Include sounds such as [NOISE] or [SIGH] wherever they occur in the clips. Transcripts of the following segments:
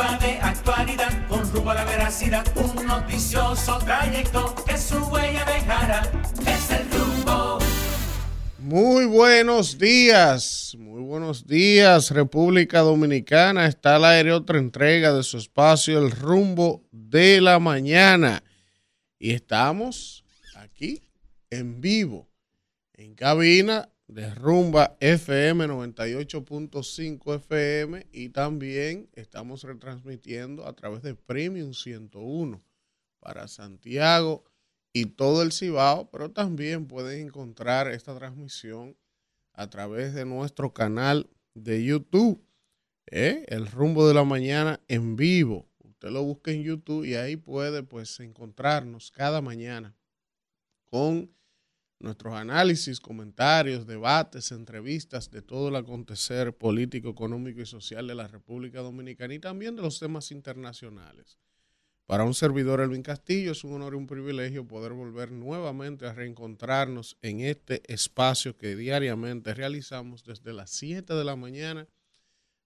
de actualidad, con rumbo a la veracidad, un noticioso trayecto que su huella dejará. Es el rumbo. Muy buenos días, muy buenos días, República Dominicana. Está al aire otra entrega de su espacio, El Rumbo de la Mañana. Y estamos aquí en vivo, en cabina de Rumba FM 98.5 FM y también estamos retransmitiendo a través de Premium 101 para Santiago y todo el Cibao, pero también pueden encontrar esta transmisión a través de nuestro canal de YouTube, ¿eh? El Rumbo de la Mañana en vivo. Usted lo busca en YouTube y ahí puede pues encontrarnos cada mañana con nuestros análisis, comentarios, debates, entrevistas de todo el acontecer político, económico y social de la República Dominicana y también de los temas internacionales. Para un servidor Elvin Castillo es un honor y un privilegio poder volver nuevamente a reencontrarnos en este espacio que diariamente realizamos desde las 7 de la mañana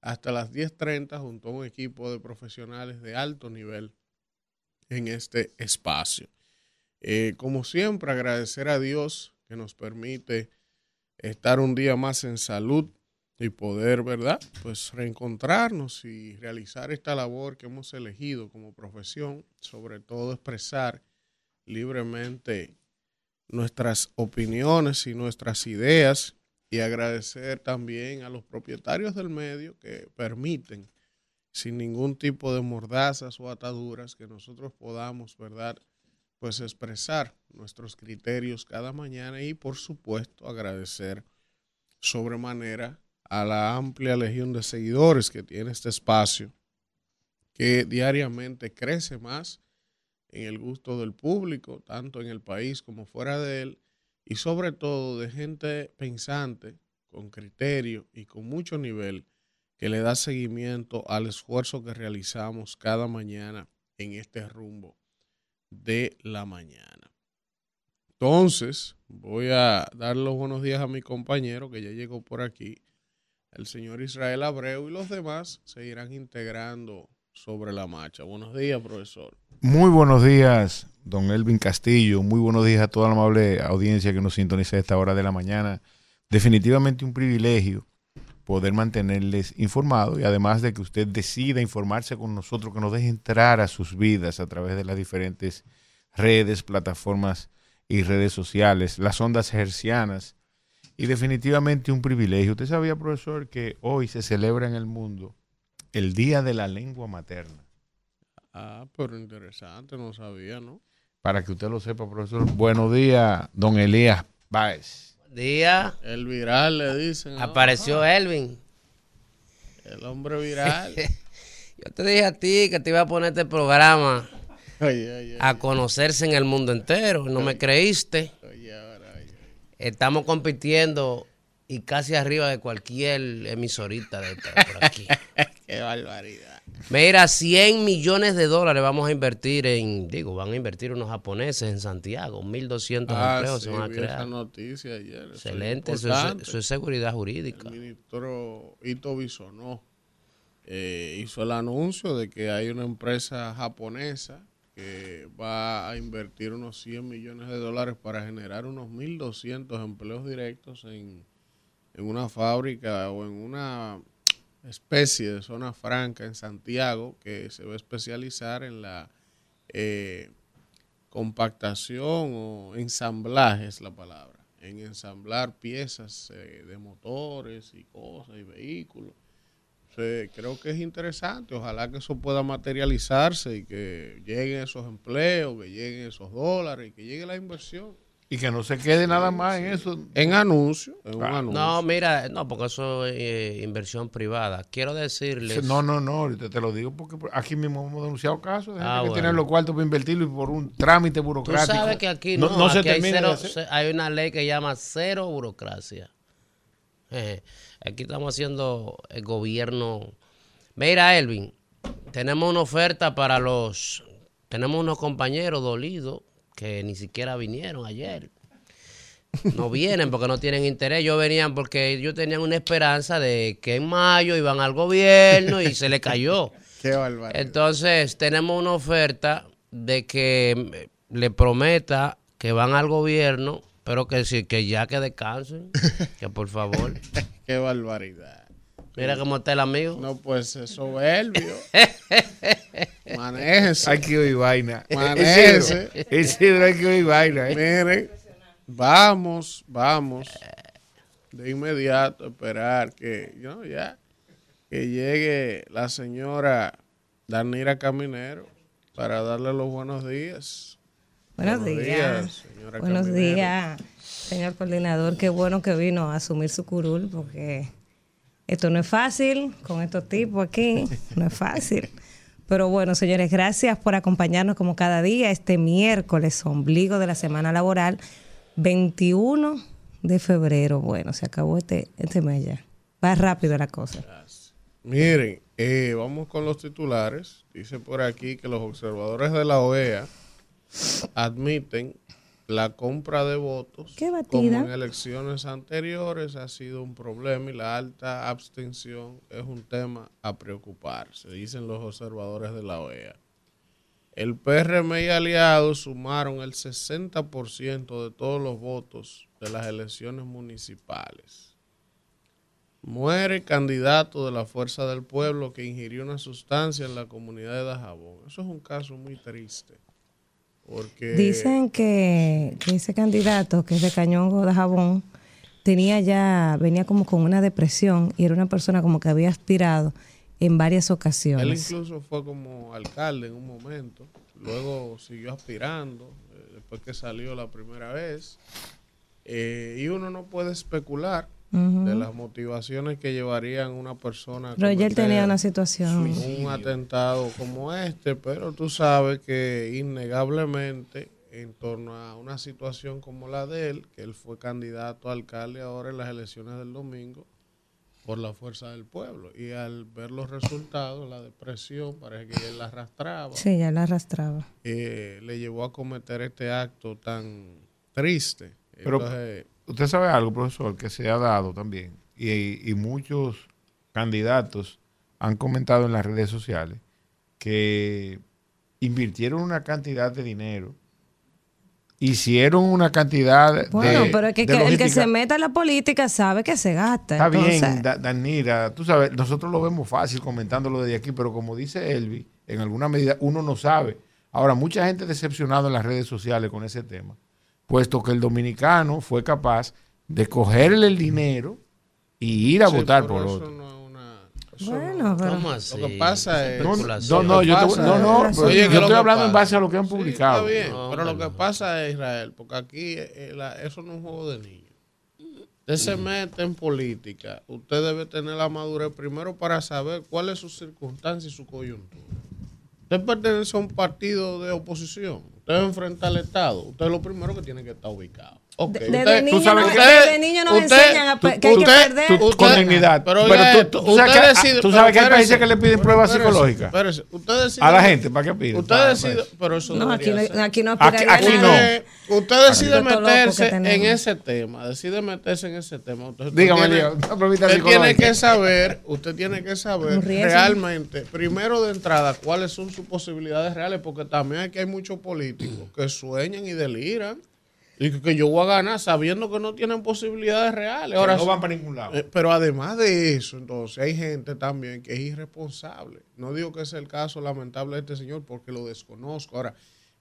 hasta las 10.30 junto a un equipo de profesionales de alto nivel en este espacio. Eh, como siempre, agradecer a Dios que nos permite estar un día más en salud y poder, ¿verdad? Pues reencontrarnos y realizar esta labor que hemos elegido como profesión, sobre todo expresar libremente nuestras opiniones y nuestras ideas y agradecer también a los propietarios del medio que permiten sin ningún tipo de mordazas o ataduras que nosotros podamos, ¿verdad? Pues expresar nuestros criterios cada mañana y por supuesto agradecer sobremanera a la amplia legión de seguidores que tiene este espacio, que diariamente crece más en el gusto del público, tanto en el país como fuera de él, y sobre todo de gente pensante, con criterio y con mucho nivel, que le da seguimiento al esfuerzo que realizamos cada mañana en este rumbo de la mañana. Entonces, voy a dar los buenos días a mi compañero que ya llegó por aquí, el señor Israel Abreu, y los demás se irán integrando sobre la marcha. Buenos días, profesor. Muy buenos días, don Elvin Castillo. Muy buenos días a toda la amable audiencia que nos sintoniza a esta hora de la mañana. Definitivamente un privilegio poder mantenerles informados y además de que usted decida informarse con nosotros, que nos deje entrar a sus vidas a través de las diferentes redes, plataformas y redes sociales, las ondas hercianas y definitivamente un privilegio. Usted sabía, profesor, que hoy se celebra en el mundo el Día de la Lengua Materna. Ah, pero interesante, no sabía, ¿no? Para que usted lo sepa, profesor. Buenos días, don Elías Báez día. El viral le dicen. Apareció Elvin. El hombre viral. [LAUGHS] Yo te dije a ti que te iba a poner este programa a conocerse en el mundo entero. No me creíste. Estamos compitiendo y casi arriba de cualquier emisorita de por aquí. [LAUGHS] Qué barbaridad. Mira, 100 millones de dólares vamos a invertir en, digo, van a invertir unos japoneses en Santiago, 1.200 ah, empleos se van a crear. Esa noticia ayer. Excelente, eso es, seguridad jurídica. El ministro Ito Bisonó eh, hizo el anuncio de que hay una empresa japonesa que va a invertir unos 100 millones de dólares para generar unos 1.200 empleos directos en, en una fábrica o en una especie de zona franca en Santiago que se va a especializar en la eh, compactación o ensamblaje es la palabra, en ensamblar piezas eh, de motores y cosas y vehículos. creo que es interesante, ojalá que eso pueda materializarse y que lleguen esos empleos, que lleguen esos dólares y que llegue la inversión. Y que no se quede nada más en eso. En anuncio, en un anuncio. No, mira, no, porque eso es eh, inversión privada. Quiero decirles. No, no, no, te, te lo digo porque aquí mismo hemos denunciado casos de gente ah, que tienen los cuartos para invertirlo y por un trámite burocrático. Tú sabes que aquí no, no, se hay, cero, hay, una ley que llama cero burocracia. Eh, aquí estamos haciendo el gobierno. Mira, Elvin, tenemos una oferta para los. Tenemos unos compañeros dolidos que ni siquiera vinieron ayer. no vienen porque no tienen interés. Ellos venían porque ellos tenían una esperanza de que en mayo iban al gobierno y se le cayó. [LAUGHS] Qué barbaridad. Entonces, tenemos una oferta de que le prometa que van al gobierno, pero que, que ya que descansen, que por favor. [LAUGHS] Qué barbaridad. Mira cómo está el amigo. No, pues es soberbio. [LAUGHS] Manéjese. Hay que oír vaina. [LAUGHS] Manéjese. [LAUGHS] Isidro, hay que oír vaina. ¿eh? Miren, vamos, vamos de inmediato a esperar que, ¿no? ya, que llegue la señora Danira Caminero para darle los buenos días. Buenos, días. señora Buenos Caminero. días, señor coordinador. Qué bueno que vino a asumir su curul porque esto no es fácil con estos tipos aquí. [LAUGHS] No es fácil. Pero bueno, señores, gracias por acompañarnos como cada día este miércoles, ombligo de la semana laboral, 21 de febrero. Bueno, se acabó este, este mes ya. Va rápido la cosa. Miren, eh, vamos con los titulares. Dice por aquí que los observadores de la OEA admiten la compra de votos como en elecciones anteriores ha sido un problema y la alta abstención es un tema a preocuparse, dicen los observadores de la OEA. El PRM y aliados sumaron el 60% de todos los votos de las elecciones municipales. Muere candidato de la Fuerza del Pueblo que ingirió una sustancia en la comunidad de Dajabón. Eso es un caso muy triste. Porque Dicen que, que ese candidato, que es de Cañongo de Jabón, tenía ya, venía como con una depresión y era una persona como que había aspirado en varias él ocasiones. incluso fue como alcalde en un momento. Luego siguió aspirando eh, después que salió la primera vez. Eh, y uno no puede especular de las motivaciones que llevarían una persona a tenía una situación. un atentado como este, pero tú sabes que innegablemente en torno a una situación como la de él, que él fue candidato a alcalde ahora en las elecciones del domingo por la fuerza del pueblo y al ver los resultados, la depresión, parece que él la arrastraba, Sí, ya la arrastraba. eh, le llevó a cometer este acto tan triste. Pero- Entonces, Usted sabe algo, profesor, que se ha dado también, y, y muchos candidatos han comentado en las redes sociales que invirtieron una cantidad de dinero, hicieron una cantidad Bueno, de... pero es que, el que se meta en la política sabe que se gasta. Está bien, Da- Danira, tú sabes, nosotros lo vemos fácil comentándolo desde aquí, pero como dice Elvi, en alguna medida uno no sabe. Ahora, mucha gente decepcionada en las redes sociales con ese tema, puesto que el dominicano fue capaz de cogerle el dinero y ir a sí, votar por otro. no una- Bueno, no- pero... ¿Cómo así? Lo que pasa es- No, no, no, yo te- no, no, es- pero Oye, yo estoy hablando en base a lo que han Sí, publicado. está bien, No, pero lo que no. pasa es, Israel, porque aquí eh, la- eso no es un juego de niños. Usted se mete en política, usted debe tener la madurez primero para saber cuál es su circunstancia y su coyuntura. Usted pertenece a un partido de oposición, usted enfrenta al Estado, usted es lo primero que tiene que estar ubicado. Ok, Desde usted- niño, sabes nos- que- desde niño nos usted- enseñan a que hay que perder. Tú- con dignidad. pero Pero, tú, tú sabes, usted que, ah, decide- tú sabes que hay países que le piden pruebas psicológicas decide- a la gente. ¿Para qué piden? Usted decide, pero eso No, aquí no, aquí no Aquí- aquí nada. no. Usted decide meterse en ese tema, decide meterse en ese tema. Dígame, tiene, usted tiene que saber, usted tiene que saber realmente, primero de entrada, cuáles son sus posibilidades reales, porque también aquí hay muchos políticos que sueñan y deliran. Y que, yo voy a ganar sabiendo que no tienen posibilidades reales. Ahora, no van para ningún lado. eh, pero además de eso, entonces hay gente también que es irresponsable. No digo que sea el caso lamentable de este señor porque lo desconozco. Ahora,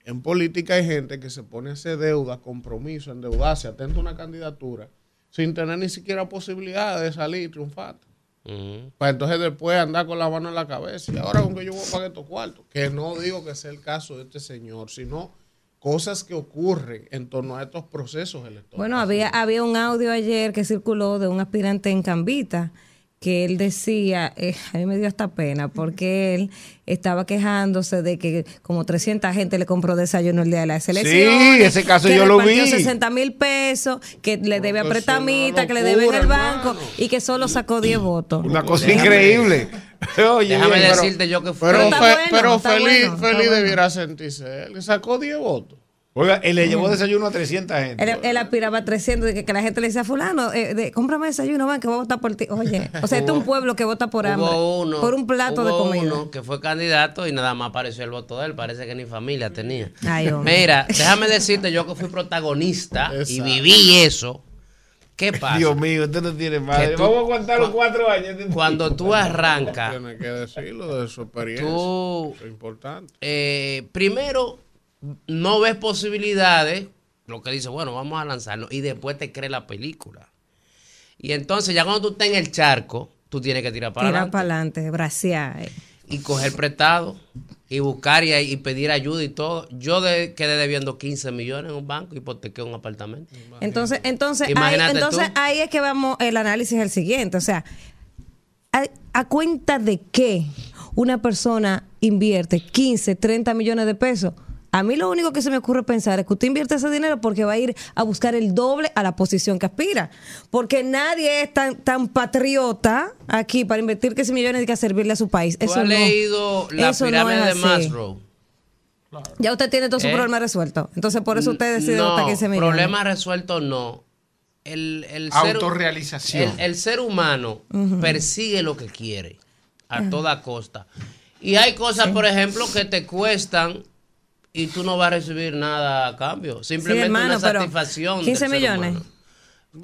en política hay gente que se pone a hacer deuda, compromiso, endeudarse, atenta a una candidatura, sin tener ni siquiera posibilidad de salir triunfante. Ujú. Para entonces después andar con la mano en la cabeza. Y ahora con que yo voy a pagar estos cuartos. Que no digo que sea el caso de este señor, sino cosas que ocurren en torno a estos procesos electorales. Bueno, había, había un audio ayer que circuló de un aspirante en Cambita que él decía, eh, a mí me dio hasta pena, porque él estaba quejándose de que como 300 gente le compró desayuno el día de las elecciones. Sí, ese caso que yo lo vi. 60 mil pesos, que le debe a pretamita, que le debe en el banco hermano. y que solo sacó 10 votos. Una cosa [LAUGHS] Déjame- increíble. Oye, Déjame pero- decirte yo que fui. Pero, fe- bueno, pero feliz, bueno, feliz bueno. debiera sentirse él. Le sacó 10 votos. Oiga, él le llevó desayuno a 300 gente. Él, él aspiraba a 300 de que, que la gente le decía, fulano, eh, de, cómprame desayuno, van, que voy a votar por ti. Oye, o sea, este es un pueblo que vota por hambre. Hubo uno, por un plato de comida. uno que fue candidato y nada más apareció el voto de él. Parece que ni familia tenía. Ay, hombre. Mira, déjame decirte yo que fui protagonista y viví eso. ¿Qué pasa? Dios mío, usted no tiene madre. Que tú- Vamos a aguantar los cuatro años. Cuando tú arrancas, Tiene que decirlo de su experiencia. tú es importante. eh, primero no ves posibilidades, lo que dice, bueno, vamos a lanzarnos, y después te crees la película. Y entonces ya cuando tú estás en el charco, tú tienes que tirar para Tirar adelante para adelante, bracear. eh. y coger prestado y buscar y, y pedir ayuda y todo. Yo de, quedé debiendo 15 millones en un banco y hipotequé un apartamento. Entonces, entonces, ahí, entonces tú. ahí es que vamos, el análisis es el siguiente. O sea, a, a cuenta de que una persona invierte 15, 30 millones de pesos. A mí lo único que se me ocurre pensar es que usted invierte ese dinero porque va a ir a buscar el doble a la posición que aspira. Porque nadie es tan, tan patriota aquí para invertir 15 millones y que servirle a su país. ¿Tú Eso has no, leído la eso no pirámide es de así. Maslow? Ya usted tiene todo su ¿Eh? problema resuelto. Entonces, por eso usted decide no, votar 15 millones. problema resuelto no. El, el ser, Autorrealización. el, el ser humano persigue lo que quiere a toda costa. Y hay cosas, por ejemplo, que te cuestan y tú no vas a recibir nada a cambio. Simplemente hermano, una satisfacción. del 15 ser millones. humano.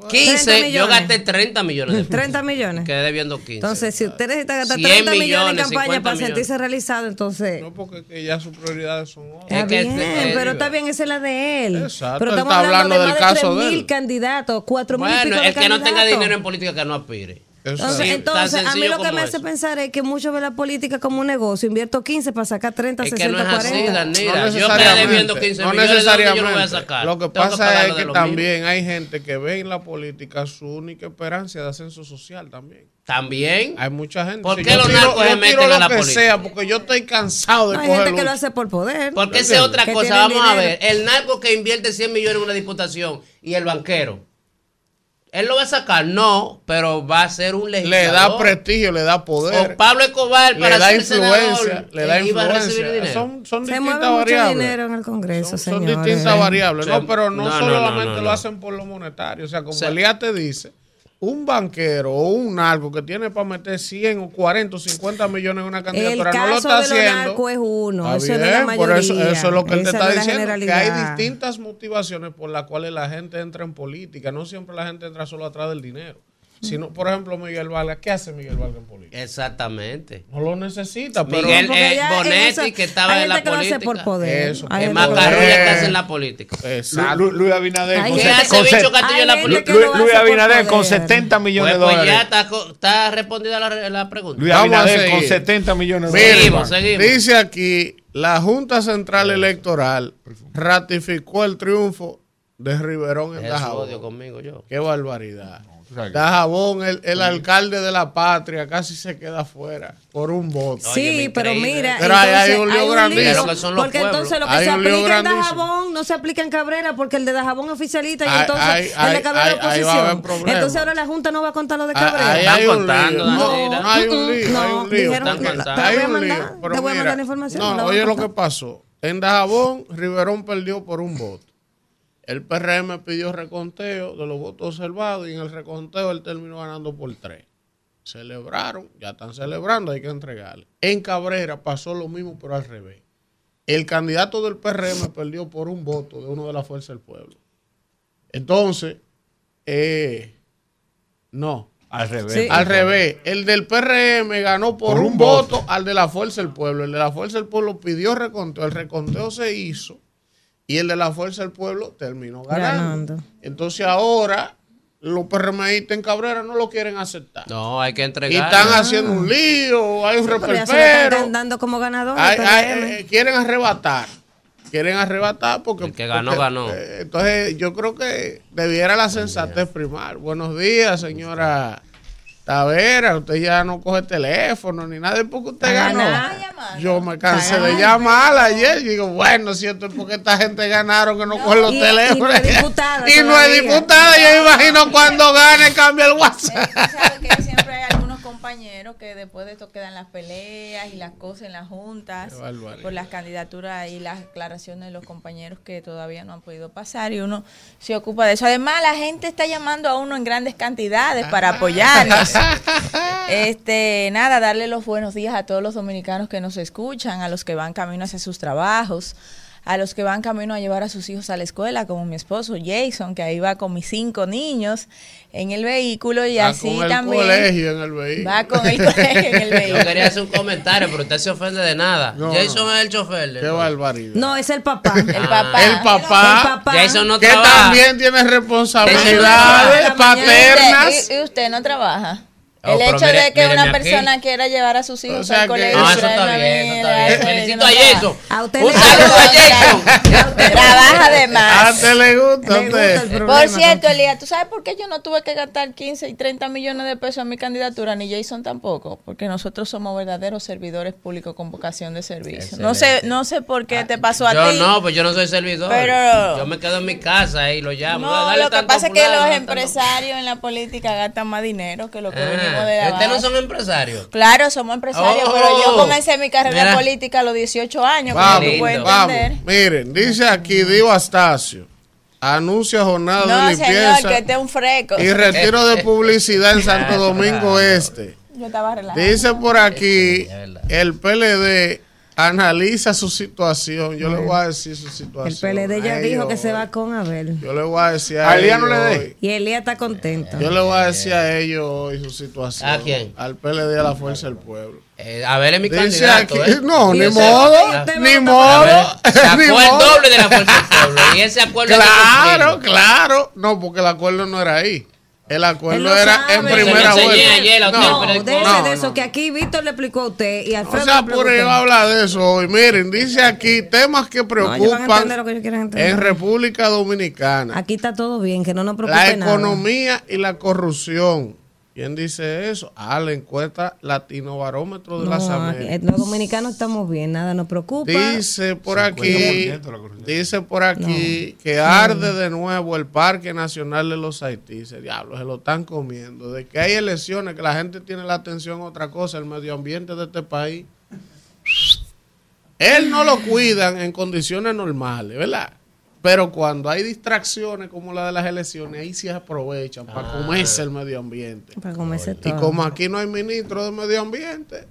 15, 30 yo gasté 30 millones. de pesos. 30 millones. Quedé debiendo 15. Entonces, si usted necesita gastar 100 30 millones, millones, en campaña 50 para millones. sentirse realizado, entonces. No, porque que ya sus prioridades son otras. Está Es que bien, este- pero está bien, esa es la de él. Exacto, pero él estamos está hablando, hablando de del más caso de de 3.000 él. candidatos, 4.000 y pico bueno, de el que no tenga dinero en política que no aspire. Entonces. Sí, entonces a mí lo que me hace pensar es que muchos ven la política como un negocio. Invierto 15 para sacar 30, Es que 60, no es así, 40. Danira. No yo necesariamente, debiendo 15 no millones, ¿de dónde yo lo voy a necesariamente. sacar? Lo que Tengo que pasa es que lo también hay gente que ve en la política su única esperanza de ascenso social también. También. Hay mucha gente. ¿Por Si qué yo los narcos se yo meten tiro a lo la que política? sea, porque yo estoy cansado de No, hay gente que lo hace por poder. Porque esa es otra Que cosa. Vamos a ver. El narco que invierte 100 millones en una diputación y el banquero. ¿Él lo va a sacar? No, pero va a ser un Le legislador. da prestigio, le da poder. O Pablo Escobar le para da ser influencia, senador, le da influencia. dinero. Son, son Se distintas mueve mucho variables. dinero en el Congreso, son, son distintas variables, no, pero no, No, no, solamente no, no, lo hacen por lo monetario. O sea, como O sea- Elías te dice, un banquero o un narco que tiene para meter 100 o 40 o 50 millones en una El candidatura no lo está de haciendo. narcos es uno, eso no es la bien, mayoría. por eso, eso es lo que él te está no diciendo, que hay distintas motivaciones por las cuales la gente entra en política. No siempre la gente entra solo atrás del dinero. Sino, por ejemplo, Miguel Vargas. ¿Qué hace Miguel Vargas en política? Exactamente. No lo necesita, pero... Miguel porque eh, Bonetti, eso- que estaba en la que lo hace política. por poder. Eso, Hay Es lo Macarrulla que Eh. hace en la política. Exacto. Lu- Luis Abinader con, ¿qué ¿Qué set- hace Bicho Castillo en la política? Lu- Luis Abinader con poder. 70 millones Pues, de pues dólares. ya está, respondida la, la pregunta. Luis Abinader con seguir. 70 millones de dólares. Seguimos, seguimos. Dice aquí, la Junta Central Electoral ratificó el triunfo de Riverón en Dajabón. conmigo yo. Qué barbaridad. Dajabón, el, el alcalde de la patria, casi se queda fuera por un voto. Sí, pero mira, Pero ahí hay entonces, un lío grandísimo. Porque pueblos. entonces lo que Hay se aplica en. Dajabón no se aplica en Cabrera porque el de Dajabón es oficialista y entonces ahí- el ahí- de Cabrera oposición. problemas. Entonces ahora la Junta no va a contar lo de Ah, Cabrera. Ahí hay un lío. No, no hay un lío, No, hay un lío. dijeron que- te Hay voy a mandar, lío, te pero voy a mira, mandar la información. No, la oye lo que pasó. En Dajabón, Riverón perdió por un voto. El PRM pidió reconteo de los votos observados y en el reconteo él terminó ganando por tres. Celebraron, ya están celebrando, hay que entregarle. En Cabrera pasó lo mismo, pero al revés. El candidato del PRM perdió por un voto de uno de la Fuerza del Pueblo. Entonces, eh, no, Al revés. Sí. al revés, el del PRM ganó por, Por un, un voto, voto. al de la Fuerza del Pueblo. El de la Fuerza del Pueblo pidió reconteo, el reconteo se hizo y el de la Fuerza del Pueblo terminó ganando. Ganando. Entonces ahora los PRMistas en Cabrera no lo quieren aceptar. No, hay que y entregar. están haciendo un lío, hay un reperpero, están dando como ganador. hay- hay- eh, quieren arrebatar. Quieren arrebatar porque... El que ganó, porque, ganó. eh, entonces yo creo que debiera la sensatez primar. Buenos días, señora Tavera. Usted ya no coge teléfono ni nada porque usted Ah, ganó. nada. Yo me cansé de llamarla ayer. Y digo, bueno, si esto es porque esta gente ganaron que no, coge los Y- y teléfonos. no es [LAUGHS] diputada Y no es diputada. Yo imagino cuando gane cambia el WhatsApp. Usted sabe que siempre hay compañeros que después de esto quedan las peleas y las cosas en las juntas por las candidaturas y las declaraciones de los compañeros que todavía no han podido pasar y uno se ocupa de eso. Además, la gente está llamando a uno en grandes cantidades para apoyarnos. [LAUGHS] este, nada, darle los buenos días a todos los dominicanos que nos escuchan, a los que van camino hacia sus trabajos a los que van camino a llevar a sus hijos a la escuela, como mi esposo Jason, que ahí va con mis cinco niños en el vehículo y así con el también. Colegio en el vehículo. Va con el [LAUGHS] colegio en el vehículo. Yo quería hacer un comentario, pero usted se ofende de nada. Jason es el chofer. Qué barbaridad. No, es el papá. el [LAUGHS] papá. El papá. El papá. Jason no que trabaja. también tiene responsabilidades paternas. ¿Y, y usted no trabaja? Oh, el pero hecho mire- de que una aquí. persona quiera llevar a sus hijos O sea al colegio. No, Ah, eso traer está una bien, eso está bien. eso Felicito no a trabaja. Jason. A usted Un le saludo a Jason. [LAUGHS] Trabaja de ¿A más. usted le gusta? Le gusta el usted? problema Por cierto, Elías, ¿tú sabes por qué yo no tuve que gastar 15 y 30 millones de pesos en mi candidatura, ni Jason tampoco? Porque nosotros somos verdaderos servidores públicos con vocación de servicio. No sé, no sé por qué te pasó a Yo ti. no, pues yo no soy servidor. Pero- Yo me quedo en mi casa y lo llamo. No, Dale lo que pasa es que los empresarios en la política gastan más dinero que lo que Ah, venimos de ¿Ustedes no son empresarios? Claro, somos empresarios, Oh, pero yo comencé mi carrera mira. política a los 18 años, como Vamos, tú puedes lindo. vamos. entender. Miren, dice aquí Divo Astacio. Anuncia jornada No, de señor, limpieza que este es un freco. y retiro de publicidad en Santo [LAUGHS] Domingo. Este. Yo estaba relajada. Dice por aquí, el PLD analiza su situación. Yo le voy a decir su El situación. PLD ya a dijo que se va con Abel. Yo le voy a decir a ¿A Elías ellos no le dé? hoy. Y Elías está contento. Yo le voy a decir a ellos hoy su situación. ¿A quién? Al PLD, a la Fuerza del Pueblo. Eh, a ver, es mi Dice candidato. aquí, ¿eh? no, ni modo, ni modo, ver, [LAUGHS] ni el doble de la fuerza del pueblo. Y ese acuerdo Claro, claro. No, porque el acuerdo no era ahí. El acuerdo era sabe. en primera vuelta. ayer no, No, déjese no, de eso, no. que aquí Víctor le explicó a usted y O Alfredo sea, le explicó por a ahí usted. va a hablar de eso hoy. Miren, dice aquí temas que No, preocupan entender lo que ellos quieren entender. en República Dominicana. Aquí está todo bien, que no nos preocupe La nada. economía y la corrupción. ¿Quién dice eso? Ah, la encuesta Latino Barómetro de No, las aquí- Américas. los dominicanos estamos bien, nada nos preocupa. Dice por aquí, 50% la corrupción. dice por aquí que arde de nuevo el Parque Nacional de los Haití. Diablo, se lo están comiendo. De que hay elecciones, que la gente tiene la atención a otra cosa, el medio ambiente de este país. Él no lo cuidan en condiciones normales, ¿verdad? Pero cuando hay distracciones como la de las elecciones, ahí se aprovechan para Ah. comerse el medio ambiente. Para comerse Y todo. como aquí no hay ministro de medio ambiente,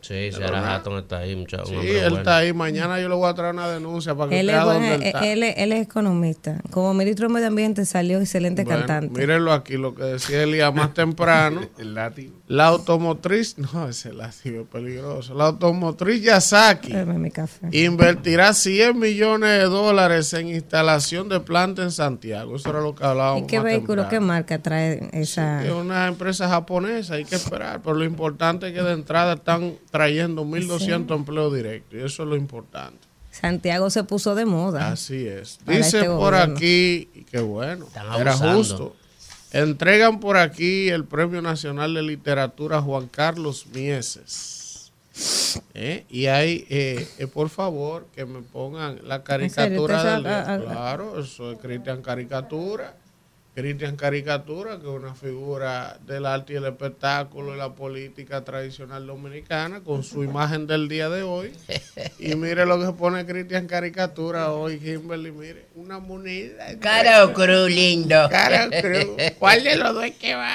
Sí, Sierra Hatton está ahí, muchacho. Sí, él está ahí. Mañana yo le voy a traer una denuncia para que Él vea es, buen- dónde él está. él es- él es economista. Como ministro de Medio Ambiente salió excelente Bueno, cantante. Mírenlo aquí, lo que decía Elías más temprano. [LAUGHS] El látigo. La automotriz, [LAUGHS] no, ese látigo es peligroso. La automotriz Yasaki invertirá 100 millones de dólares en instalación de planta en Santiago. Eso era lo que hablábamos. ¿Y qué más vehículo, qué temprano. marca trae esa? Es una empresa japonesa, hay que esperar. Pero lo importante es que de entrada están trayendo 1.200 empleos directos. Y eso es lo importante. Santiago se puso de moda. Así es. Dice este por gobierno. aquí, y qué bueno, Están era abusando. justo. Entregan por aquí el Premio Nacional de Literatura Juan Carlos Mieses. ¿Eh? Y ahí, eh, eh, por favor, que me pongan la caricatura ¿Usted del día. sabe? Ah, ah, Claro, eso es Cristian Caricatura. Cristian Caricatura, que es una figura del arte y el espectáculo y la política tradicional dominicana, con su imagen del día de hoy. [LAUGHS] Y mire lo que pone Cristian Caricatura hoy, Kimberly, mire, una moneda. Caro cruz lindo. Cara cruz. ¿Cuál de los dos es que va?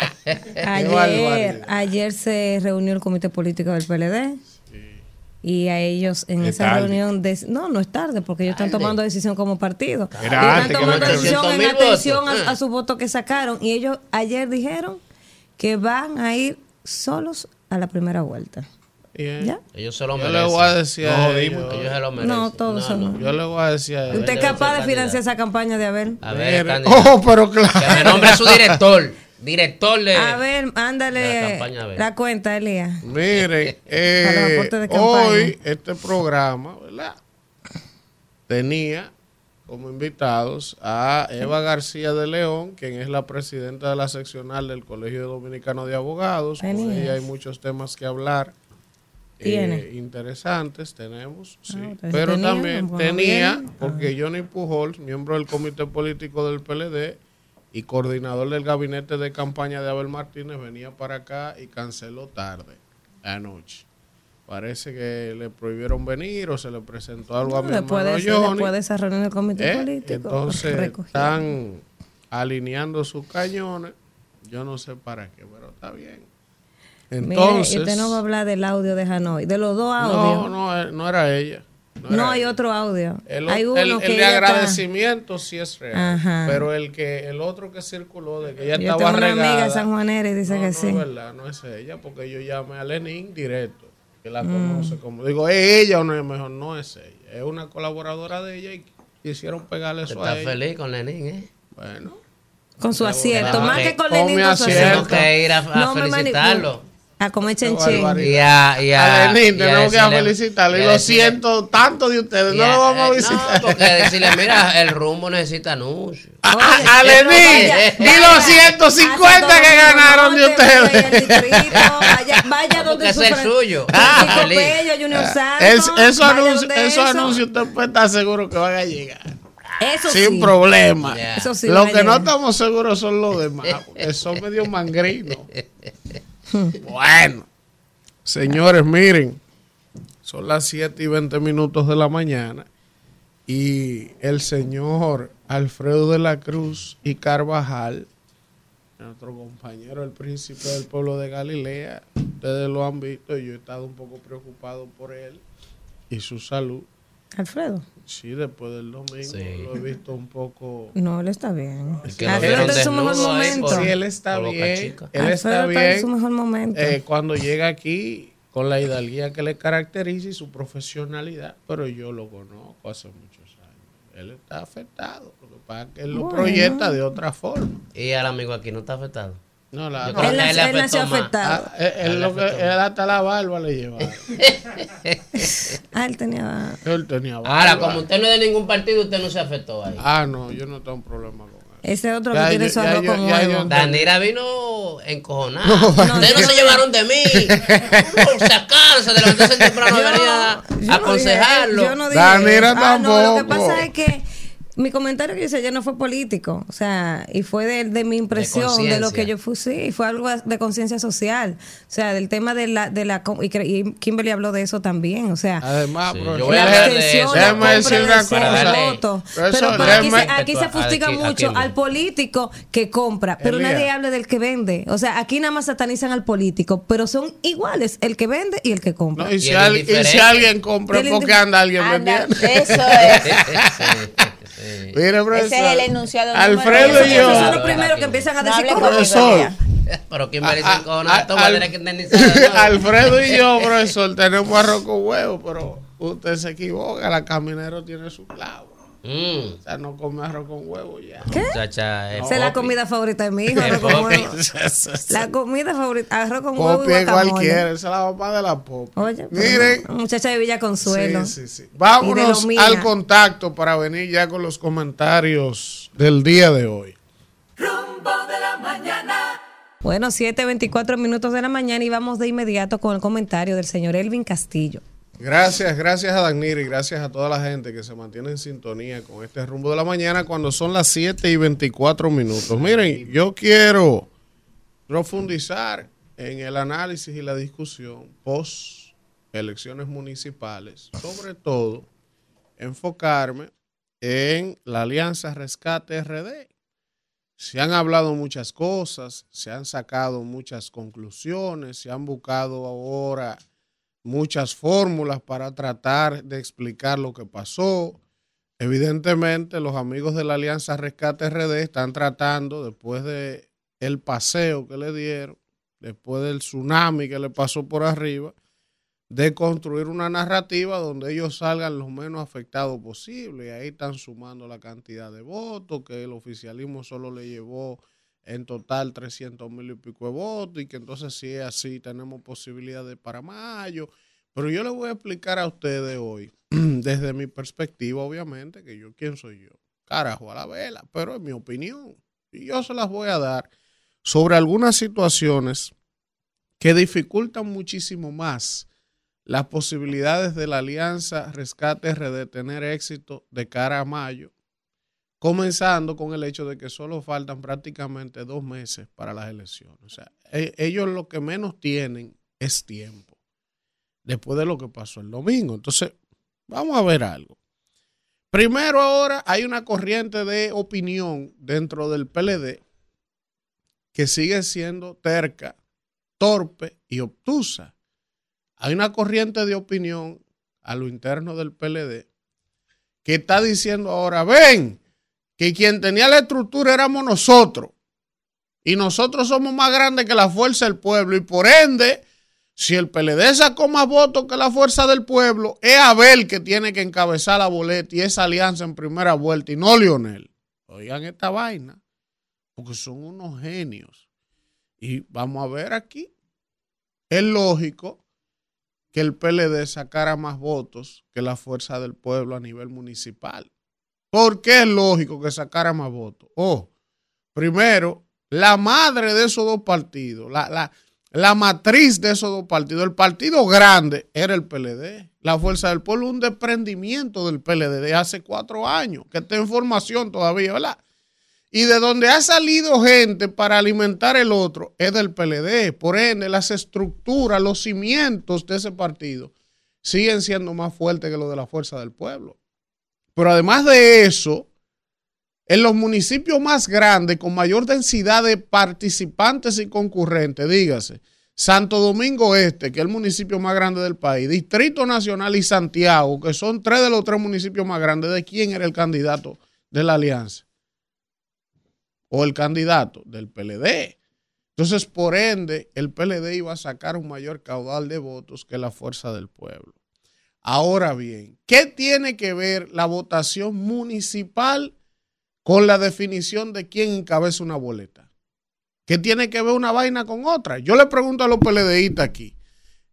Ayer, ayer se reunió el comité político del PLD. Y a ellos en Es esa tarde. reunión, de- no, no es tarde, porque ellos están tomando decisión como partido. Era Ellos antes están tomando decisión en 300.000 atención a, a su voto que sacaron. Y ellos ayer dijeron que van a ir solos a la primera vuelta. Bien. ¿Ya? Ellos se lo Yo le voy a decir a No, ellos, jodimos. Ellos se lo merecen. No, todos son. yo le voy a decir a ellos. ¿Usted es capaz de financiar esa campaña de Abel? A ver, oh, pero Que me claro. nombre su director. Director de. A ver, la ándale campaña la cuenta, Elías. Miren, [LAUGHS] eh, hoy este programa, ¿verdad? Tenía como invitados a Eva García de León, quien es la presidenta de la seccional del Colegio Dominicano de Abogados. Con ella hay muchos temas que hablar. eh, Tiene. interesantes tenemos, sí. entonces pero tenía, también tenía, bien. porque Johnny Pujols, miembro del comité político del PLD, y coordinador del gabinete de campaña de Abel Martínez, venía para acá y canceló tarde, anoche. Parece que le prohibieron venir o se le presentó algo a mi hermano Johnny. Puede desarrollar en el comité ¿Eh? político. Entonces están alineando sus cañones. Yo no sé para qué, pero está bien. Entonces, Mire, usted no va a hablar del audio de Hanoi, de los dos audios. No, no, eh, no era ella. No, hay otro audio. El, hay uno el, que el de agradecimiento sí es real. Pero el que el otro que circuló de que ella yo estaba tengo regada. Una amiga sanjuanera y dice no, que no sí. No, verdad, no es ella, porque yo llamé a Lenin directo, que la conoce como. Digo, ¿es ella o no es mejor? No es ella. Es una colaboradora de ella y quisieron pegarle eso Está a ella. feliz con Lenin, ¿eh? Bueno. Con su acierto, más que con mi con su acierto. Tengo que ir a, a No me felicitarlo. A comer chenchen. Y a, y tenemos que felicitarle. y lo siento tanto de ustedes. No lo vamos a eh, visitar. No, porque [LAUGHS] decirle, mira, el rumbo necesita anuncio. A, y los 150 que ganaron de ustedes. Vaya, vaya donde es el suyo. Ah. Es, esos anuncios, usted puede estar seguro que van a llegar. Eso sin sí. problema. Ya. Eso sí Lo que no estamos seguros son los demás, porque son medio mangrinos. [LAUGHS] bueno, señores, miren, son las 7 y 20 minutos de la mañana y el señor Alfredo de la Cruz y Carvajal, nuestro compañero, el príncipe del pueblo de Galilea, ustedes lo han visto y yo he estado un poco preocupado por él y su salud. Alfredo. Sí, después del domingo Sí. lo he visto un poco. No, él está bien. que lo Alfredo vieron está en su mejor momento. por- Sí, él está bien. Él está está en su bien. mejor momento. eh, cuando llega aquí con la hidalguía que le caracteriza y su profesionalidad, pero yo lo conozco hace muchos años. Él está afectado. Lo que pasa es que él lo Bueno. proyecta de otra forma. Y al amigo aquí no está afectado. No, la, Yo creo él, él él nació afectó más. afectado. Ah, él, él lo que, él hasta la barba le llevaba. Ah, él tenía. [LAUGHS] Él tenía barba. Ahora, como usted no es de ningún partido, usted no se afectó ahí. Ah, no, yo no tengo problema con él. Ese otro Ya, que tiene yo- su arroz yo- con yo huevo. Danira vino encojonada. Ustedes no se llevaron de mí. [LAUGHS] Por sacarse de levantarse temprano y venir a yo a no aconsejarlo. dije- yo no dije Danira. Ah, no, lo que tampoco. pasa es que mi comentario que hice ayer no fue político, o sea, y fue de, de mi impresión, de, lo que yo fui, sí, fue algo de conciencia social, o sea, del tema de la, de la, y, Kimberly habló de eso también, o sea, Además, Sí, yo voy a la de abstención, eso. la decir de una cosa. Pero Pero, eso, pero aquí, se, aquí se fustiga Aquí- mucho aquí- al político que compra, pero nadie habla del que vende. O sea, aquí nada más satanizan al político, pero son iguales el que vende y el que compra. No, y, si al- y si alguien compra, Y el ¿por qué indif- anda alguien vendiendo? eso [LAUGHS] es. Sí. Mire, profesor, Ese es el enunciado Alfredo y Esos son yo. los primeros que empiezan a No decir conmigo, Profesor. [LAUGHS] Pero Kimberly se A- a- encojona, toma, al- tiene que indemnizar. [LAUGHS] Alfredo y yo, profesor, tenemos arroz con huevo, pero usted se equivoca, la caminero tiene su clavo. Mm, O sea, no come arroz con huevo ya. muchacha, es Esa es la comida favorita de mi hijo, [LAUGHS] arroz con huevo. [LAUGHS] La comida favorita, arroz con huevo y cualquiera, esa es la mamá de la pop. Oye, Miren, muchacha de Villa Consuelo. Sí, sí, sí. Vámonos al contacto para venir ya con los comentarios del día de hoy. Rumbo de la mañana. Bueno, 7.24 minutos de la mañana y vamos de inmediato con el comentario del señor Elvin Castillo. Gracias, gracias a Dagnir y gracias a toda la gente que se mantiene en sintonía con este rumbo de la mañana cuando son las 7 y 24 minutos. Miren, yo quiero profundizar en el análisis y la discusión post elecciones municipales, sobre todo enfocarme en la Alianza Rescate RD. Se han hablado muchas cosas, se han sacado muchas conclusiones, se han buscado ahora muchas fórmulas para tratar de explicar lo que pasó. Evidentemente, los amigos de la Alianza Rescate RD están tratando, después de el paseo que le dieron, después del tsunami que le pasó por arriba, de construir una narrativa donde ellos salgan lo menos afectados posible. Y ahí están sumando la cantidad de votos, que el oficialismo solo le llevó en total 300 mil y pico de votos y que entonces si es así tenemos posibilidades para mayo. Pero yo les voy a explicar a ustedes hoy, [CLEARS THROAT] desde mi perspectiva, obviamente, que yo quién soy yo. Carajo a la vela, pero es mi opinión. Y yo se las voy a dar sobre algunas situaciones que dificultan muchísimo más las posibilidades de la alianza Rescate RD tener éxito de cara a mayo comenzando con el hecho de que solo faltan prácticamente dos meses para las elecciones. O sea, e, ellos lo que menos tienen es tiempo, después de lo que pasó el domingo. Entonces, vamos a ver algo. Primero ahora hay una corriente de opinión dentro del PLD que sigue siendo terca, torpe y obtusa. Hay una corriente de opinión a lo interno del PLD que está diciendo ahora, ven, que quien tenía la estructura éramos nosotros. Y nosotros somos más grandes que la fuerza del pueblo. Y por ende, si el PLD sacó más votos que la fuerza del pueblo, es Abel que tiene que encabezar la boleta y esa alianza en primera vuelta y no Lionel. Oigan esta vaina, porque son unos genios. Y vamos a ver aquí. Es lógico que el PLD sacara más votos que la fuerza del pueblo a nivel municipal. ¿Por qué es lógico que sacara más votos? Oh, primero, la madre de esos dos partidos, la, la, matriz de esos dos partidos, el partido grande era el PLD. La Fuerza del Pueblo, un desprendimiento del PLD de hace cuatro años, que está en formación todavía, ¿verdad? Y de donde ha salido gente para alimentar el otro es del PLD. Por ende, las estructuras, los cimientos de ese partido siguen siendo más fuertes que los de la Fuerza del Pueblo. Pero además de eso, en los municipios más grandes, con mayor densidad de participantes y concurrentes, dígase, Santo Domingo Este, que es el municipio más grande del país, Distrito Nacional y Santiago, que son tres de los tres municipios más grandes, ¿de quién era el candidato de la alianza? O el candidato del PLD. Entonces, por ende, el PLD iba a sacar un mayor caudal de votos que la fuerza del pueblo. Ahora bien, ¿qué tiene que ver la votación municipal con la definición de quién encabeza una boleta? ¿Qué tiene que ver una vaina con otra? Yo le pregunto a los PLDistas aquí.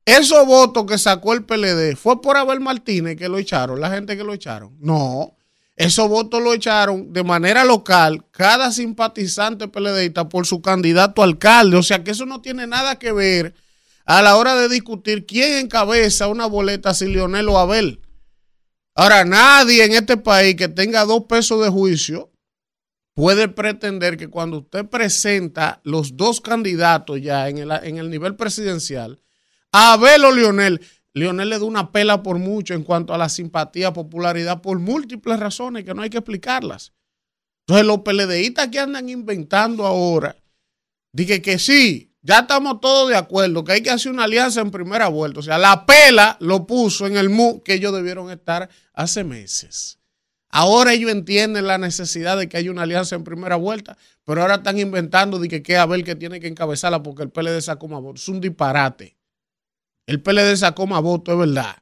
¿Esos votos que sacó el PLD fue por Abel Martínez que lo echaron, la gente que lo echaron? No. Esos votos lo echaron de manera local cada simpatizante PLDista por su candidato alcalde. O sea que eso no tiene nada que ver a la hora de discutir quién encabeza una boleta, si Lionel o Abel. Ahora, nadie en este país que tenga dos pesos de juicio puede pretender que cuando usted presenta los dos candidatos ya en el, en el nivel presidencial, Abel o Lionel, Lionel le da una pela por mucho en cuanto a la simpatía, popularidad, por múltiples razones que no hay que explicarlas. Entonces, los PLDistas que andan inventando ahora, dije que sí, ya estamos todos de acuerdo que hay que hacer una alianza en primera vuelta. O sea, la pela lo puso en el MU que ellos debieron estar hace meses. Ahora ellos entienden la necesidad de que haya una alianza en primera vuelta, pero ahora están inventando de que, que Abel que tiene que encabezarla porque el PLD sacó más votos. Es un disparate. El PLD sacó más votos, es verdad.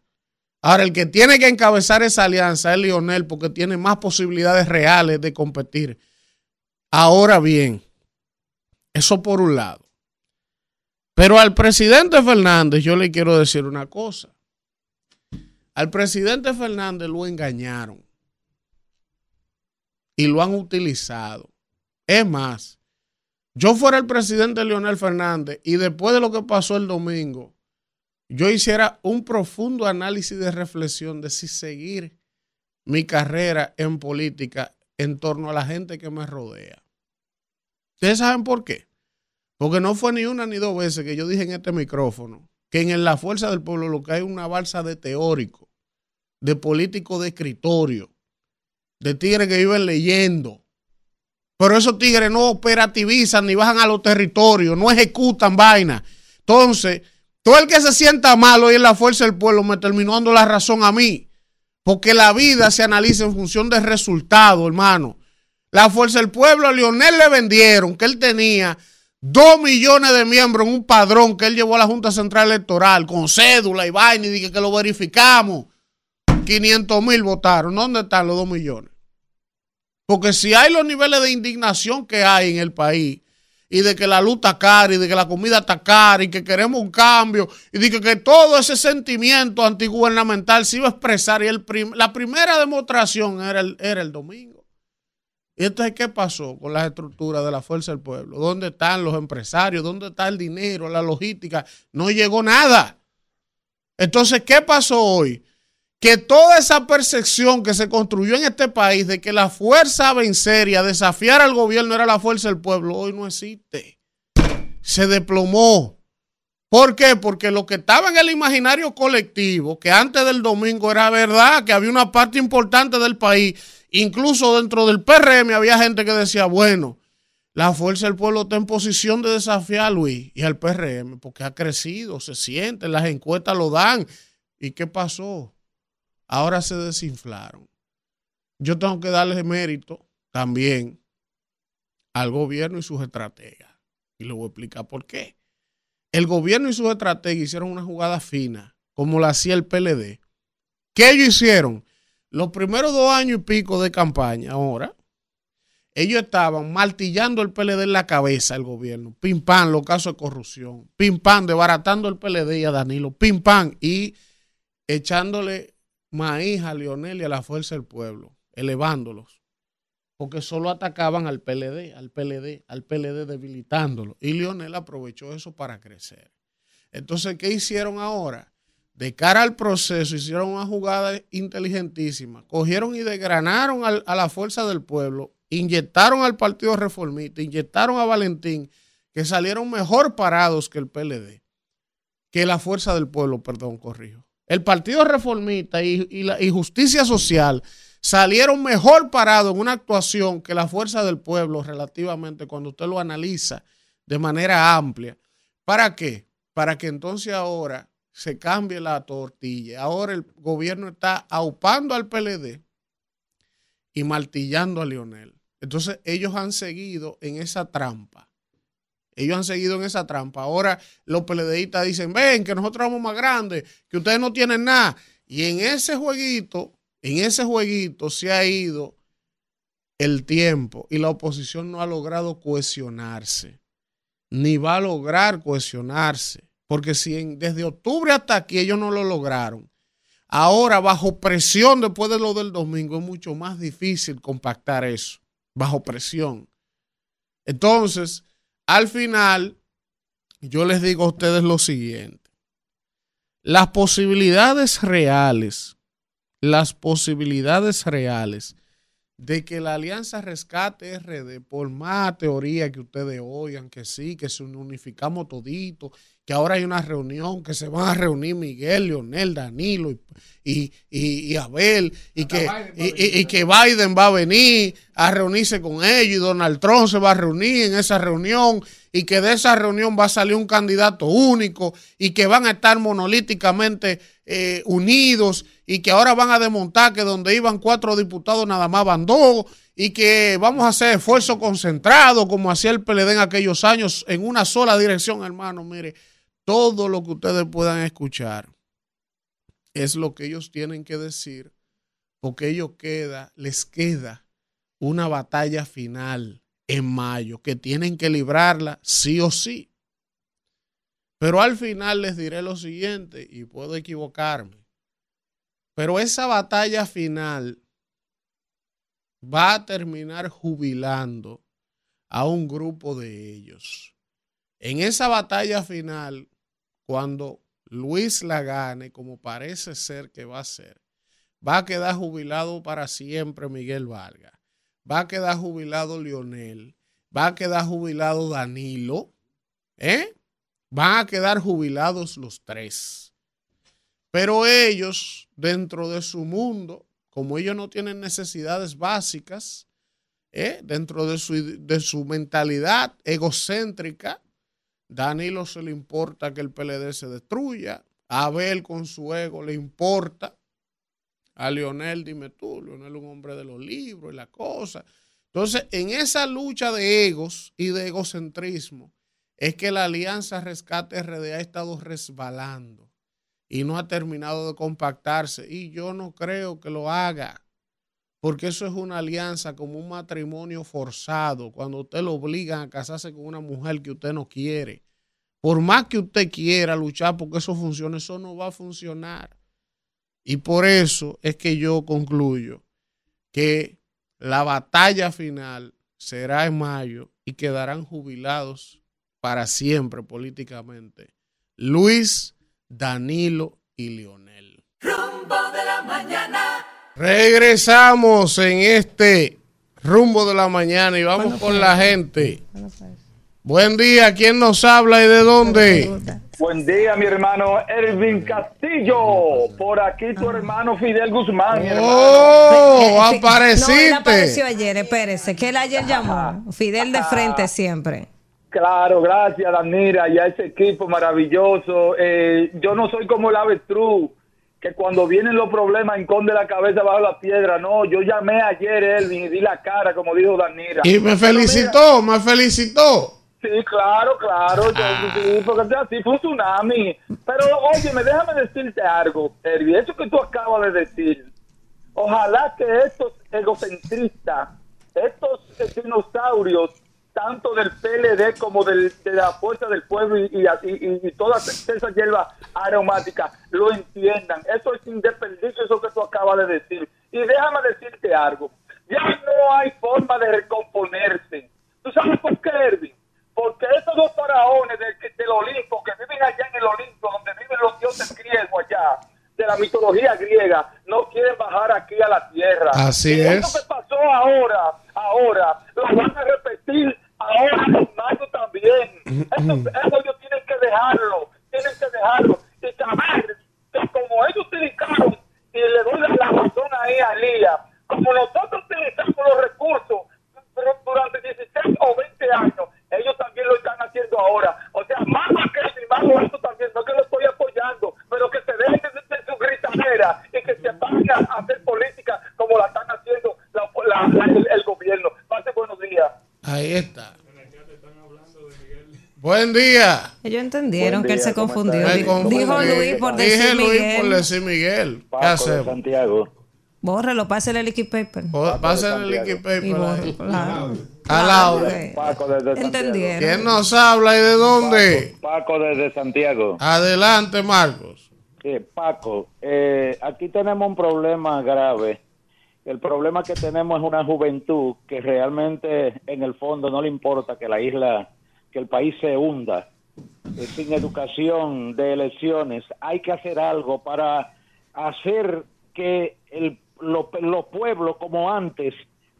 Ahora, el que tiene que encabezar esa alianza es Lionel porque tiene más posibilidades reales de competir. Ahora bien, eso por un lado. Pero al presidente Fernández yo le quiero decir una cosa. Al presidente Fernández lo engañaron y lo han utilizado. Es más, yo fuera el presidente Leonel Fernández y después de lo que pasó el domingo, yo hiciera un profundo análisis de reflexión de si seguir mi carrera en política en torno a la gente que me rodea. ¿Ustedes saben por qué? Porque no fue ni una ni dos veces que yo dije en este micrófono que en la fuerza del pueblo lo que hay es una balsa de teórico, de político de escritorio, de tigres que viven leyendo. Pero esos tigres no operativizan ni bajan a los territorios, no ejecutan vaina. Entonces, todo el que se sienta mal hoy en la fuerza del pueblo me terminó dando la razón a mí. Porque la vida se analiza en función del resultado, hermano. La fuerza del pueblo a Lionel le vendieron que él tenía Dos millones de miembros en un padrón que él llevó a la Junta Central Electoral con cédula y vaina y dije que lo verificamos. 500 mil votaron. ¿Dónde están los dos millones? Porque si hay los niveles de indignación que hay en el país y de que la luz está cara y de que la comida está cara y que queremos un cambio y de que, todo ese sentimiento antigubernamental se iba a expresar y el la primera demostración era era el domingo. ¿Y entonces qué pasó con las estructuras de la fuerza del pueblo? ¿Dónde están los empresarios? ¿Dónde está el dinero, la logística? No llegó nada. Entonces, ¿qué pasó hoy? que toda esa percepción que se construyó en este país de que la fuerza a vencer y a desafiar al gobierno era la fuerza del pueblo, hoy no existe. Se desplomó. ¿Por qué? Porque lo que estaba en el imaginario colectivo, que antes del domingo era verdad, que había una parte importante del país, incluso dentro del PRM había gente que decía, bueno, la fuerza del pueblo está en posición de desafiar a Luis y al PRM, porque ha crecido, se siente, las encuestas lo dan. ¿Y qué pasó? ahora se desinflaron. Yo tengo que darle mérito también al gobierno y sus estrategas. Y le voy a explicar por qué. El gobierno y sus estrategas hicieron una jugada fina, como la hacía el PLD. ¿Qué ellos hicieron? Los primeros dos años y pico de campaña, ahora, ellos estaban martillando el PLD en la cabeza al gobierno. Pim pam, los casos de corrupción. Pim pam, desbaratando el PLD y a Danilo. Pim pam, y echándole maíz a Lionel y a la fuerza del pueblo, elevándolos, porque solo atacaban al PLD, al PLD, al PLD debilitándolo. Y Lionel aprovechó eso para crecer. Entonces, ¿qué hicieron ahora? De cara al proceso, hicieron una jugada inteligentísima. Cogieron y desgranaron a la fuerza del pueblo, inyectaron al Partido Reformista, inyectaron a Valentín, que salieron mejor parados que el PLD, que la fuerza del pueblo, perdón, corrijo el Partido Reformista y, la, Justicia Social salieron mejor parados en una actuación que la fuerza del pueblo relativamente cuando usted lo analiza de manera amplia. ¿Para qué? Para que entonces ahora se cambie la tortilla. Ahora el gobierno está aupando al PLD y martillando a Lionel. Entonces ellos han seguido en esa trampa. Ellos han seguido en esa trampa. Ahora los PLDistas dicen, ven, que nosotros somos más grandes, que ustedes no tienen nada. Y en ese jueguito, en ese jueguito se ha ido el tiempo y la oposición no ha logrado cohesionarse, ni va a lograr cohesionarse. Porque si desde octubre hasta aquí ellos no lo lograron, ahora bajo presión después de lo del domingo es mucho más difícil compactar eso, bajo presión. Entonces, al final, yo les digo a ustedes lo siguiente. Las posibilidades reales, las posibilidades reales de que la Alianza Rescate RD, por más teoría que ustedes oigan, que sí, que se unificamos todito, que ahora hay una reunión, que se van a reunir Miguel, Leonel, Danilo y, Abel, y que, y, que Biden va a venir a reunirse con ellos, y Donald Trump se va a reunir en esa reunión, y que de esa reunión va a salir un candidato único, y que van a estar monolíticamente eh, unidos, y que ahora van a desmontar que donde iban cuatro diputados nada más van dos, y que vamos a hacer esfuerzo concentrado, como hacía el PLD en aquellos años, en una sola dirección, hermano, mire todo lo que ustedes puedan escuchar es lo que ellos tienen que decir, porque ellos queda, les queda una batalla final en mayo, que tienen que librarla sí o sí. Pero al final les diré lo siguiente, y puedo equivocarme, pero esa batalla final va a terminar jubilando a un grupo de ellos. En esa batalla final, cuando Luis la gane, como parece ser que va a ser, va a quedar jubilado para siempre Miguel Vargas, va a quedar jubilado Lionel, va a quedar jubilado Danilo, ¿eh? Van a quedar jubilados los tres. Pero ellos, dentro de su mundo, como ellos no tienen necesidades básicas, ¿eh? dentro de su, de su mentalidad egocéntrica, Danilo se le importa que el PLD se destruya. A Abel con su ego le importa. A Leonel, dime tú, Leonel es un hombre de los libros y la cosa. Entonces, en esa lucha de egos y de egocentrismo, es que la Alianza Rescate RD ha estado resbalando y no ha terminado de compactarse. Y yo no creo que lo haga, porque eso es una alianza como un matrimonio forzado, cuando usted lo obligan a casarse con una mujer que usted no quiere. Por más que usted quiera luchar porque eso funcione, eso no va a funcionar. Y por eso es que yo concluyo que la batalla final será en mayo y quedarán jubilados para siempre políticamente Luis, Danilo y Lionel. Rumbo de la Regresamos en este rumbo de la mañana y vamos con la gente. Buen día, ¿quién nos habla y de dónde? Buen día, mi hermano Ervin Castillo. Por aquí tu hermano Fidel Guzmán. Mi oh, apareciste. [LAUGHS] No, él apareció ayer, espérese, que él ayer llamó. Fidel de frente siempre. Claro, gracias, Danira, y a ese equipo maravilloso. Eh, yo no soy como el avestruz que cuando vienen los problemas enconde la cabeza bajo la piedra. No, yo llamé ayer, Elvin, y di la cara, como dijo Danira. Y me felicitó, me felicitó. Sí, claro, claro, ah. sí, porque así fue un tsunami. Pero, oye, déjame decirte algo, Elvin, eso que tú acabas de decir, ojalá que estos egocentristas, estos dinosaurios, tanto del PLD como de la Fuerza del Pueblo y, y, y, todas esas hierbas aromáticas lo entiendan. Eso es independiente, eso que tú acabas de decir. Y déjame decirte algo. Ya no hay forma de recomponerse. ¿Tú sabes por qué, Erwin? Porque esos dos faraones del, del Olimpo, que viven allá en el Olimpo, donde viven los dioses griegos allá, de la mitología griega, no quieren bajar aquí a la tierra. Así y es. Eso que pasó ahora, ahora, lo van a repetir ahora magos también. Eso, [CLEARS THROAT] eso ellos tienen que dejarlo, tienen que dejarlo. Y saber que como ellos utilizaron, y le doy la razón ahí a Lía, como nosotros utilizamos los recursos durante 16 o 20 años, ellos también lo están haciendo ahora. O sea, más que y más esto también, no que lo estoy apoyando, pero que se dejen de, de su gritadera y que se vayan a hacer política como la están haciendo la, el, el gobierno. Pase buenos días. Ahí está. Buen día. Ellos entendieron que él se confundió. Dijo, Luis por decir Dije Luis por decir Miguel. ¿Qué hacemos? Santiago. Bórrelo, pásale el liquid paper. Pásale el liquid paper. Al lado. Paco desde Entendieron. ¿Quién nos habla y de dónde? Paco desde Santiago. Adelante, Marcos. Sí, Paco, eh, aquí tenemos un problema grave el problema que tenemos es una juventud que realmente en el fondo no le importa que la isla, que el país se hunda. Sin educación de elecciones. Hay que hacer algo para hacer que el, los pueblos como antes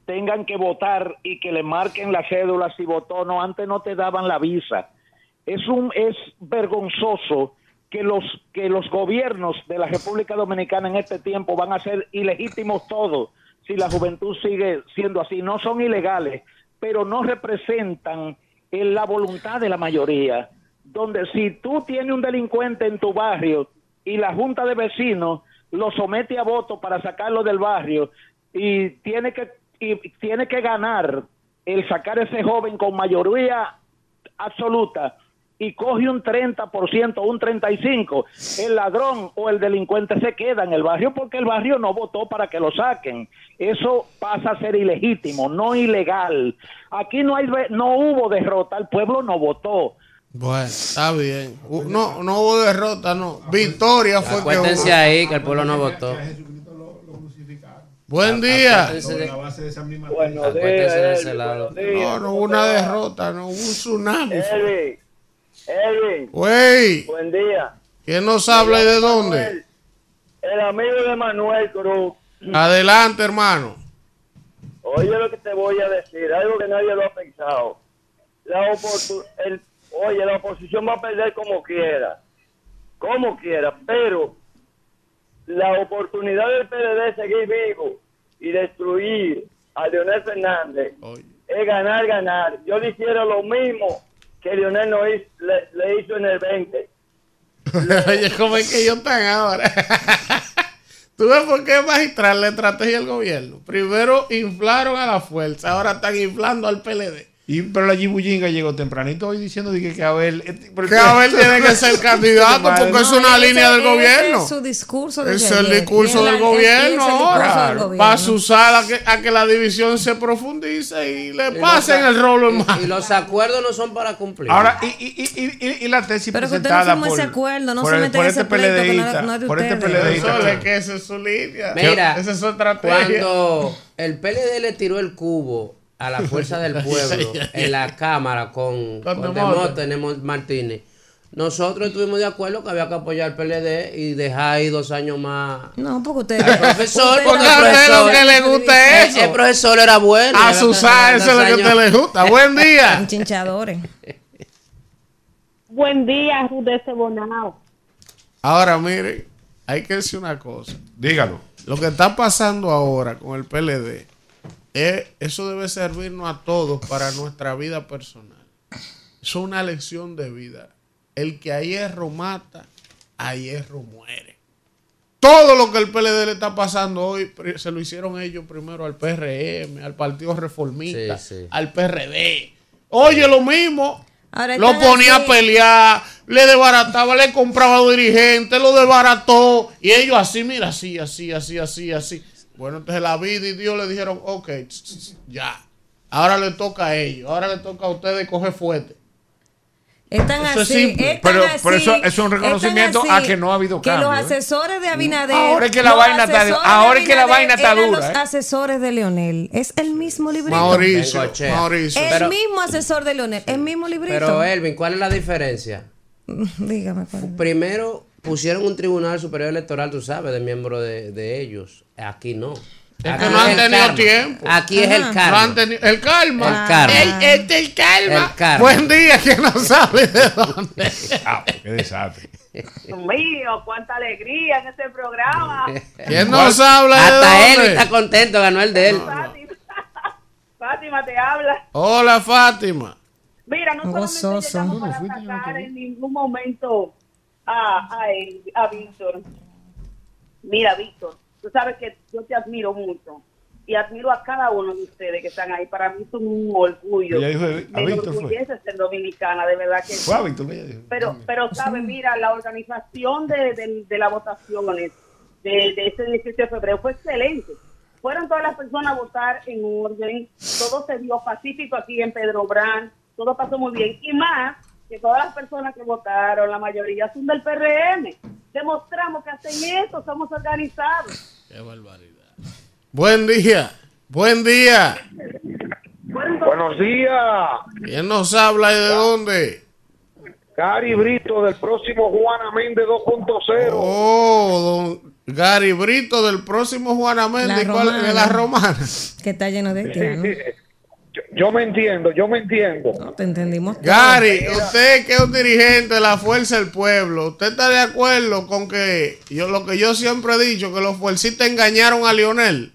tengan que votar y que le marquen la cédula si votó no. Antes no te daban la visa. Es un es vergonzoso que los que los gobiernos de la República Dominicana en este tiempo van a ser ilegítimos todos si la juventud sigue siendo así. No son ilegales, pero no representan la voluntad de la mayoría. Donde si tú tienes un delincuente en tu barrio y la junta de vecinos lo somete a voto para sacarlo del barrio y tiene que y tiene que ganar el sacar ese joven con mayoría absoluta y coge un 30%, un 35%, el ladrón o el delincuente se queda en el barrio porque el barrio no votó para que lo saquen. Eso pasa a ser ilegítimo, no ilegal. Aquí no hay no hubo derrota, el pueblo no votó. Bueno, está bien. No, no hubo derrota, no. Victoria fue Acuérdense que hubo. ahí que el pueblo no votó. Buen día. Buenos días. No, no hubo una derrota, no hubo un tsunami. Edwin. Buen día. ¿Quién nos habla y de dónde? El amigo de Manuel Cruz. Adelante, hermano. Oye lo que te voy a decir, algo que nadie lo ha pensado. La el, oye, la oposición va a perder como quiera, como quiera, pero la oportunidad del PLD de seguir vivo y destruir a Leonel Fernández es ganar, ganar. Yo le lo mismo que Lionel no hizo, le, hizo en el 20. [LAUGHS] Oye, ¿cómo es que ellos están ahora? [LAUGHS] ¿Tú ves por qué magistral la estrategia del gobierno? Primero inflaron a la fuerza, ahora están inflando al PLD. Y, pero la Jibullinga llegó tempranito hoy diciendo que, que Abel. Eh, que Abel tiene que [LAUGHS] ser candidato porque es una línea del gobierno. Es su discurso Es el discurso del gobierno ahora. Va a usar a que, a que la división se profundice y le pasen el rolo en Y, los acuerdos no son para cumplir. Ahora, y, y, y, la tesis pero presentada no por, ese acuerdo, no por, se por este PLDista. No, no por este PLDista. Es que esa es su línea. Mira, esa es su estrategia. Cuando el PLD le tiró el cubo a la fuerza del [LAUGHS] pueblo en la cámara con, con, tenemos Martínez. Nosotros estuvimos de acuerdo que había que apoyar al PLD y dejar ahí dos años más. No, porque usted. El profesor, Porque a usted profesor, lo que le [LAUGHS] gusta es el, el eso. profesor era bueno. A Susana, eso es lo que a usted le gusta. Buen día. Chinchadores. [LAUGHS] Buen día, Ruth de Bonao. Ahora, mire, hay que decir una cosa. Dígalo. Lo que está pasando ahora con el PLD, es, eso debe servirnos a todos para nuestra vida personal. Es una lección de vida. El que a hierro mata, a hierro muere. Todo lo que el PLD le está pasando hoy, se lo hicieron ellos primero al PRM, al Partido Reformista, Sí, sí. al PRD. Oye, lo mismo. Ahora Lo ponía así. a pelear, le desbarataba, le compraba a dirigentes, lo desbarató. Y ellos así, mira, así, así, así, así, así. Bueno, entonces la vida y Dios le dijeron, ok, ya. Ahora le toca a ellos, ahora le toca a ustedes coger fuerte. Están Eso es así. simple. están Pero- así, pero eso- es un reconocimiento así, a que no ha habido Que cambio, los ¿eh? asesores de Abinader. Ahora es que la vaina está- ahora es que la vaina está dura, los ¿eh? asesores de Leonel. Es el mismo librito. Mauricio. Mauricio. el Pero- mismo asesor de Leonel. El mismo librito. Pero Elvin, ¿cuál es la diferencia? [LAUGHS] Dígame. cuál es. Primero pusieron un tribunal superior electoral, tú sabes, de miembro de, de ellos. Aquí no. Es Aquí que no han tenido karma. tiempo. Aquí es el No karma. han tenido- el calma. El karma. El- este el calma. El karma. Buen día, que no sabe de dónde. Ah, qué desastre. Dios mío, cuánta alegría en este programa. ¿Quién nos habla de Hasta él está contento, ganó el de él. Fátima, Fátima te habla. Hola, Fátima. Mira, no solamente Gozoso. llegamos para atacar en ningún momento a, a, él, a Víctor. Mira, Víctor, tú sabes que yo te admiro mucho y admiro a cada uno de ustedes que están ahí. Para mí son un orgullo. Ella dijo a Me ser dominicana, de verdad que sí. Fue a Víctor, ella dijo. Pero, pero sabe, mira, la organización de, de, de las votaciones de, de este 17 de febrero fue excelente. Fueron todas las personas a votar en orden, todo se dio pacífico aquí en Pedro Brán, todo pasó muy bien. Y más, que todas las personas que votaron, la mayoría son del PRM. Demostramos que hacen esto, somos organizados. Qué barbaridad. Buen día. Buen día. Buenos días, ¿Quién nos habla y de dónde? Gary Brito del próximo Juana Méndez 2.0. Oh, don Gary Brito del próximo Juana Méndez. La ¿cuál-. De la romana. Que está lleno de. Yo, yo me entiendo, yo me entiendo. No, te entendimos. todo. Gary, usted que es un dirigente de la Fuerza del Pueblo, ¿usted está de acuerdo con que yo lo que yo siempre he dicho, que los fuercistas engañaron a Lionel?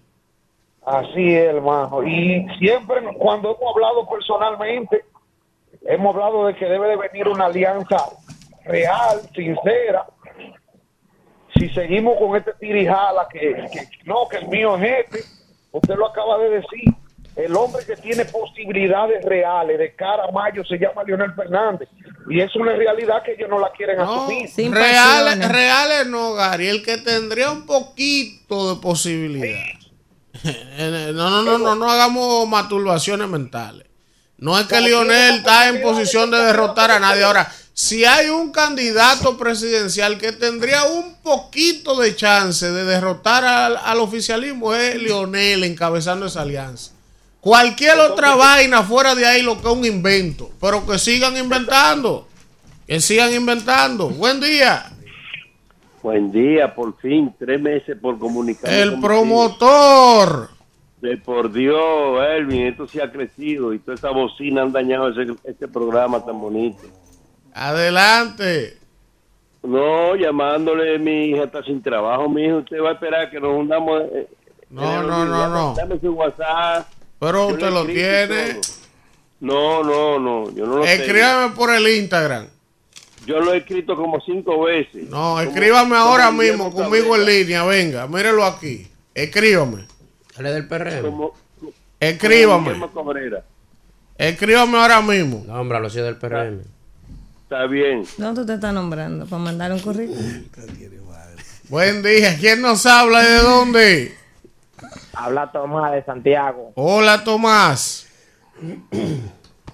Así es, hermano. Y siempre cuando hemos hablado personalmente, hemos hablado de que debe de venir una alianza real, sincera. Si seguimos con este tirijala que, que no, que el mío es este, usted lo acaba de decir. El hombre que tiene posibilidades reales de cara a mayo se llama Leonel Fernández. Y es una realidad que ellos no la quieren No, asumir. Sin reales, reales no, Gary. El que tendría un poquito de posibilidad. No, no, no, no, no hagamos masturbaciones mentales. No es que Lionel está en posición de derrotar a nadie. Ahora, si hay un candidato presidencial que tendría un poquito de chance de derrotar al, al oficialismo, es Lionel encabezando esa alianza. Cualquier otra vaina fuera de ahí lo que es un invento. Pero que sigan inventando. Que sigan inventando. Buen día. Buen día, por fin, tres meses por comunicar. El promotor. De por Dios, Elvin, esto sí ha crecido y toda esa bocina han dañado ese, este programa tan bonito. Adelante. No, llamándole, mi hija está sin trabajo, mi hijo, usted va a esperar que nos hundamos. eh, No, no, no, no. Dame su WhatsApp. Pero Yo usted lo tiene. No, no, no, yo no lo tengo. Escríbame por el Instagram. Yo lo he escrito como cinco veces. No, escríbame como ahora mismo conmigo en línea. Venga, mírelo aquí. Escríbame. Es del. Como- como Escríbame. Escríbame ahora mismo. No, hombre, lo sido del PRM. Está bien. ¿Dónde tú te estás nombrando? Para mandar un currículum. Buen día. ¿Quién nos habla y de dónde? Habla Tomás de Santiago. Hola, Tomás.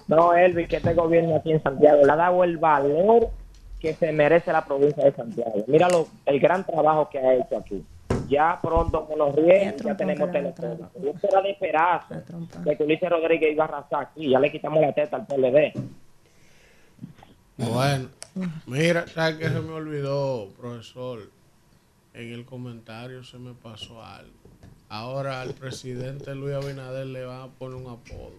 No, Elvis, que este gobierno aquí en Santiago le ha dado el valor que se merece la provincia de Santiago. Míralo, el gran trabajo que ha hecho aquí. Ya pronto con los riesgos ya tenemos teléfono. Esto era de esperanza de que Ulises Rodríguez iba a arrasar aquí. Ya le quitamos la teta al PLD. Bueno, Mira, ¿sabes qué se me olvidó, profesor? En el comentario se me pasó algo. Ahora al presidente Luis Abinader le van a poner un apodo.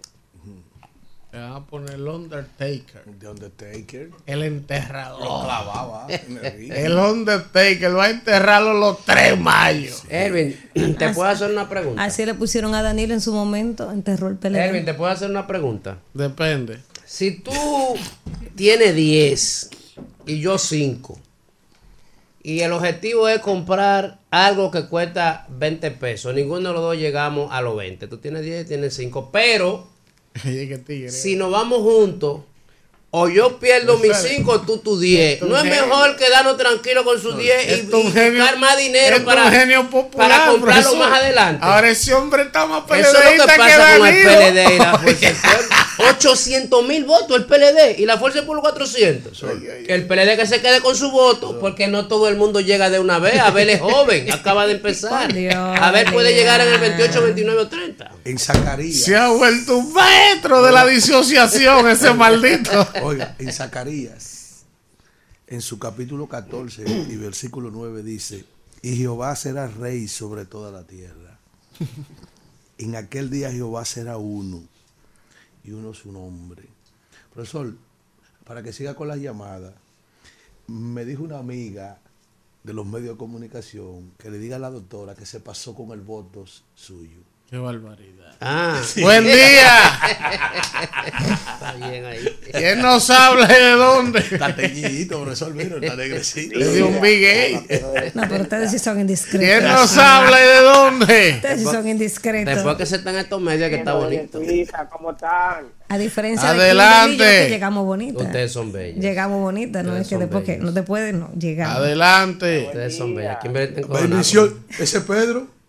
Le van a poner el Undertaker. The Undertaker. El enterrador. Lo clavaba. el Undertaker. Va a enterrarlo los tres mayos. Erwin, ¿te puedo hacer una pregunta? Así le pusieron a Danilo en su momento. Enterró el PLD. Erwin, ¿te puedo hacer una pregunta? Depende. Si tú tienes 10 y yo 5 y el objetivo es comprar algo que cuesta 20 pesos, ninguno de los dos llegamos a los 20. Tú tienes 10 [LAUGHS] y tienes 5, pero si nos vamos juntos, o yo pierdo mis 5 tú tus 10. No es mejor quedarnos tranquilos con sus 10 y, buscar más dinero para, para comprarlo más adelante. Ahora ese hombre está más Eso es lo que pasa con el PLD [LAUGHS] y la Fuerza del Pueblo. 800 mil votos el PLD y la Fuerza Pueblo 400. Que el PLD que se quede con su voto, porque no todo el mundo llega de una vez. Abel es joven, [LAUGHS] acaba de empezar. A ver, puede llegar en el 28, 29 o 30. En Zacarías. Se ha vuelto un maestro de la disociación ese maldito. [LAUGHS] Oiga, en Zacarías, en su capítulo 14 y versículo 9 dice, y Jehová será rey sobre toda la tierra. En aquel día Jehová será uno y uno su nombre. Profesor, para que siga con las llamadas, me dijo una amiga de los medios de comunicación que le diga a la doctora que se pasó con el voto suyo. Qué barbaridad. Ah, [LAUGHS] Buen día. Está bien ahí. ¿Quién nos habla y de dónde? Está teñidito, profesor, mira, está negrecito. Le dio un big gay. No, pero ustedes sí son indiscretos. ¿Quién nos habla y de dónde? Ustedes sí son indiscretos. Después que se están estos medios que está bonito. ¿Cómo están? A diferencia Adelante. de yo, que llegamos bonitas. Ustedes son bellos. Llegamos bonitas, no es que después que no te pueden, no, llegamos. Adelante. Ustedes son está encojonada. Bendición. Ese es Pedro.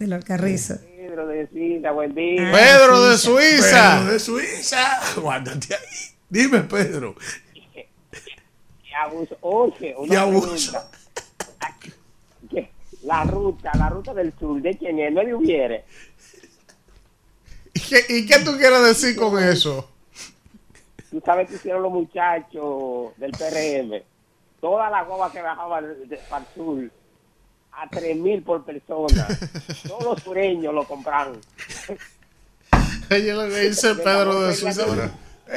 De los carrizos. Pedro de Suiza, buen día. Pedro de Suiza. Pedro de Suiza. [LAUGHS] Guárdate ahí. Dime, Pedro. Y abuso. Oye, Y una abuso. pregunta. ¿Qué? La ruta, la ruta del sur, ¿de quién es? No le hubiere. ¿Y qué, y qué tú quieres decir con eso? Tú sabes que hicieron los muchachos del PRM. Toda la guagua que bajaba de- de- para el sur a 3 mil por persona. [LAUGHS] Todos los sureños lo compraron. Oye, lo que dice Pedro de Suiza.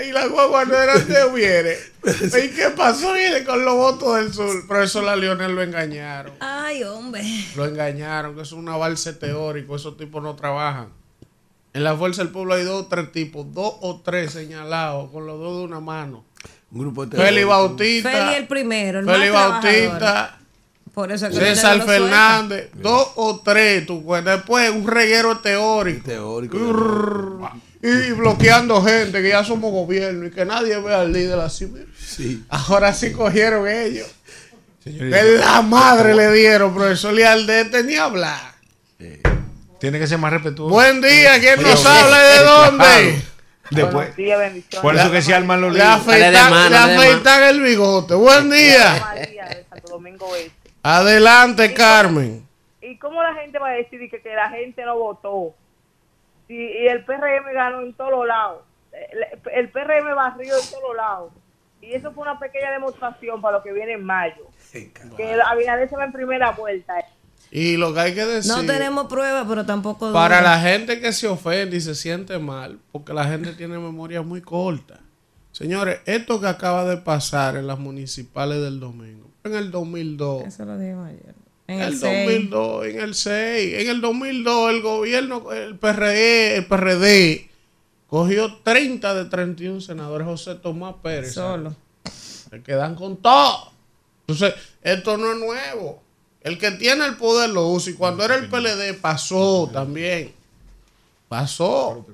Y la guagua no era de hubiere. [LAUGHS] ¿Y qué pasó Viene con los votos del sur? Pero eso la Lionel lo engañaron. Ay, hombre. Lo engañaron, que eso es un avance teórico. Esos tipos no trabajan. En la Fuerza del Pueblo hay dos o tres tipos, dos o tres señalados, con los dos de una mano. Un grupo de Feli. Bautista. Feli el primero, el Feli más Bautista. Por eso es que César no lo suelta. Fernández, dos o tres, tú cuentas. Después un reguero teórico. Teórico. Y bloqueando gente, que ya somos gobierno y que nadie ve al líder así. mira. Sí. Ahora sí cogieron ellos. Señorita, la madre le dieron, profesor Lealdete, ni hablar. tiene que ser más respetuoso. Buen día, ¿quién Oye, nos habla y de dónde? Después, Días, bendiciones. por eso que se arman los Le líos. Afeitan, le afeitan el bigote. Buen día. María de Santo Domingo Este. Adelante, Carmen. ¿Y cómo la gente va a decir que, que la gente no votó? Si, y el PRM ganó en todos los lados. El, el PRM barrió en todos los lados. Y eso fue una pequeña demostración para lo que viene en mayo. Que Abinader se va en primera vuelta. Y lo que hay que decir. No tenemos pruebas, pero tampoco. Para la gente que se ofende y se siente mal, porque la gente tiene memoria muy corta. Señores, esto que acaba de pasar en las municipales del domingo, en el 2002, Eso lo dijimos ayer. En el el 6. 2002, en el 6, en el 2002 el gobierno, el PRD, el PRD cogió 30 de 31 senadores, José Tomás Pérez. Solo. Se quedan con todo. Entonces, esto no es nuevo. El que tiene el poder lo usa. Y cuando era el PLD pasó también. Pasó.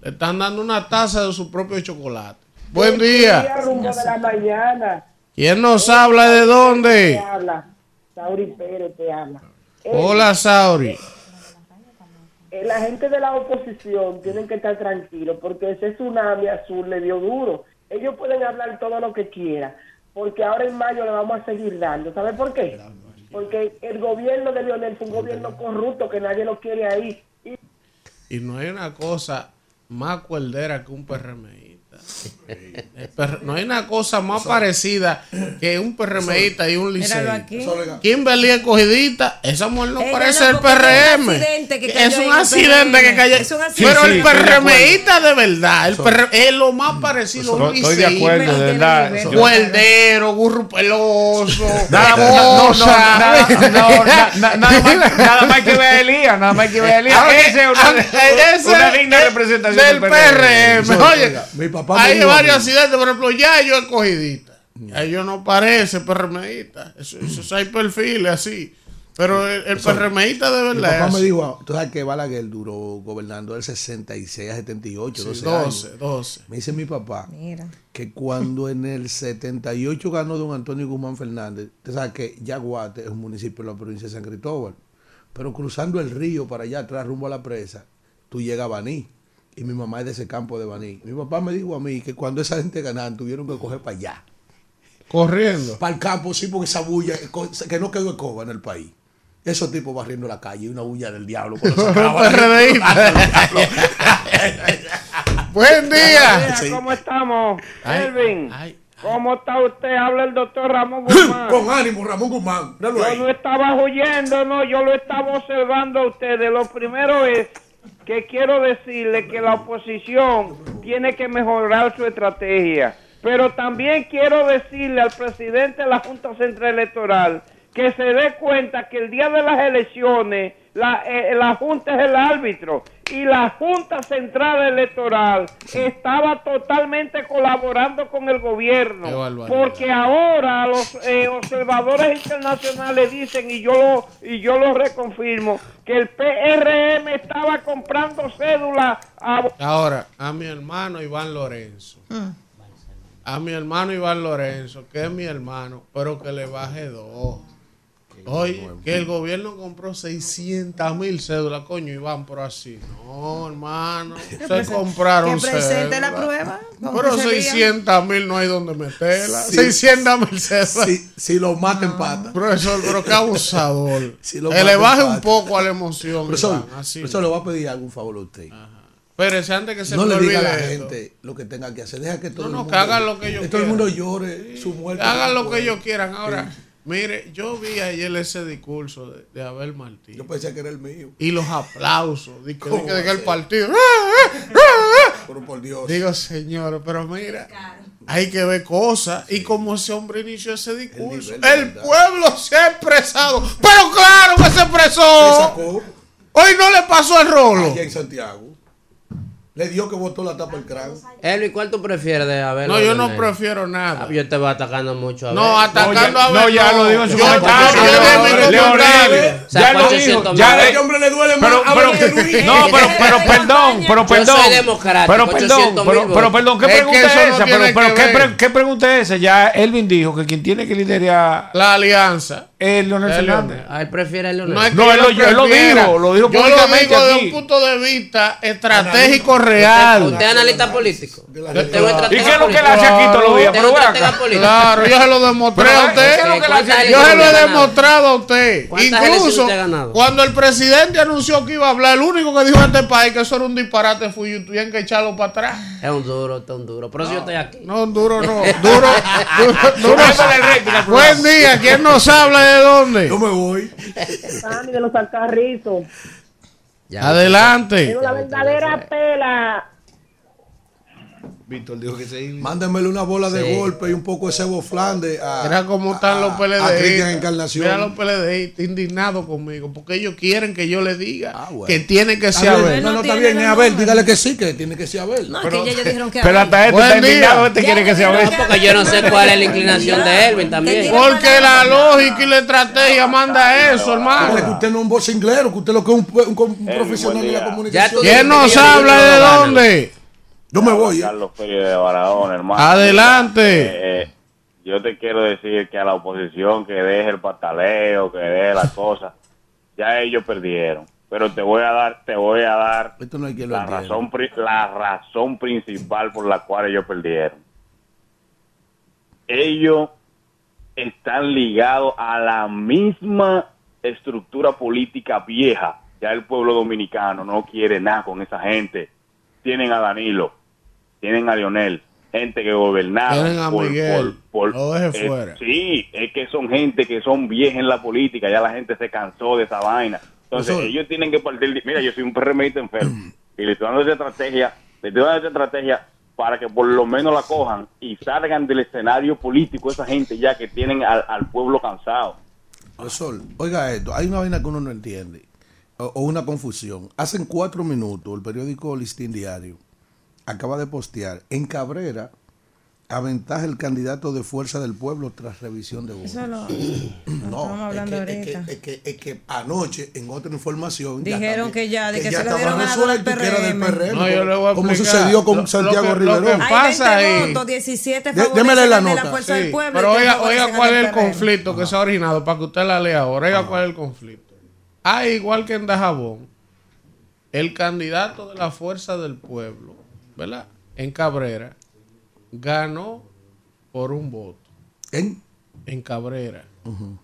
Le están dando una taza de su propio chocolate. Buen día. rumbo de la mañana. ¿Quién nos habla de dónde? habla. Sauri Pérez te habla. Hola, Sauri. eh, la gente de la oposición tienen que estar tranquilos porque ese tsunami azul le dio duro. Ellos pueden hablar todo lo que quieran, porque ahora en mayo le vamos a seguir dando. ¿Sabe por qué? Porque el gobierno de Leonel fue un gobierno corrupto que nadie lo quiere ahí. Y Y no hay una cosa más cuerdera que un PRMI. No hay una cosa más parecida que un PRMista y un liceo. Kimberly escogidita, esa mujer no parece el PRM. Es un accidente que cayó. Pero el PRMista de verdad, el es lo más parecido a un liceo. Estoy de acuerdo, de verdad. Guerdero, burro peloso. [LAUGHS] Nada, no, [LAUGHS] nada más que ver a Elías, nada más que ver a Elías. Ese es una digna representación del PRM. Oye, mi papá hay varios accidentes, por ejemplo, ya yo he cogidita. Ya yo no parece PRMista. Eso, eso, hay perfiles así. Pero el, el de verdad. Mi papá me dijo, tú sabes que Balaguer duró gobernando del 66 a 78, 12, 12, 12. Me dice mi papá que cuando en el 78 ganó don Antonio Guzmán Fernández, tú sabes que Yaguate es un municipio de la provincia de San Cristóbal, pero cruzando el río para allá atrás rumbo a la presa, tú llegas a Baní y mi mamá es de ese campo de Baní. Mi papá me dijo a mí que cuando esa gente ganaban tuvieron que coger para allá. Corriendo. Para el campo, sí, porque esa bulla, que no quedó escoba en el país. Esos tipos barriendo la calle, una bulla del diablo. [LAUGHS] [LAUGHS] Buen día. ¿Cómo estamos? Elvin. ¿Cómo está usted? Habla el doctor Ramón [LAUGHS] Guzmán. Con ánimo, Ramón Guzmán. yo no estaba oyendo, no, yo lo estaba observando a ustedes. Lo primero es que quiero decirle que la oposición tiene que mejorar su estrategia. Pero también quiero decirle al presidente de la Junta Central Electoral que se dé cuenta que el día de las elecciones la, eh, la Junta es el árbitro y la Junta Central Electoral estaba totalmente colaborando con el gobierno. Porque ahora los eh, observadores internacionales dicen y yo lo, y yo lo reconfirmo que el PRM estaba comprando cédulas ahora a mi hermano Iván Lorenzo. Mm. a mi hermano Iván Lorenzo que es mi hermano pero que le baje dos Oye, que el gobierno compró 600 mil cédulas, coño, y van por así. No, hermano, se compraron que presente la prueba. Pero 600 mil no hay donde meterla. 600 mil cédulas. Si, si lo maten pata. Profesor, pero qué abusador. [LAUGHS] si que le baje un poco a la emoción. Profesor, así. le voy a pedir algún favor a usted. Pero antes que se no le diga a la gente lo que tenga que hacer. Deja que todo, no, el, mundo, que hagan lo que ellos todo el mundo llore su muerte. Hagan lo que ellos quieran. Ahora. Mire, yo vi ayer ese discurso de, de, Abel Martín. Yo pensé que era el mío. Y los aplausos. De que, de que el partido. [LAUGHS] Pero por Dios. Digo, señor, pero mira, hay que ver cosas. Y como ese hombre inició ese discurso, el, pueblo se ha expresado. Pero claro que se expresó. Hoy no le pasó el rolo. Allá en Santiago. Le dio que botó la tapa el cráneo. Elvi, ¿cuál tú prefieres de Abel? No, yo no prefiero nada. Ah, yo te voy atacando mucho a No, atacando a Abel. No, ya lo digo en su comentario. Ya lo dijo. Ya a este hombre le duele más pero, No, pero, pero perdón, [LAUGHS] pero perdón. Yo soy democrático. Pero perdón, pero, pero perdón, ¿qué pregunta es esa? Pero, pero ¿qué, ¿qué pregunta es esa? Ya Elvin dijo que quien tiene que liderar la alianza es Leonel Fernández. Ah, él prefiere a Leonel. No, es no él, lo, dijo, lo dijo Yo lo digo desde un punto de vista estratégico real. Usted, es analista político. ¿Y qué es lo que le hace aquí todos los días? Claro, yo se lo demostré a usted. Yo se lo he demostrado a usted. Incluso cuando el presidente anunció que iba a hablar, el único que dijo en este país que eso era un disparate fue y tuvieron que echarlo para atrás. Es un duro, es un duro. Pero si yo estoy aquí. No, un duro no. [LAUGHS] Duro. Duro. Buen día. ¿Quién nos habla de dónde? Yo me voy. de los Alcarrizos. Adelante. Pero la verdadera pela Víctor dijo que se iba. Mándenmele una bola de golpe y un poco de cebo flande a. Mira cómo están los PLD. Encarnación. Mira los PLD indignados conmigo porque ellos quieren que yo le diga ah, que tiene que ser Abel. No, no, está bien, es Abel. Dígale que sí, que tiene que ser Abel. No, pero, que ellos dijeron que Pero hasta este está indignado, este quiere que sea Abel. porque yo no sé cuál es la inclinación de Elvin también. Porque la lógica y la estrategia manda eso, hermano. Que usted no es un vocinglero, que usted lo que es un, profesional de la comunicación. ¿Quién nos habla de dónde? Yo me voy. Carlos Pérez de Barahona, hermano. Adelante. Eh, eh, yo te quiero decir que a la oposición que deje el pataleo, que deje las [LAUGHS] cosas, ya ellos perdieron. Pero te voy a dar, te voy a dar la razón, la razón principal por la cual ellos perdieron. Ellos están ligados a la misma estructura política vieja. Ya el pueblo dominicano no quiere nada con esa gente. Tienen a Danilo tienen a Lionel, gente que gobernaba. Tienen a Miguel. Por, lo deje eh, fuera. Sí, es que son gente que son viejas en la política, ya la gente se cansó de esa vaina. Entonces, Eso- ellos tienen que partir. de- Mira, yo soy un PRMista enfermo [CLEARS THROAT] y le estoy dando esa estrategia, le estoy dando esa estrategia para que por lo menos la cojan y salgan del escenario político esa gente ya que tienen al, al pueblo cansado. Sol, oiga esto, hay una vaina que uno no entiende, o, o una confusión. Hace cuatro minutos el periódico Listín Diario acaba de postear en Cabrera aventaja el candidato de Fuerza del Pueblo tras revisión de votos. Eso lo, [CLEARS THROAT] lo No, estamos hablando es que, es que- ahorita. es que- es que anoche en otra información ya Dijeron también- que ya, de que se lo estaba dieron a del PRM. PRM, No, yo le voy a como sucedió con Lo- Santiago lo que Riverón. Hay pasa 20 ahí. votos, 17 Dé- favorecen démele la al de la nota. Fuerza Sí, del Pueblo. pero oiga, oiga cuál del es el conflicto que se ha originado para que usted la lea ahora. Oiga cuál es el conflicto. Ah, igual que en Dajabón, el candidato de la Fuerza del Pueblo, ¿verdad? En Cabrera, ganó por un voto. ¿En? En Cabrera.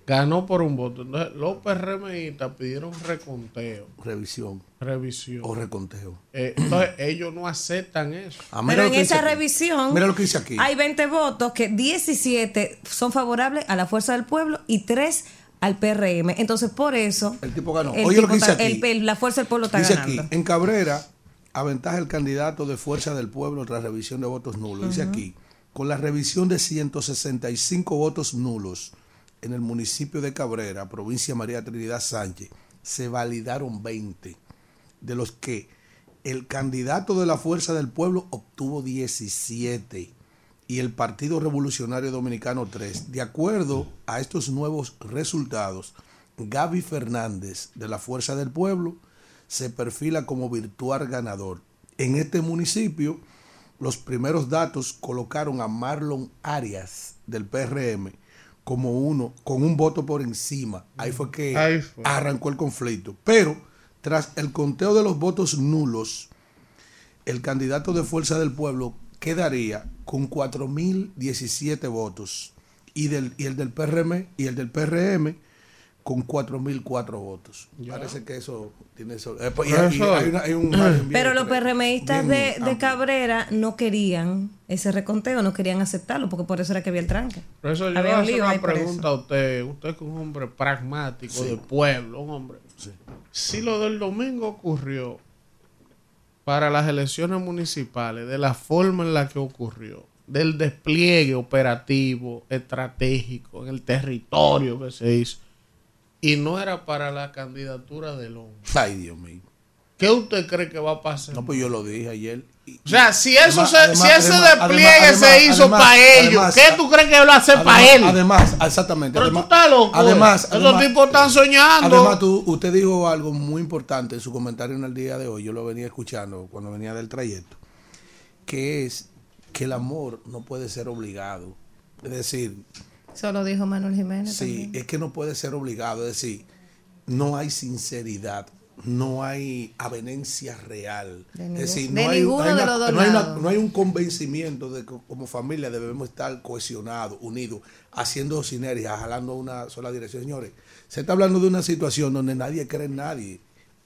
Ganó por un voto. Entonces, los PRMistas pidieron reconteo, Revisión revisión. o reconteo. Eh, entonces, [CLEARS THROAT] ellos no aceptan eso. Ah, Pero lo en esa revisión Mira lo que dice aquí. hay 20 votos, que 17 son favorables a la Fuerza del Pueblo y 3 al PRM. Entonces, por eso... El tipo ganó. el Oye lo tipo que dice aquí. el- el- la Fuerza del Pueblo está Dice ganando. aquí, en Cabrera, aventaja el candidato de Fuerza del Pueblo tras revisión de votos nulos. Dice aquí, con la revisión de 165 votos nulos en el municipio de Cabrera, provincia María Trinidad Sánchez, se validaron 20, de los que el candidato de la Fuerza del Pueblo obtuvo 17 y el Partido Revolucionario Dominicano 3. De acuerdo a estos nuevos resultados, Gaby Fernández de la Fuerza del Pueblo se perfila como virtual ganador. En este municipio, los primeros datos colocaron a Marlon Arias del PRM como uno, con un voto por encima. Ahí fue que Ahí fue. arrancó el conflicto. Pero tras el conteo de los votos nulos, el candidato de Fuerza del Pueblo quedaría con 4.017 votos y, del, y el del PRM y el del PRM con 4.004 votos. Parece que eso tiene eso. eh, pues, y hay- y hay una- hay un margen bien Pero los PRMistas de, de. Cabrera no querían ese reconteo, no querían aceptarlo, porque por eso era que había el tranque. Por eso yo le Había lío una pregunta a usted. Usted que es un hombre pragmático, Sí. de pueblo, un hombre. Si lo del domingo ocurrió para las elecciones municipales, de la forma en la que ocurrió, del despliegue operativo, estratégico, en el territorio que se hizo, y no era para la candidatura del hombre, Ay, Dios mío. ¿qué usted cree que va a pasar? No, pues yo lo dije ayer. O sea, si eso Además- se, además- si ese además- despliegue se hizo para ellos, ¿qué tú crees que lo hace para él? Además, exactamente. Pero tú estás loco. Además, Esos tipos están soñando. Además, tú, usted dijo algo muy importante en su comentario en el día de hoy. Yo lo venía escuchando cuando venía del trayecto. Que es que el amor no puede ser obligado. Es decir, Eso lo dijo Manuel Jiménez. Sí, también. es que no puede ser obligado, es decir, no hay sinceridad, no hay avenencia real. De es decir, de no hay, no hay una- una- no hay un convencimiento de que como familia debemos estar cohesionados, unidos, haciendo sinergias, jalando una sola dirección. Señores, se está hablando de una situación donde nadie cree en nadie.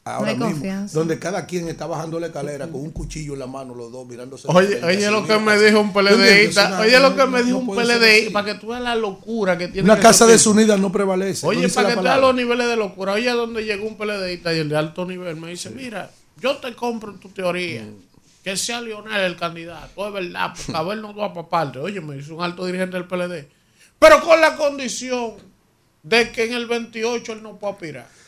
Ahora mismo, confianza. donde cada quien está bajando la escala con un cuchillo en la mano, los dos mirándose. Oye, frente, oye lo que me dijo un. PLDista, oye lo no- que me dijo un PLDista, para que tú veas la locura que tiene Una que casa desunida no prevalece. Oye, no para que tú veas los niveles de locura. Oye, donde llegó un PLDista y el de alto nivel me dice, mira, yo te compro tu teoría. Mm. Que sea Lionel el candidato, es verdad, porque a ver no va para parte. Oye, me hizo un alto dirigente del PLD. Pero con la condición de que en el 28 él no pueda aspirar.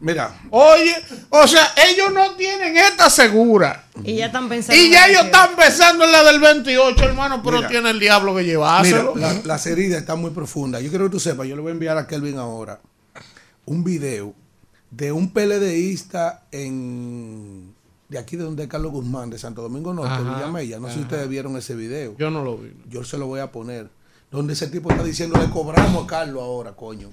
Mira, Oye, o sea, ellos no tienen esta segura. Y ya están pensando. Y en ya la ellos están pensando en la del 28, hermano, pero Mira. tiene el diablo que Mira, llevárselo. la- las heridas están muy profundas. Yo quiero que tú sepas, yo le voy a enviar a Kelvin ahora un video de un PLDista en de aquí de donde es Carlos Guzmán, de Santo Domingo Norte, Ajá, Villamella. No sé si ustedes vieron ese video. Yo no lo vi. Yo se lo voy a poner. Donde ese tipo está diciendo, le cobramos a Carlos ahora, coño.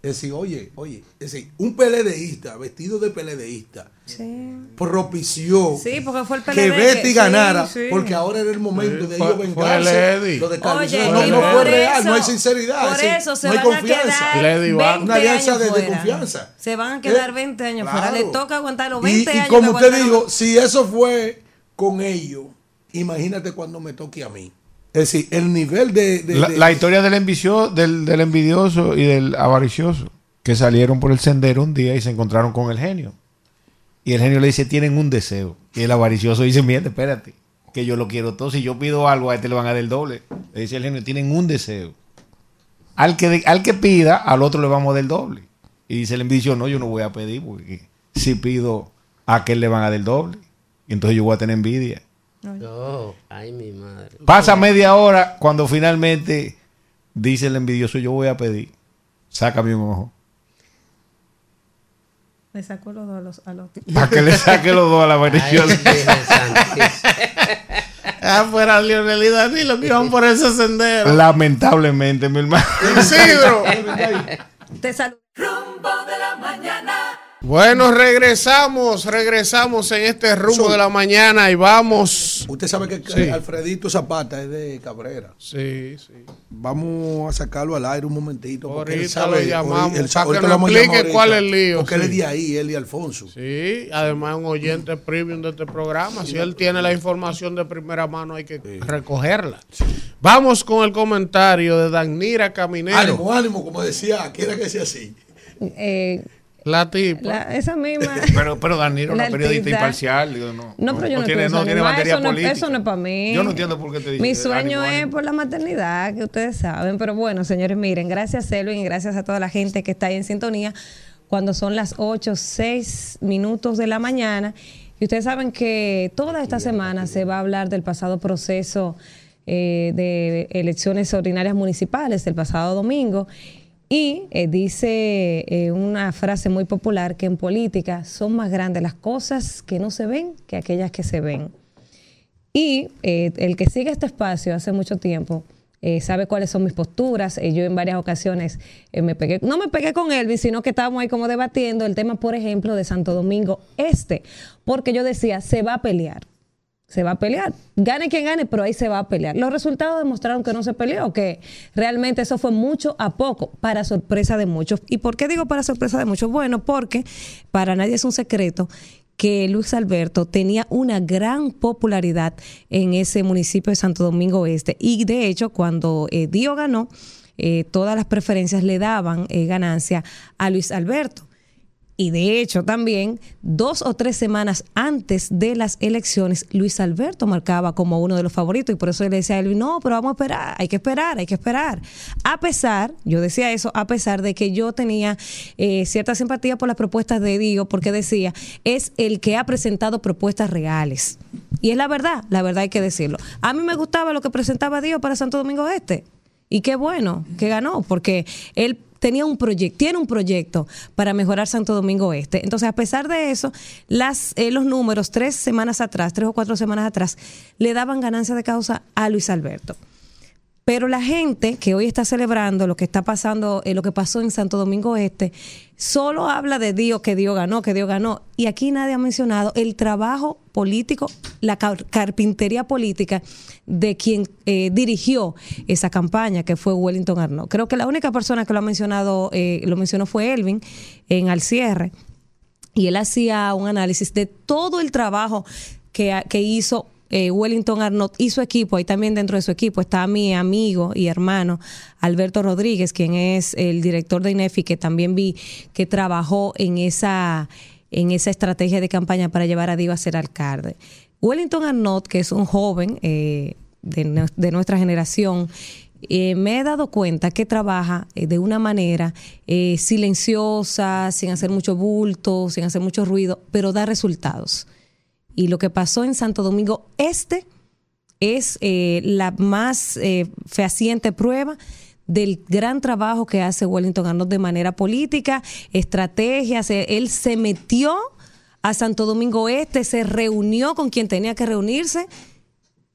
Es decir, oye, oye, es decir, un PLDista vestido de PLDista Sí. propició Sí, porque fue el PLD. que Betty ganara, sí. porque ahora era el momento Sí, de ellos vengarse. Lo de Carlos. Oye, no, y no fue real, no hay sinceridad. Por es decir, eso se no hay van confianza. a quedar Lady 20 Bank. Una alianza de- confianza. Se van a quedar Eh, 20 años claro. fuera. Le toca aguantar los Y, 20 y años. como que usted dijo, si eso fue con ellos, Imagínate cuando me toque a mí. Es decir, el nivel de... la, historia del, del, del envidioso y del avaricioso, que salieron por el sendero un día y se encontraron con el genio. Y el genio le dice, tienen un deseo. Y el avaricioso dice, mire, espérate, que yo lo quiero todo. Si yo pido algo, a este le van a dar el doble. Le dice el genio, tienen un deseo. Al que, al que pida, al otro le vamos a dar el doble. Y dice el envidioso, no, yo no voy a pedir, porque si pido a aquel le van a dar el doble. Y entonces yo voy a tener envidia. Oh, ay, mi madre. Pasa media hora cuando finalmente dice el envidioso, yo voy a pedir. Sácame un ojo. Le saco los dos a los, Para que le saque los dos a la avariciosa. [LAUGHS] ah, fuera Lionel y Danilo que iban por ese sendero. Lamentablemente, mi hermano. Isidro. [LAUGHS] Te saludo. Bueno, regresamos, regresamos en este rumbo de la mañana y vamos. Usted sabe que Alfredito Zapata es de Cabrera. Sí, sí. Vamos a sacarlo al aire un momentito. Ahorita lo llamamos para que nos explique cuál es el lío. Porque él es de ahí, él y Alfonso. Sí, además un oyente premium de este programa. Si él tiene la información de primera mano hay que recogerla. Vamos con el comentario de Danira Caminero. Ánimo, ánimo, como decía, quiera que sea así. Eh, la tipa. esa misma. [LAUGHS] pero, pero Danilo es una periodista imparcial. Digo, no, no, pero yo no, tiene, no tiene materia eso política. No, eso no es para mí. Yo no entiendo por qué te dice. Mi sueño es por la maternidad, que ustedes saben. Pero bueno, señores, miren, gracias Selvin y gracias a toda la gente que está ahí en sintonía cuando son las 8, 6 minutos de la mañana. Y ustedes saben que toda esta semana se va a hablar del pasado proceso eh, de elecciones ordinarias municipales, el pasado domingo. Y eh, dice eh, una frase muy popular que en política son más grandes las cosas que no se ven que aquellas que se ven. Y eh, el que sigue este espacio hace mucho tiempo sabe cuáles son mis posturas. yo en varias ocasiones no me pegué con Elvis, sino que estábamos ahí como debatiendo el tema, por ejemplo, de Santo Domingo Este, porque yo decía, se va a pelear se va a pelear. Gane quien gane, pero ahí se va a pelear. Los resultados demostraron que no se peleó, que realmente eso fue mucho a poco, para sorpresa de muchos. ¿Y por qué digo para sorpresa de muchos? Bueno, porque para nadie es un secreto que Luis Alberto tenía una gran popularidad en ese municipio de Santo Domingo Este. Y de hecho, cuando eh, Dio ganó, eh, todas las preferencias le daban eh, ganancia a Luis Alberto. Y de hecho también dos o tres semanas antes de las elecciones, Luis Alberto marcaba como uno de los favoritos y por eso le decía a él, no, pero vamos a esperar, hay que esperar, hay que esperar. A pesar, yo decía eso, a pesar de que yo tenía eh, cierta simpatía por las propuestas de Dio, porque decía, es el que ha presentado propuestas reales. Y es la verdad, la verdad hay que decirlo. A mí me gustaba lo que presentaba Dio para Santo Domingo Este. Y qué bueno que ganó, porque él tenía un proyecto, tiene un proyecto para mejorar Santo Domingo Este. Entonces, a pesar de eso, las, eh, los números tres semanas atrás, tres o cuatro semanas atrás, le daban ganancia de causa a Luis Alberto. Pero la gente que hoy está celebrando lo que está pasando, eh, lo que pasó en Santo Domingo Este, solo habla de Dios, que Dios ganó, que Dios ganó. Y aquí nadie ha mencionado el trabajo político, la carpintería política de quien eh, dirigió esa campaña, que fue Wellington Arnaud. Creo que la única persona que lo ha mencionado, eh, lo mencionó fue Elvin en al cierre. Y él hacía un análisis de todo el trabajo que, que hizo eh, Wellington Arnott y su equipo, ahí también dentro de su equipo está mi amigo y hermano Alberto Rodríguez, quien es el director de INEFI, que también vi que trabajó en esa, en esa estrategia de campaña para llevar a Diva a ser alcalde. Wellington Arnott, que es un joven eh, de, nuestra generación, eh, me he dado cuenta que trabaja de una manera silenciosa, sin hacer mucho bulto, sin hacer mucho ruido, pero da resultados. Y lo que pasó en Santo Domingo Este es eh, la más eh, fehaciente prueba del gran trabajo que hace Wellington Arnold de manera política, estrategias. Él se metió a Santo Domingo Este, se reunió con quien tenía que reunirse.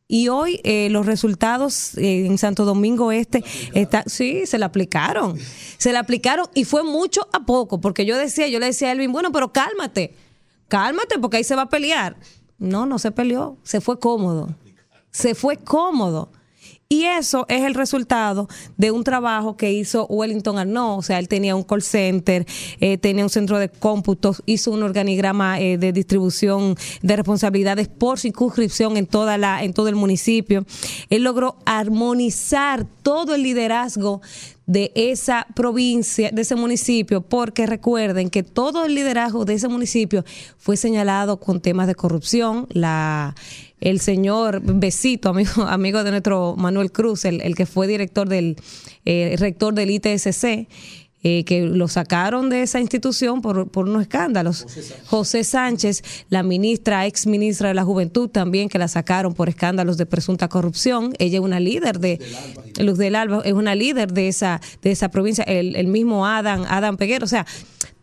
Y hoy eh, los resultados en Santo Domingo Este, está, sí, se le aplicaron. Se le aplicaron y fue mucho a poco, porque yo decía, yo le decía a Elvin, bueno, pero cálmate cálmate porque ahí se va a pelear. No, no se peleó, se fue cómodo. Se fue cómodo. Y eso es el resultado de un trabajo que hizo Wellington Arnaud. O sea, él tenía un call center, eh, tenía un centro de cómputos, hizo un organigrama eh, de distribución de responsabilidades por circunscripción en, toda la, en todo el municipio. Él logró armonizar todo el liderazgo de esa provincia, de ese municipio, porque recuerden que todo el liderazgo de ese municipio fue señalado con temas de corrupción. La, el señor Besito, amigo, [LAUGHS] amigo de nuestro Manuel Cruz, el, el que fue director del, eh, rector del ITSC, eh, que lo sacaron de esa institución por, por unos escándalos. José Sánchez. la ministra, ex ministra de la Juventud también, que la sacaron por escándalos de presunta corrupción. Ella es una líder de, Luz del Alba, es una líder de esa, de esa provincia. El, el mismo Adam, Adam Peguero, o sea,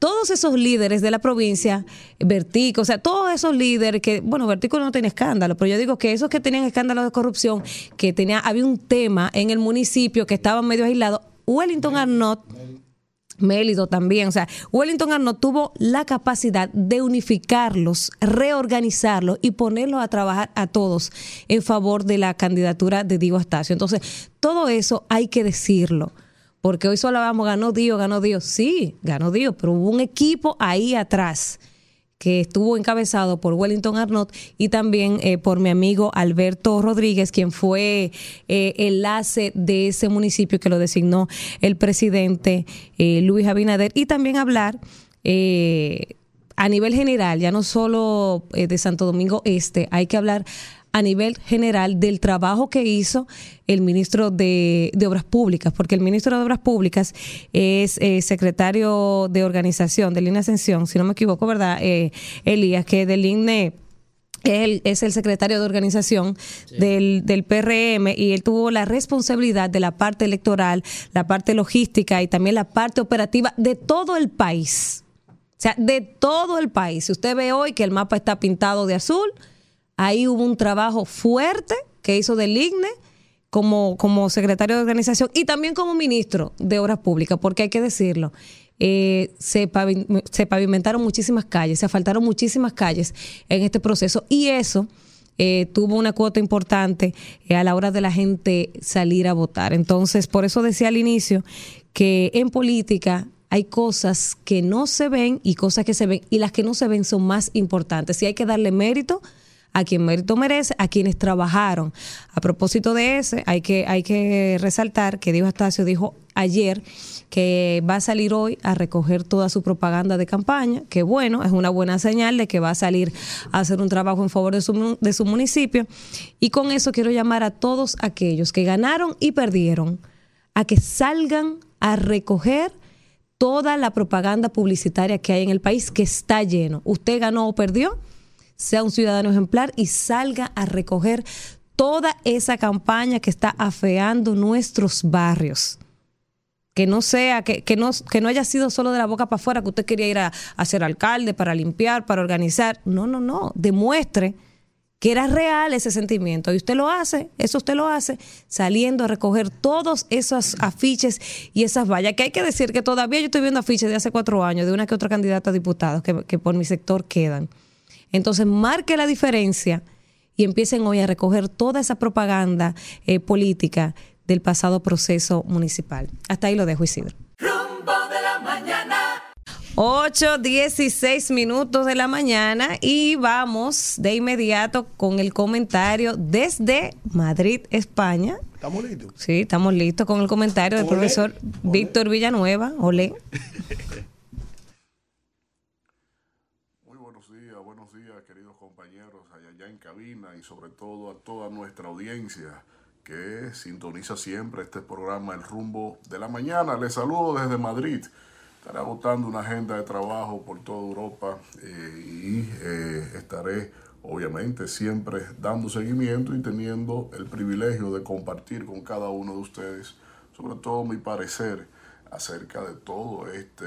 todos esos líderes de la provincia, Vertico, o sea, todos esos líderes que, bueno, Vertico no tiene escándalo, pero yo digo que esos que tenían escándalos de corrupción, que tenía, había un tema en el municipio que estaba medio aislado, Wellington Arnott Mélido también. O sea, Wellington Arnold tuvo la capacidad de unificarlos, reorganizarlos y ponerlos a trabajar a todos en favor de la candidatura de Diego Astacio. Entonces, todo eso hay que decirlo. Porque hoy solo vamos, ganó Dios, ganó Dios. Sí, ganó Dios, pero hubo un equipo ahí atrás que estuvo encabezado por Wellington Arnott y también eh, por mi amigo Alberto Rodríguez, quien fue eh, enlace de ese municipio que lo designó el presidente eh, Luis Abinader, y también hablar a nivel general, ya no solo de Santo Domingo Este, hay que hablar a nivel general del trabajo que hizo el ministro de, Obras Públicas, porque el ministro de Obras Públicas es eh, secretario de organización del INE Ascensión, si no me equivoco, ¿verdad? Eh, Elías, que del INE él es el secretario de organización del, del, PRM y él tuvo la responsabilidad de la parte electoral, la parte logística y también la parte operativa de todo el país. O sea, de todo el país. Si usted ve hoy que el mapa está pintado de azul, Ahí hubo un trabajo fuerte que hizo del IGNE como, como secretario de organización y también como ministro de Obras Públicas, porque hay que decirlo. Eh, se, pavimentaron muchísimas calles, se asfaltaron muchísimas calles en este proceso y eso eh, tuvo una cuota importante eh, a la hora de la gente salir a votar. Entonces, por eso decía al inicio que en política hay cosas que no se ven y cosas que se ven y las que no se ven son más importantes y hay que darle mérito a quien mérito merece, a quienes trabajaron. A propósito de ese, hay que, hay que resaltar que Diego Astacio dijo ayer que va a salir hoy a recoger toda su propaganda de campaña, que bueno, es una buena señal de que va a salir a hacer un trabajo en favor de su, de su municipio. Y con eso quiero llamar a todos aquellos que ganaron y perdieron a que salgan a recoger toda la propaganda publicitaria que hay en el país, que está lleno. Usted ganó o perdió, sea un ciudadano ejemplar y salga a recoger toda esa campaña que está afeando nuestros barrios. Que no sea, que, que, no, que no haya sido solo de la boca para afuera, que usted quería ir a, ser alcalde para limpiar, para organizar. No, no, no. Demuestre que era real ese sentimiento. Y usted lo hace, eso usted lo hace, saliendo a recoger todos esos afiches y esas vallas. Que hay que decir que todavía yo estoy viendo afiches de hace cuatro años de una que otra candidata a diputados que, que por mi sector quedan. Entonces, marque la diferencia y empiecen hoy a recoger toda esa propaganda eh, política del pasado proceso municipal. Hasta ahí lo dejo, Isidro. Rumbo de la mañana. 8, 16 minutos de la mañana y vamos de inmediato con el comentario desde Madrid, España. ¿Estamos listos? Sí, estamos listos con el comentario del profesor Víctor Villanueva. Olé. [LAUGHS] sobre todo a toda nuestra audiencia que sintoniza siempre este programa El Rumbo de la Mañana. Les saludo desde Madrid. Estaré agotando una agenda de trabajo por toda Europa eh, y eh, estaré obviamente siempre dando seguimiento y teniendo el privilegio de compartir con cada uno de ustedes sobre todo mi parecer acerca de todo este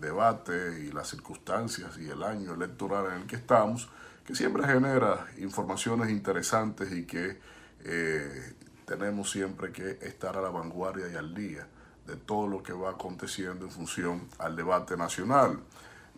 debate y las circunstancias y el año electoral en el que estamos que siempre genera informaciones interesantes y que eh, tenemos siempre que estar a la vanguardia y al día de todo lo que va aconteciendo en función al debate nacional.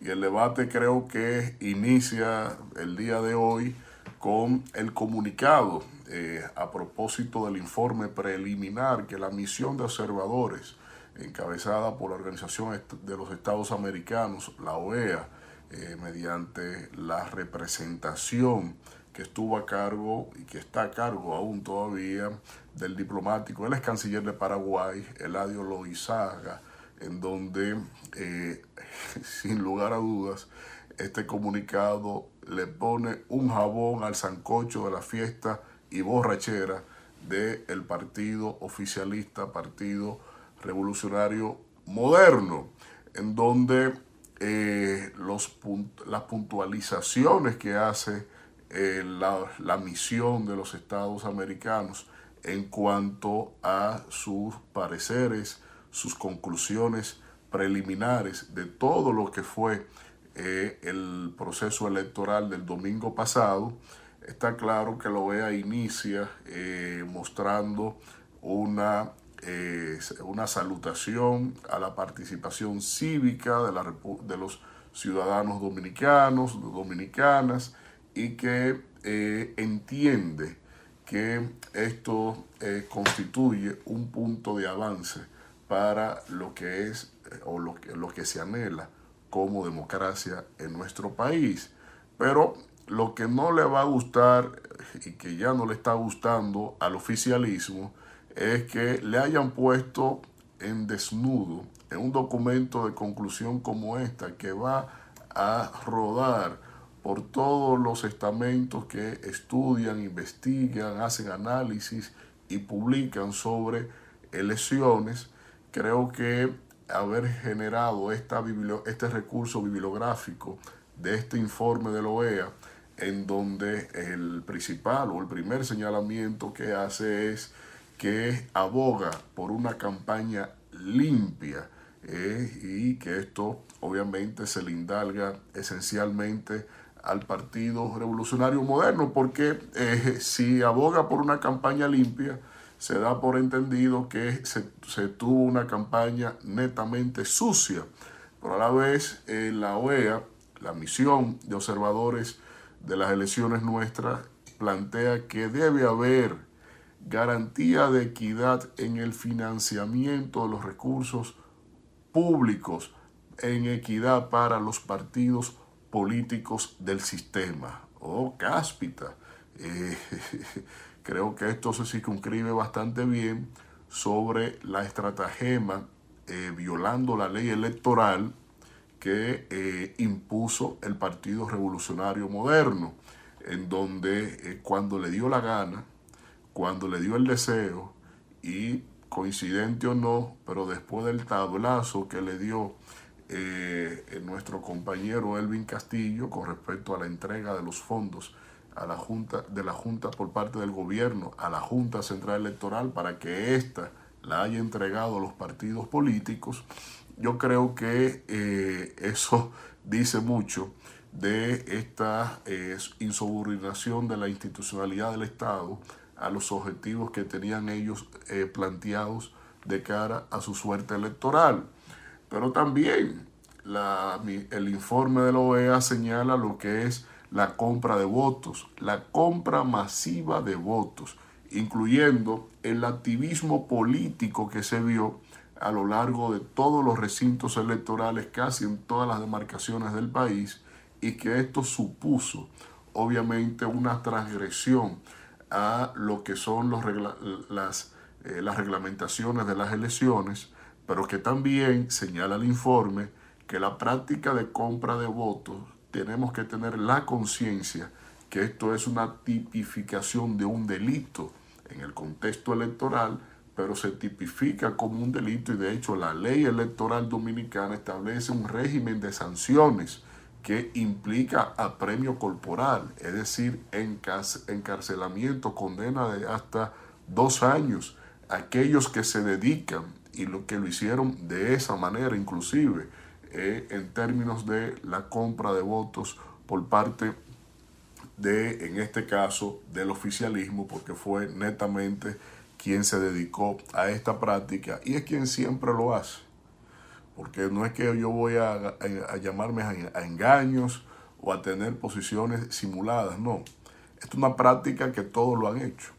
Y el debate creo que inicia el día de hoy con el comunicado eh, a propósito del informe preliminar que la misión de observadores encabezada por la Organización de los Estados Americanos, la OEA, eh, mediante la representación que estuvo a cargo y que está a cargo aún todavía del diplomático, el ex canciller de Paraguay, Eladio Loizaga, en donde, eh, [LAUGHS] sin lugar a dudas, este comunicado le pone un jabón al sancocho de la fiesta y borrachera del partido oficialista, partido revolucionario moderno, en donde eh, los, las puntualizaciones que hace eh, la, la misión de los Estados americanos en cuanto a sus pareceres, sus conclusiones preliminares de todo lo que fue eh, el proceso electoral del domingo pasado, está claro que lo OEA inicia mostrando una, eh, una salutación a la participación cívica de, los ciudadanos dominicanos, dominicanas, y que entiende que esto constituye un punto de avance para lo que es o lo que se anhela como democracia en nuestro país. Pero lo que no le va a gustar y que ya no le está gustando al oficialismo es que le hayan puesto en desnudo en un documento de conclusión como esta que va a rodar por todos los estamentos que estudian, investigan, hacen análisis y publican sobre elecciones, creo que haber generado esta este recurso bibliográfico de este informe de la OEA, en donde el principal o el primer señalamiento que hace es que aboga por una campaña limpia eh, y que esto obviamente se le indalga esencialmente al Partido Revolucionario Moderno, porque eh, si aboga por una campaña limpia, se da por entendido que se, tuvo una campaña netamente sucia. Pero a la vez eh, la OEA, la misión de observadores de las elecciones nuestras, plantea que debe haber garantía de equidad en el financiamiento de los recursos públicos, en equidad para los partidos políticos del sistema. Oh, cáspita. Eh, [LAUGHS] Creo que esto se circunscribe bastante bien sobre la estratagema eh, violando la ley electoral que eh, impuso el Partido Revolucionario Moderno, en donde cuando le dio la gana, cuando le dio el deseo, y coincidente o no, pero después del tablazo que le dio nuestro compañero Elvin Castillo con respecto a la entrega de los fondos a la Junta, de la Junta por parte del gobierno a la Junta Central Electoral para que ésta la haya entregado a los partidos políticos, yo creo que eh, eso [LAUGHS] dice mucho de esta eh, insubordinación de la institucionalidad del Estado a los objetivos que tenían ellos eh, planteados de cara a su suerte electoral. Pero también el informe de la OEA señala lo que es la compra de votos, la compra masiva de votos, incluyendo el activismo político que se vio a lo largo de todos los recintos electorales, casi en todas las demarcaciones del país, y que esto supuso obviamente una transgresión a lo que son los las, eh, las reglamentaciones de las elecciones, pero que también señala el informe que la práctica de compra de votos tenemos que tener la conciencia que esto es una tipificación de un delito en el contexto electoral, pero se tipifica como un delito y de hecho la ley electoral dominicana establece un régimen de sanciones que implica apremio corporal, es decir, encarcelamiento, condena de hasta dos años. Aquellos que se dedican y lo que lo hicieron de esa manera inclusive eh, en términos de la compra de votos por parte de, en este caso, del oficialismo, porque fue netamente quien se dedicó a esta práctica y es quien siempre lo hace. Porque no es que yo voy a, llamarme a, engaños o a tener posiciones simuladas, no. Esto es una práctica que todos lo han hecho.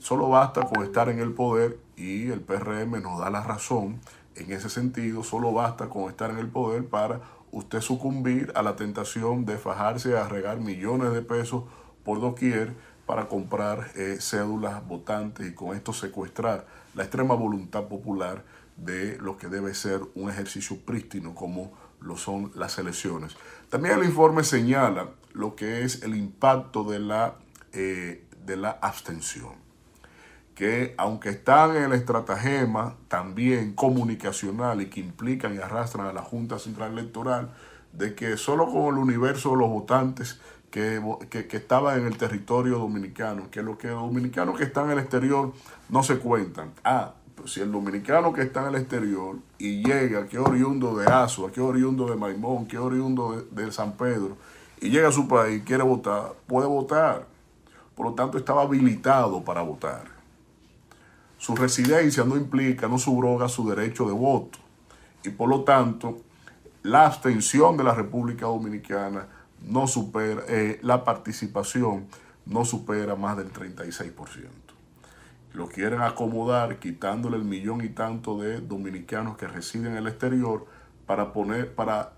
Solo basta con estar en el poder y el PRM nos da la razón en ese sentido. Solo basta con estar en el poder para usted sucumbir a la tentación de fajarse a regar millones de pesos por doquier para comprar eh, cédulas votantes y con esto secuestrar la extrema voluntad popular de lo que debe ser un ejercicio prístino como lo son las elecciones. También el informe señala lo que es el impacto de la, eh, de la abstención, que aunque están en el estratagema también comunicacional y que implican y arrastran a la Junta Central Electoral, de que solo con el universo de los votantes que, que, estaban en el territorio dominicano, que los que dominicanos que están en el exterior no se cuentan. Ah, si el dominicano que está en el exterior y llega, que oriundo de Azua, que oriundo de Maimón, que oriundo de, de San Pedro, y llega a su país, quiere votar, puede votar. Por lo tanto, estaba habilitado para votar. Su residencia no implica, no subroga su derecho de voto. Y por lo tanto, la abstención de la República Dominicana no supera, eh, la participación no supera más del 36% lo quieren acomodar quitándole el millón y tanto de dominicanos que residen en el exterior para poner para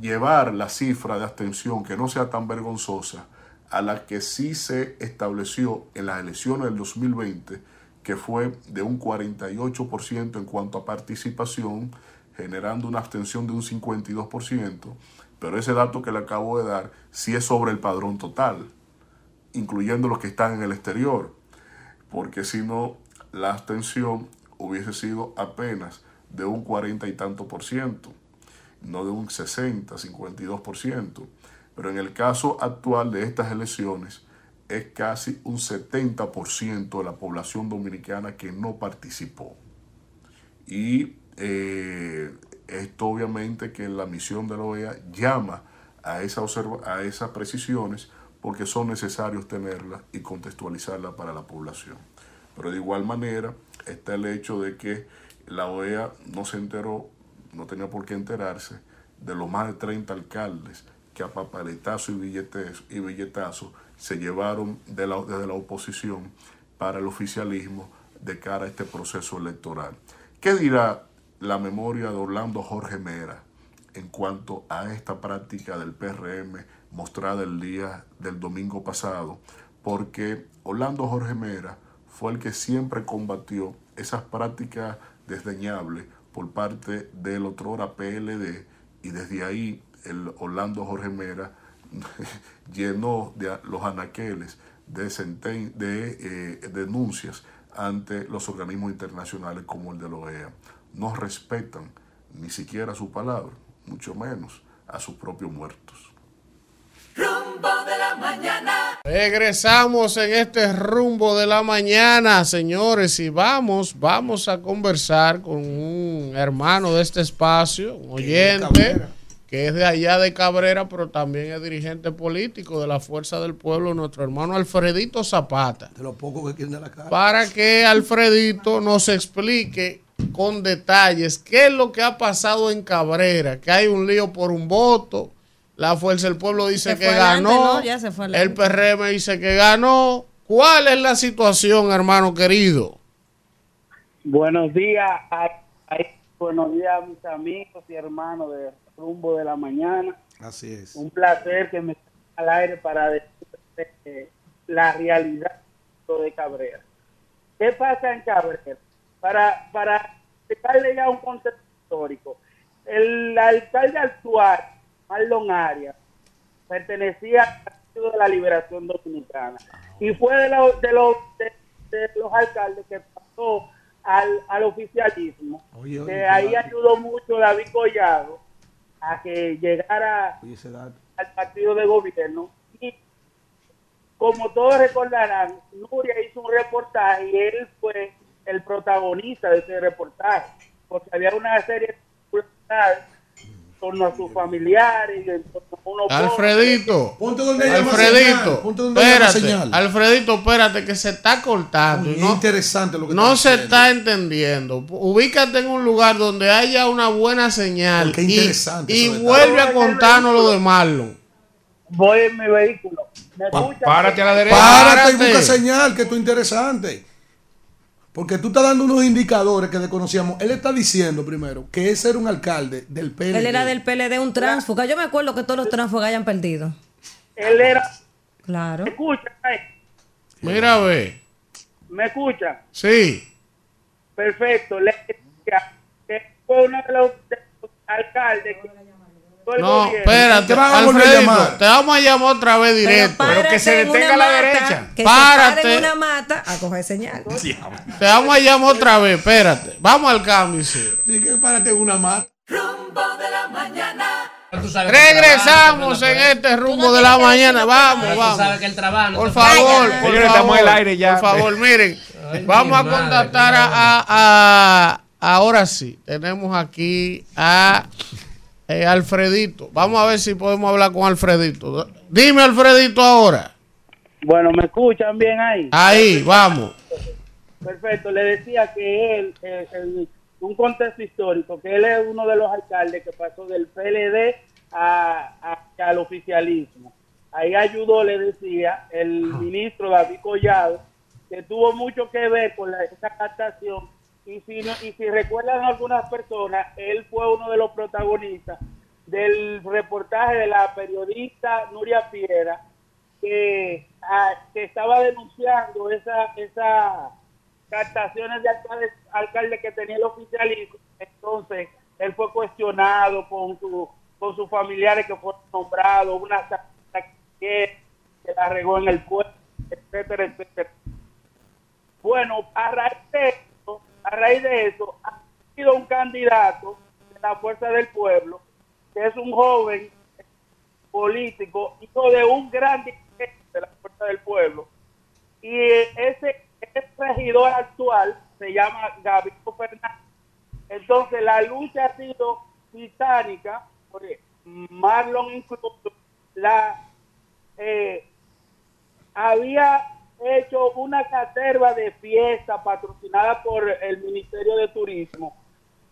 llevar la cifra de abstención que no sea tan vergonzosa a la que sí se estableció en las elecciones del 2020 que fue de un 48% en cuanto a participación generando una abstención de un 52% pero ese dato que le acabo de dar sí es sobre el padrón total incluyendo los que están en el exterior porque si no, la abstención hubiese sido apenas de un 40 y tanto por ciento, no de un 60, 52 por ciento. Pero en el caso actual de estas elecciones, es casi un 70% de la población dominicana que no participó. Y eh, esto obviamente que la misión de la OEA llama a, esa a esas precisiones porque son necesarios tenerla y contextualizarla para la población. Pero de igual manera está el hecho de que la OEA no se enteró, no tenía por qué enterarse, de los más de 30 alcaldes que a papaletazo y billetazo, y billetazo se llevaron de la, desde la oposición para el oficialismo de cara a este proceso electoral. ¿Qué dirá la memoria de Orlando Jorge Mera en cuanto a esta práctica del PRM mostrada el día del domingo pasado, porque Orlando Jorge Mera fue el que siempre combatió esas prácticas desdeñables por parte del otrora PLD y desde ahí el Orlando Jorge Mera [LAUGHS] llenó los anaqueles de, de eh, denuncias ante los organismos internacionales como el de la OEA. No respetan ni siquiera su palabra, mucho menos a sus propios muertos. Rumbo de la mañana. Regresamos en este rumbo de la mañana, señores, y vamos, vamos a conversar con un hermano de este espacio, un oyente, que es de allá de Cabrera, pero también es dirigente político de la Fuerza del Pueblo, nuestro hermano Alfredito Zapata. De lo poco que de la cara. Para que Alfredito nos explique con detalles qué es lo que ha pasado en Cabrera, que hay un lío por un voto la Fuerza del Pueblo dice que ganó. el PRM dice que ganó. ¿Cuál es la situación, hermano querido? Buenos días. buenos días, mis amigos y hermanos de Rumbo de la Mañana. Así es. Un placer que me esté al aire para decir eh, la realidad de Cabrera. ¿Qué pasa en Cabrera? Para, para explicarle ya un contexto histórico. El alcalde actual Marlon Arias pertenecía al Partido de la Liberación Dominicana y fue de, de, los, de, los alcaldes que pasó al, al oficialismo. que ahí ayudó mucho David Collado a que llegara al partido de gobierno. Y como todos recordarán, Nuria hizo un reportaje y él fue el protagonista de ese reportaje, porque había una serie de torno a sus familiares, en torno a Alfredito, donde Alfredito, espérate, Alfredito, espérate que se está cortando. no, interesante lo que No se está entendiendo. Ubícate en un lugar donde haya una buena señal y, y vuelve a contarnos lo de Marlon. voy en mi vehículo. ¿Me escuchan? Párate a la derecha. Párate y busca señal, que esto es interesante. Porque tú estás dando unos indicadores que desconocíamos. Él está diciendo primero que ese era un alcalde del PLD. Él era del PLD, un tránsfuga. Yo me acuerdo que todos los tránsfugas hayan perdido. Él era. Claro. ¿Me escuchan? Mira, ve. ¿Me escuchan? Sí. Perfecto. Le decía que fue uno de los, de los alcaldes que el No, gobierno- espérate, Te van a volver a Alfredito, llamar. te vamos a llamar otra vez directo. Párate que se en detenga a la mata, derecha. Que Párate. se en una mata a coger señal. [LAUGHS] Te vamos a llamar otra vez, espérate. Vamos al cambio. Sí, que párate una más. Rumbo de la mañana. Regresamos en este rumbo de la mañana. Vamos, vamos. sabes que el trabajo. no Por te favor, por favor, estamos en el aire ya. Por favor, miren. Ay, vamos a contactar qué a, a- a- Ahora sí, tenemos aquí a eh, Alfredito. Vamos a ver si podemos hablar con Alfredito. Dime, Alfredito, ahora. Bueno, ¿me escuchan bien ahí? Ahí, vamos. Perfecto, le decía que él, eh, el- un contexto histórico, que él es uno de los alcaldes que pasó del PLD a, a- al oficialismo. Ahí ayudó, le decía, el ministro David Collado, que tuvo mucho que ver con la, esa captación. Y si, no- y si recuerdan algunas personas, él fue uno de los protagonistas del reportaje de la periodista Nuria Piera, que, ah, que estaba denunciando esa, esa captaciones de alcaldes alcalde que tenía el oficialismo. Entonces, él fue cuestionado con, su, con sus familiares que fueron nombrados, una que la regó en el pueblo, etcétera, etcétera. Bueno, a raíz de a raíz de eso, ha sido un candidato de la Fuerza del Pueblo, que es un joven político, hijo de un gran dirigente de la Fuerza del Pueblo. Y ese, regidor actual se llama Gabito Fernández. Entonces la lucha ha sido titánica, porque Marlon incluso la eh, había hecho una caterva de fiesta patrocinada por el Ministerio de Turismo,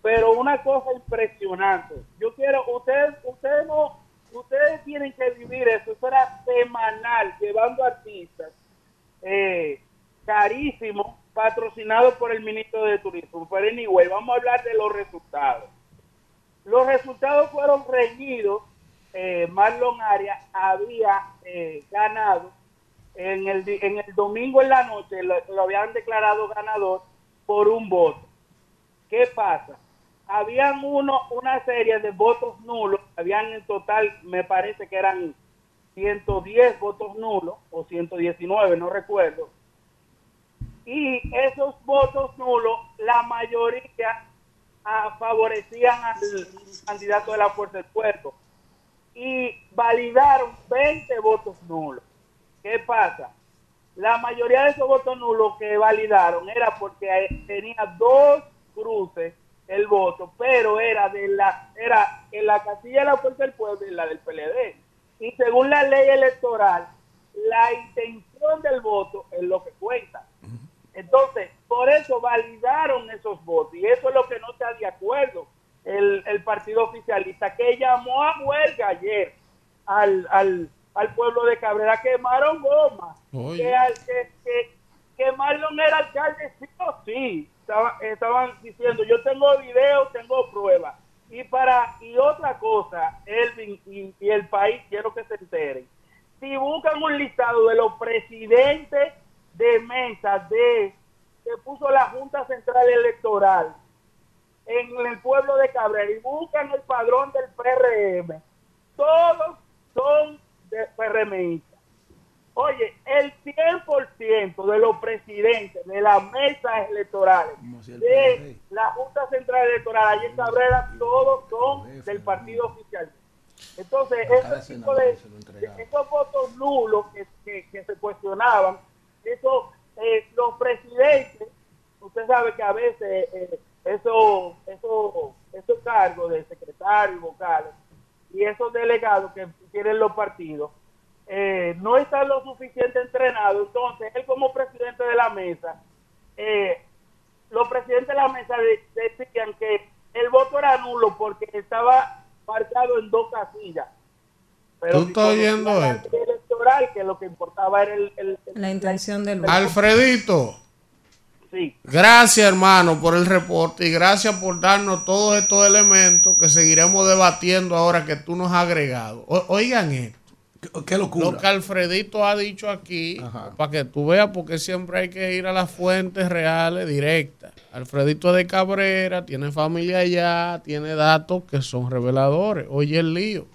pero una cosa impresionante. Yo quiero, ustedes, ustedes no, ustedes tienen que vivir eso, eso era semanal, llevando artistas eh, carísimo, patrocinado por el ministro de Turismo. Pero anyway, vamos a hablar de los resultados. Los resultados fueron reñidos. Eh, Marlon Arias había eh, ganado en el, en el domingo en la noche, lo, habían declarado ganador por un voto. ¿Qué pasa? Habían uno, una serie de votos nulos, habían en total, me parece que eran 110 votos nulos o 119, no recuerdo. Y esos votos nulos, la mayoría ah, favorecían al candidato de la Fuerza del Pueblo. Y validaron 20 votos nulos. ¿Qué pasa? La mayoría de esos votos nulos que validaron era porque tenía dos cruces el voto, pero era de la era en la casilla de la Fuerza del Pueblo y la del PLD. Y según la ley electoral, la intención del voto es lo que cuenta. Entonces, por eso validaron esos votos y eso es lo que no está de acuerdo el, el partido oficialista que llamó a huelga ayer al, al, al pueblo de Cabrera, quemaron goma, que, al- que, que, que Marlon era alcalde sí o sí, Estaba- estaban diciendo, yo tengo video, tengo pruebas. Y para y otra cosa, Elvin y, y el país, quiero que se enteren. Si buscan un listado de los presidentes de mesa de que puso la Junta Central Electoral en el pueblo de Cabrera y buscan el padrón del PRM, todos son de PRMistas. Oye, el 100% de los presidentes de las mesas electorales de la Junta Central Electoral allí en Cabrera, todos son del partido oficial. Entonces, ese tipo de, de- esos votos nulos que, que- que se cuestionaban, eso, eh, los presidentes, usted sabe que a veces eh, eso, eso, esos cargos de secretarios vocales y esos delegados que tienen los partidos, eh, no están lo suficiente entrenados. Entonces, él como presidente de la mesa, eh, los presidentes de la mesa de- decían que el voto era nulo porque estaba marcado en dos casillas. Pero ¿Tú estás oyendo electoral, que lo que importaba era el, la intención del Alfredito. Sí. Gracias, hermano, por el reporte y gracias por darnos todos estos elementos que seguiremos debatiendo ahora que tú nos has agregado. oigan esto. ¿Qué locura? Lo que Alfredito ha dicho aquí, para que tú veas, porque siempre hay que ir a las fuentes reales, directas. Alfredito de Cabrera tiene familia allá, tiene datos que son reveladores. Oye el lío.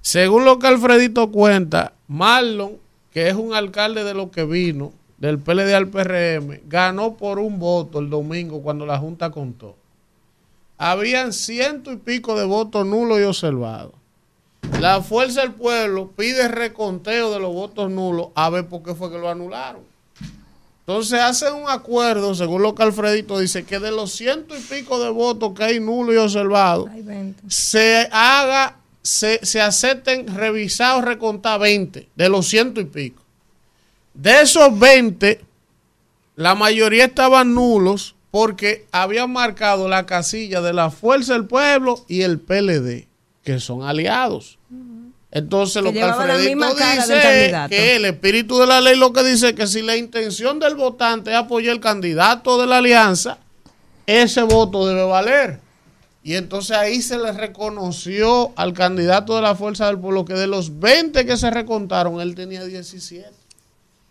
Según lo que Alfredito cuenta, Marlon, que es un alcalde de lo que vino, del PLD al PRM, ganó por un voto el domingo cuando la Junta contó. Habían ciento y pico de votos nulos y observados. La Fuerza del Pueblo pide reconteo de los votos nulos a ver por qué fue que lo anularon. Entonces hacen un acuerdo, según lo que Alfredito dice, que de los ciento y pico de votos que hay nulos y observados, se haga, se, se acepten revisados, recontar 20 de los ciento y pico. De esos 20, la mayoría estaban nulos porque habían marcado la casilla de la Fuerza del Pueblo y el PLD, que son aliados. Entonces lo que Alfredito dice es que el espíritu de la ley lo que dice es que si la intención del votante es apoyar al candidato de la alianza, ese voto debe valer. Y entonces ahí se le reconoció al candidato de la Fuerza del Pueblo que de los 20 que se recontaron, él tenía 17.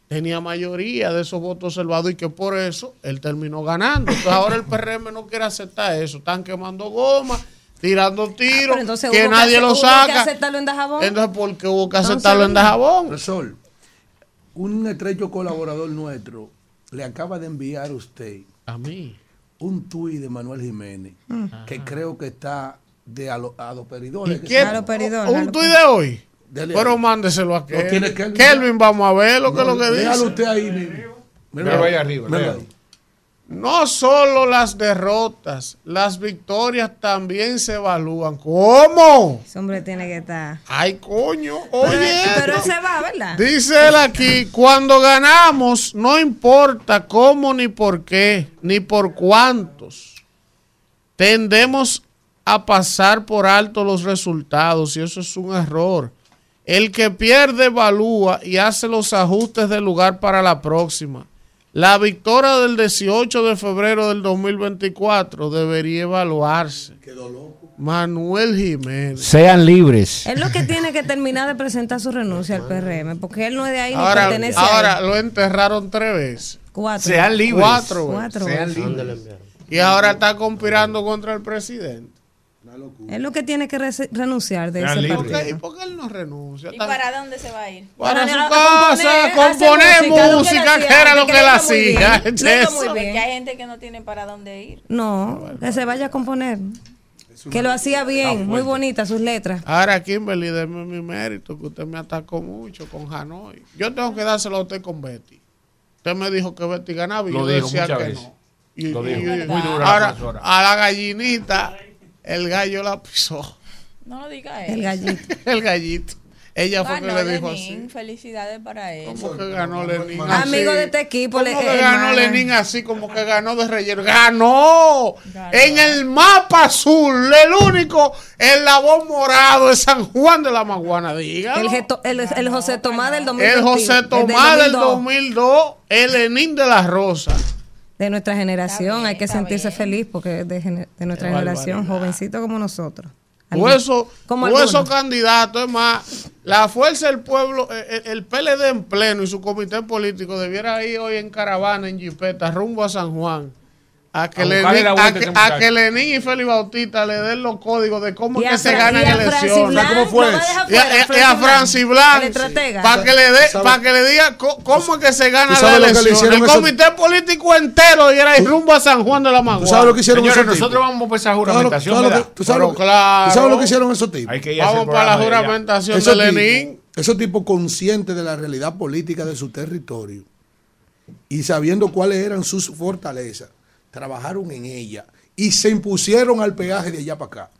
Tenía mayoría de esos votos observados y que por eso él terminó ganando. Entonces ahora el [LAUGHS] PRM no quiere aceptar eso. Están quemando goma tirando ah, tiros, que nadie lo saca. que aceptarlo en Dajabón? Entonces, ¿por qué hubo que aceptarlo en Dajabón? Profesor, un estrecho colaborador nuestro le acaba de enviar a usted. A mí. Un tuit de Manuel Jiménez, mm. que creo que está de a, los peridores. ¿Un tuit de hoy? Pero mándeselo a Kelvin. Kelvin. vamos a ver lo que es lo que dice. usted ahí, Mira, ahí arriba. No solo las derrotas, las victorias también se evalúan. ¿Cómo? Ese hombre tiene que estar. Ay, coño, oye. Pero, se va, ¿verdad? Dice él aquí, cuando ganamos, no importa cómo ni por qué, ni por cuántos. Tendemos a pasar por alto los resultados y eso es un error. El que pierde evalúa y hace los ajustes de lugar para la próxima. La victoria del 18 de febrero del 2024 debería evaluarse. Quedó loco. Manuel Jiménez. Sean libres. Es lo que tiene que terminar de presentar su renuncia al PRM, porque él no es de ahí ahora, ni pertenece Ahora lo enterraron tres veces. Cuatro. Sean libres. Cuatro Cuatro Sean libres. Y ahora está conspirando contra el presidente. Es lo que tiene que renunciar de ese partido. ¿Y por qué él no renuncia? ¿Y para dónde se va a ir? Para, su casa, componer música, que, era lo que él hacía. Porque [LAUGHS] hay gente que no tiene para dónde ir. No, que se vaya a componer. Que lo hacía bien, muy bonita sus letras. Ahora, Kimberly, déme mi mérito, que usted me atacó mucho con Hanoi. Yo tengo que dárselo a usted con Betty. Usted me dijo que Betty ganaba y yo decía que no. Y, lo dijo. muy ahora, a la gallinita el gallo la pisó. No lo diga él. El gallito. [LAUGHS] el gallito. Ella fue que le dijo así. Felicidades para él. ¿Cómo que ganó Lenín así? Amigo de este equipo. ¿Cómo que ganó Lenín así? Como que ganó de relleno. ¡Ganó! En el mapa azul, el único voz morado de San Juan de la Maguana. Diga. El, el, José Tomás del 2002. El José Tomás del 2002. El Lenín de la Rosa de nuestra generación. Hay que sentirse feliz porque es de, nuestra generación, jovencito como nosotros. O eso, esos candidatos, es más, la fuerza del pueblo, el, eh, eh, el, PLD en pleno y su comité político debiera ir hoy en caravana, en jipeta, rumbo a San Juan a que, Lenín, a, que, Lenín y Félix Bautista le den los códigos de cómo que se ganan elecciones. ¿Cómo fue? y, a, Francis Blanc. Para que le dé, para que le diga cómo es que se gana la elección. El comité político entero y era rumbo a San Juan de la Maguana. ¿Tú sabes lo que hicieron Señores, nosotros vamos por esa juramentación. ¿Tú sabes, lo que hicieron esos tipos? Vamos para la juramentación de Lenín. Esos tipos conscientes de la realidad política de su territorio y sabiendo cuáles eran sus fortalezas trabajaron en ella y se impusieron al peaje de allá para acá.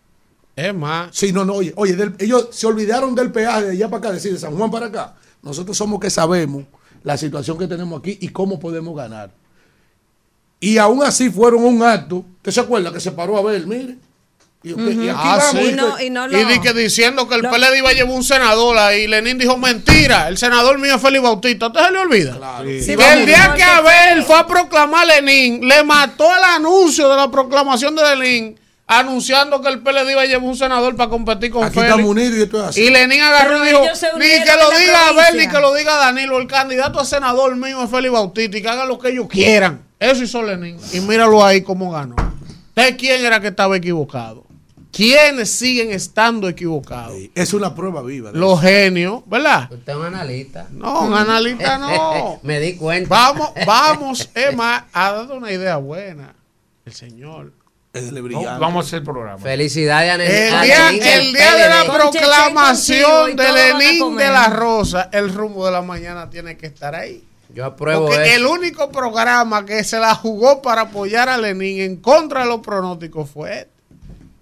Es más. Sí, no, no, oye, oye ellos se olvidaron del peaje de allá para acá, decir, de San Juan para acá. Nosotros somos que sabemos la situación que tenemos aquí y cómo podemos ganar. Y aún así fueron un acto, ¿usted se acuerda que se paró a ver, mire? Y, ah, y, que diciendo que el PLD iba a llevar un senador ahí. Lenin dijo, mentira, el senador mío es Félix Bautista. ¿Usted se le olvida? que el día que Abel fue a proclamar a Lenin, le mató el anuncio de la proclamación de Lenin anunciando que el PLD iba a llevar un senador para competir con Aquí Félix. y esto es así. Y Lenin agarró y dijo, ni que lo diga Abel, ni que lo diga Danilo, el candidato a senador mío es Félix Bautista y que hagan lo que ellos quieran. Eso hizo Lenin. Y míralo ahí cómo ganó. ¿De quién era que estaba equivocado? ¿Quiénes siguen estando equivocados? es una prueba viva. Los genios, ¿verdad? Usted es un analista. No, un analista no. [LAUGHS] Me di cuenta. Vamos, [LAUGHS] vamos, Emma, ha dado una idea buena. El señor. vamos a hacer el programa. Felicidades a El día, el día de la proclamación de Lenín de la Rosa, el rumbo de la mañana tiene que estar ahí. Yo apruebo Porque el único programa que se la jugó para apoyar a Lenín en contra de los pronósticos fue este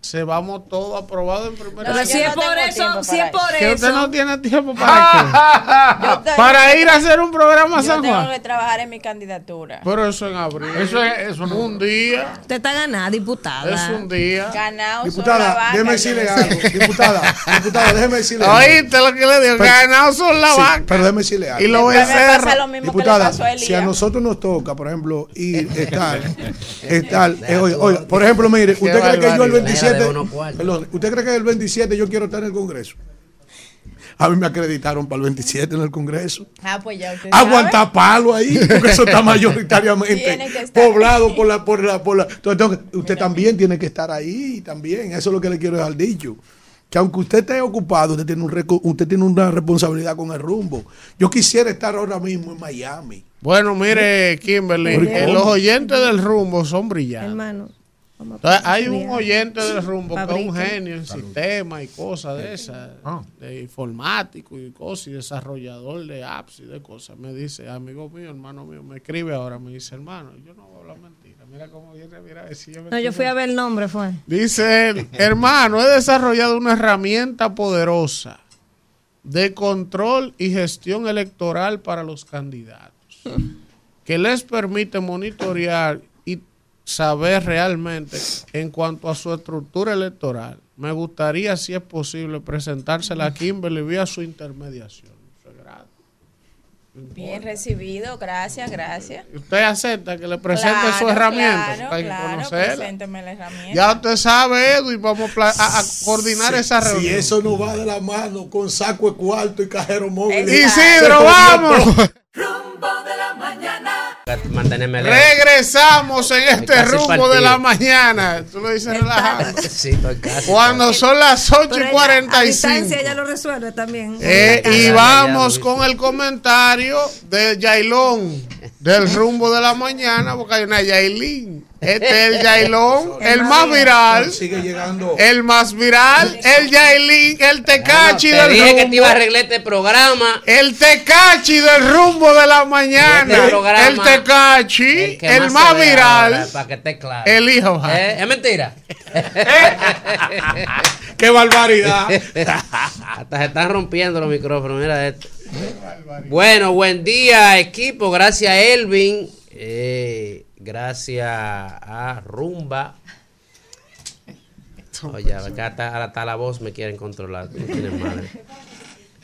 se vamos todo aprobado en primera Pero si es por eso, si es por eso. Que usted no tiene tiempo para Para ir a hacer un programa a San Juan. tengo que trabajar en mi candidatura. Pero eso en abril. Eso es eso un día. Usted está ganada, diputada. Es un día. Ganado Diputada, déjeme decirle algo. Diputada, diputada, déjeme decirle algo. Oíste lo que le digo. Ganado son la vaca. Pero déjeme decirle algo. Y lo voy a hacer. Diputada, si a nosotros nos toca, por ejemplo, ir, estar, estar, eh, oye, oye, por ejemplo, mire, ¿usted cree que yo el 27 ¿usted cree que el 27 yo quiero estar en el Congreso? A mí me acreditaron para el 27 en el Congreso. Ah, pues ya usted Aguanta palo ahí, porque eso está [LAUGHS] mayoritariamente poblado por la, por la, por la. Entonces, usted también tiene que estar ahí también. Eso es lo que le quiero dejar dicho. Que aunque usted esté ocupado, usted tiene, un, usted tiene una responsabilidad con el rumbo. Yo quisiera estar ahora mismo en Miami. Bueno, mire, Kimberly, los oyentes del rumbo son brillantes. Hermano hay un oyente del rumbo que es un genio en sistemas y cosas de esas, ah. de informático y cosas, y desarrollador de apps y de cosas. Me dice, amigo mío, hermano mío, me escribe ahora, me dice, hermano, yo no voy a hablar mentira. Mira cómo viene, mira, si yo No, yo fui a ver el nombre, fue. Dice él, hermano, he desarrollado una herramienta poderosa de control y gestión electoral para los candidatos [LAUGHS] que les permite monitorear saber realmente en cuanto a su estructura electoral. Me gustaría, si es posible, presentársela a Kimberly vía su intermediación. Bien recibido, gracias, gracias. ¿Usted acepta que le presente su herramienta claro, para claro, conocerla? la herramienta. Ya usted sabe, Edwin, vamos a, coordinar esa reunión. Si eso no va de la mano con saco de cuarto y cajero móvil. Isidro, vamos. Regresamos en este rumbo de la mañana. Tú lo dices relajado. [LAUGHS] Cuando son las 8 y 45. ya lo resuelve también. Eh, y vamos con el comentario de Yailón del rumbo de la mañana, porque hay una Yailín. Este es el Yailón, el más viral. Sigue llegando. El más viral, el Yailín, el Tecachi del dije rumbo. que te iba a arreglar este programa. El Tecachi del rumbo de la mañana. Este el Tecachi, el, más, viral. Para que esté claro. El hijo. ¿Eh? Es mentira. [LAUGHS] Qué barbaridad. [LAUGHS] Hasta se están rompiendo los micrófonos. Mira esto. Bueno, buen día, equipo. Gracias, Elvin. Eh, gracias a Rumba. Oye, acá está, la voz, me quieren controlar.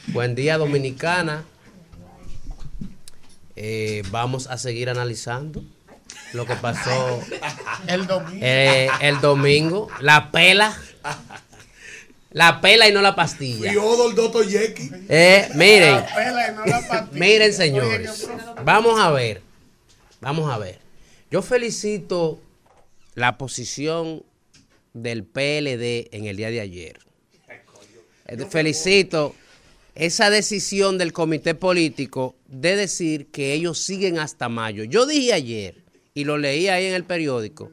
Buen día, Dominicana. Eh, vamos a seguir analizando lo que pasó [LAUGHS] el domingo. Eh, el domingo. La pela. La pela y no la pastilla. Eh, miren. Miren, señores. Vamos a ver. Vamos a ver. Yo felicito la posición del PLD en el día de ayer. Eh, felicito esa decisión del comité político de decir que ellos siguen hasta mayo. Yo dije ayer, y lo leí ahí en el periódico,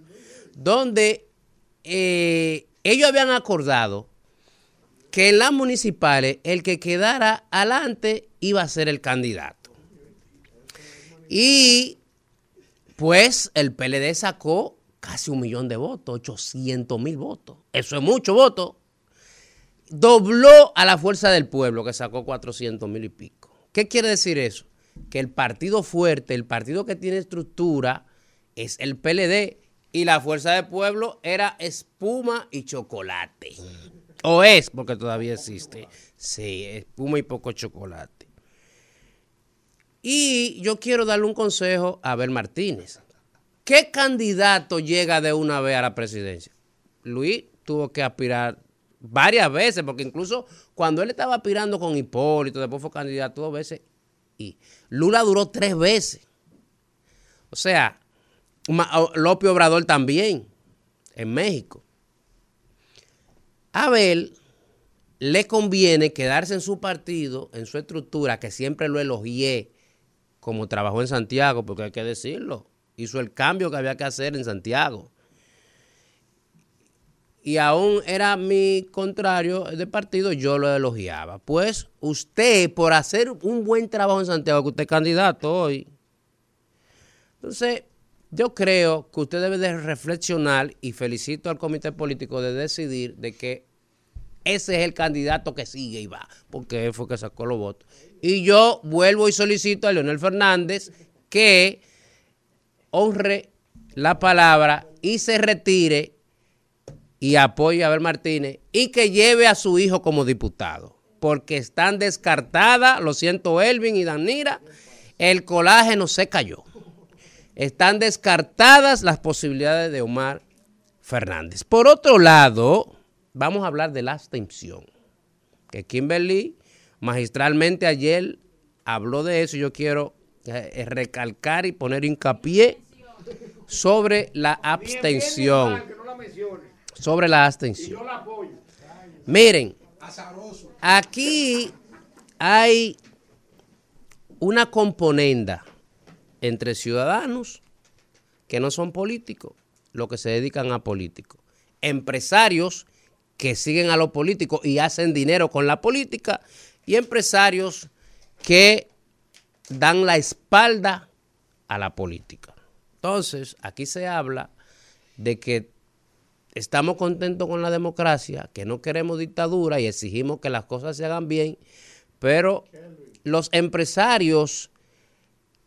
donde eh, ellos habían acordado que en las municipales el que quedara adelante iba a ser el candidato. Y pues el PLD sacó casi un millón de votos, 800 mil votos. Eso es mucho voto. Dobló a la fuerza del pueblo, que sacó 400 mil y pico. ¿Qué quiere decir eso? Que el partido fuerte, el partido que tiene estructura, es el PLD. y la fuerza del pueblo era espuma y chocolate. O es, porque todavía existe. Sí, espuma y poco chocolate. Y yo quiero darle un consejo a Abel Martínez. ¿Qué candidato llega de una vez a la presidencia? Luis tuvo que aspirar varias veces, porque incluso cuando él estaba aspirando con Hipólito, después fue candidato dos veces, y Lula duró tres veces. O sea, López Obrador también, en México. Abel le conviene quedarse en su partido, en su estructura, que siempre lo elogié, como trabajó en Santiago, porque hay que decirlo, hizo el cambio que había que hacer en Santiago. Y aún era mi contrario de partido, yo lo elogiaba. Pues usted, por hacer un buen trabajo en Santiago, que usted es candidato hoy, entonces yo creo que usted debe de reflexionar y felicito al comité político de decidir de que ese es el candidato que sigue y va, porque él fue que sacó los votos. Y yo vuelvo y solicito a Leonel Fernández que honre la palabra y se retire y apoye a Abel Martínez y que lleve a su hijo como diputado, porque están descartadas, lo siento Elvin y Danira, el colágeno se cayó están descartadas las posibilidades de Omar Fernández. Por otro lado, vamos a hablar de la abstención, que Kimberly magistralmente ayer habló de eso. Yo quiero eh, recalcar y poner hincapié sobre la abstención. Sobre la abstención. Miren, aquí hay una componenda entre ciudadanos que no son políticos, los que se dedican a políticos. Empresarios que siguen a los políticos y hacen dinero con la política y empresarios que dan la espalda a la política. Entonces, aquí se habla de que estamos contentos con la democracia, que no queremos dictadura y exigimos que las cosas se hagan bien, pero los empresarios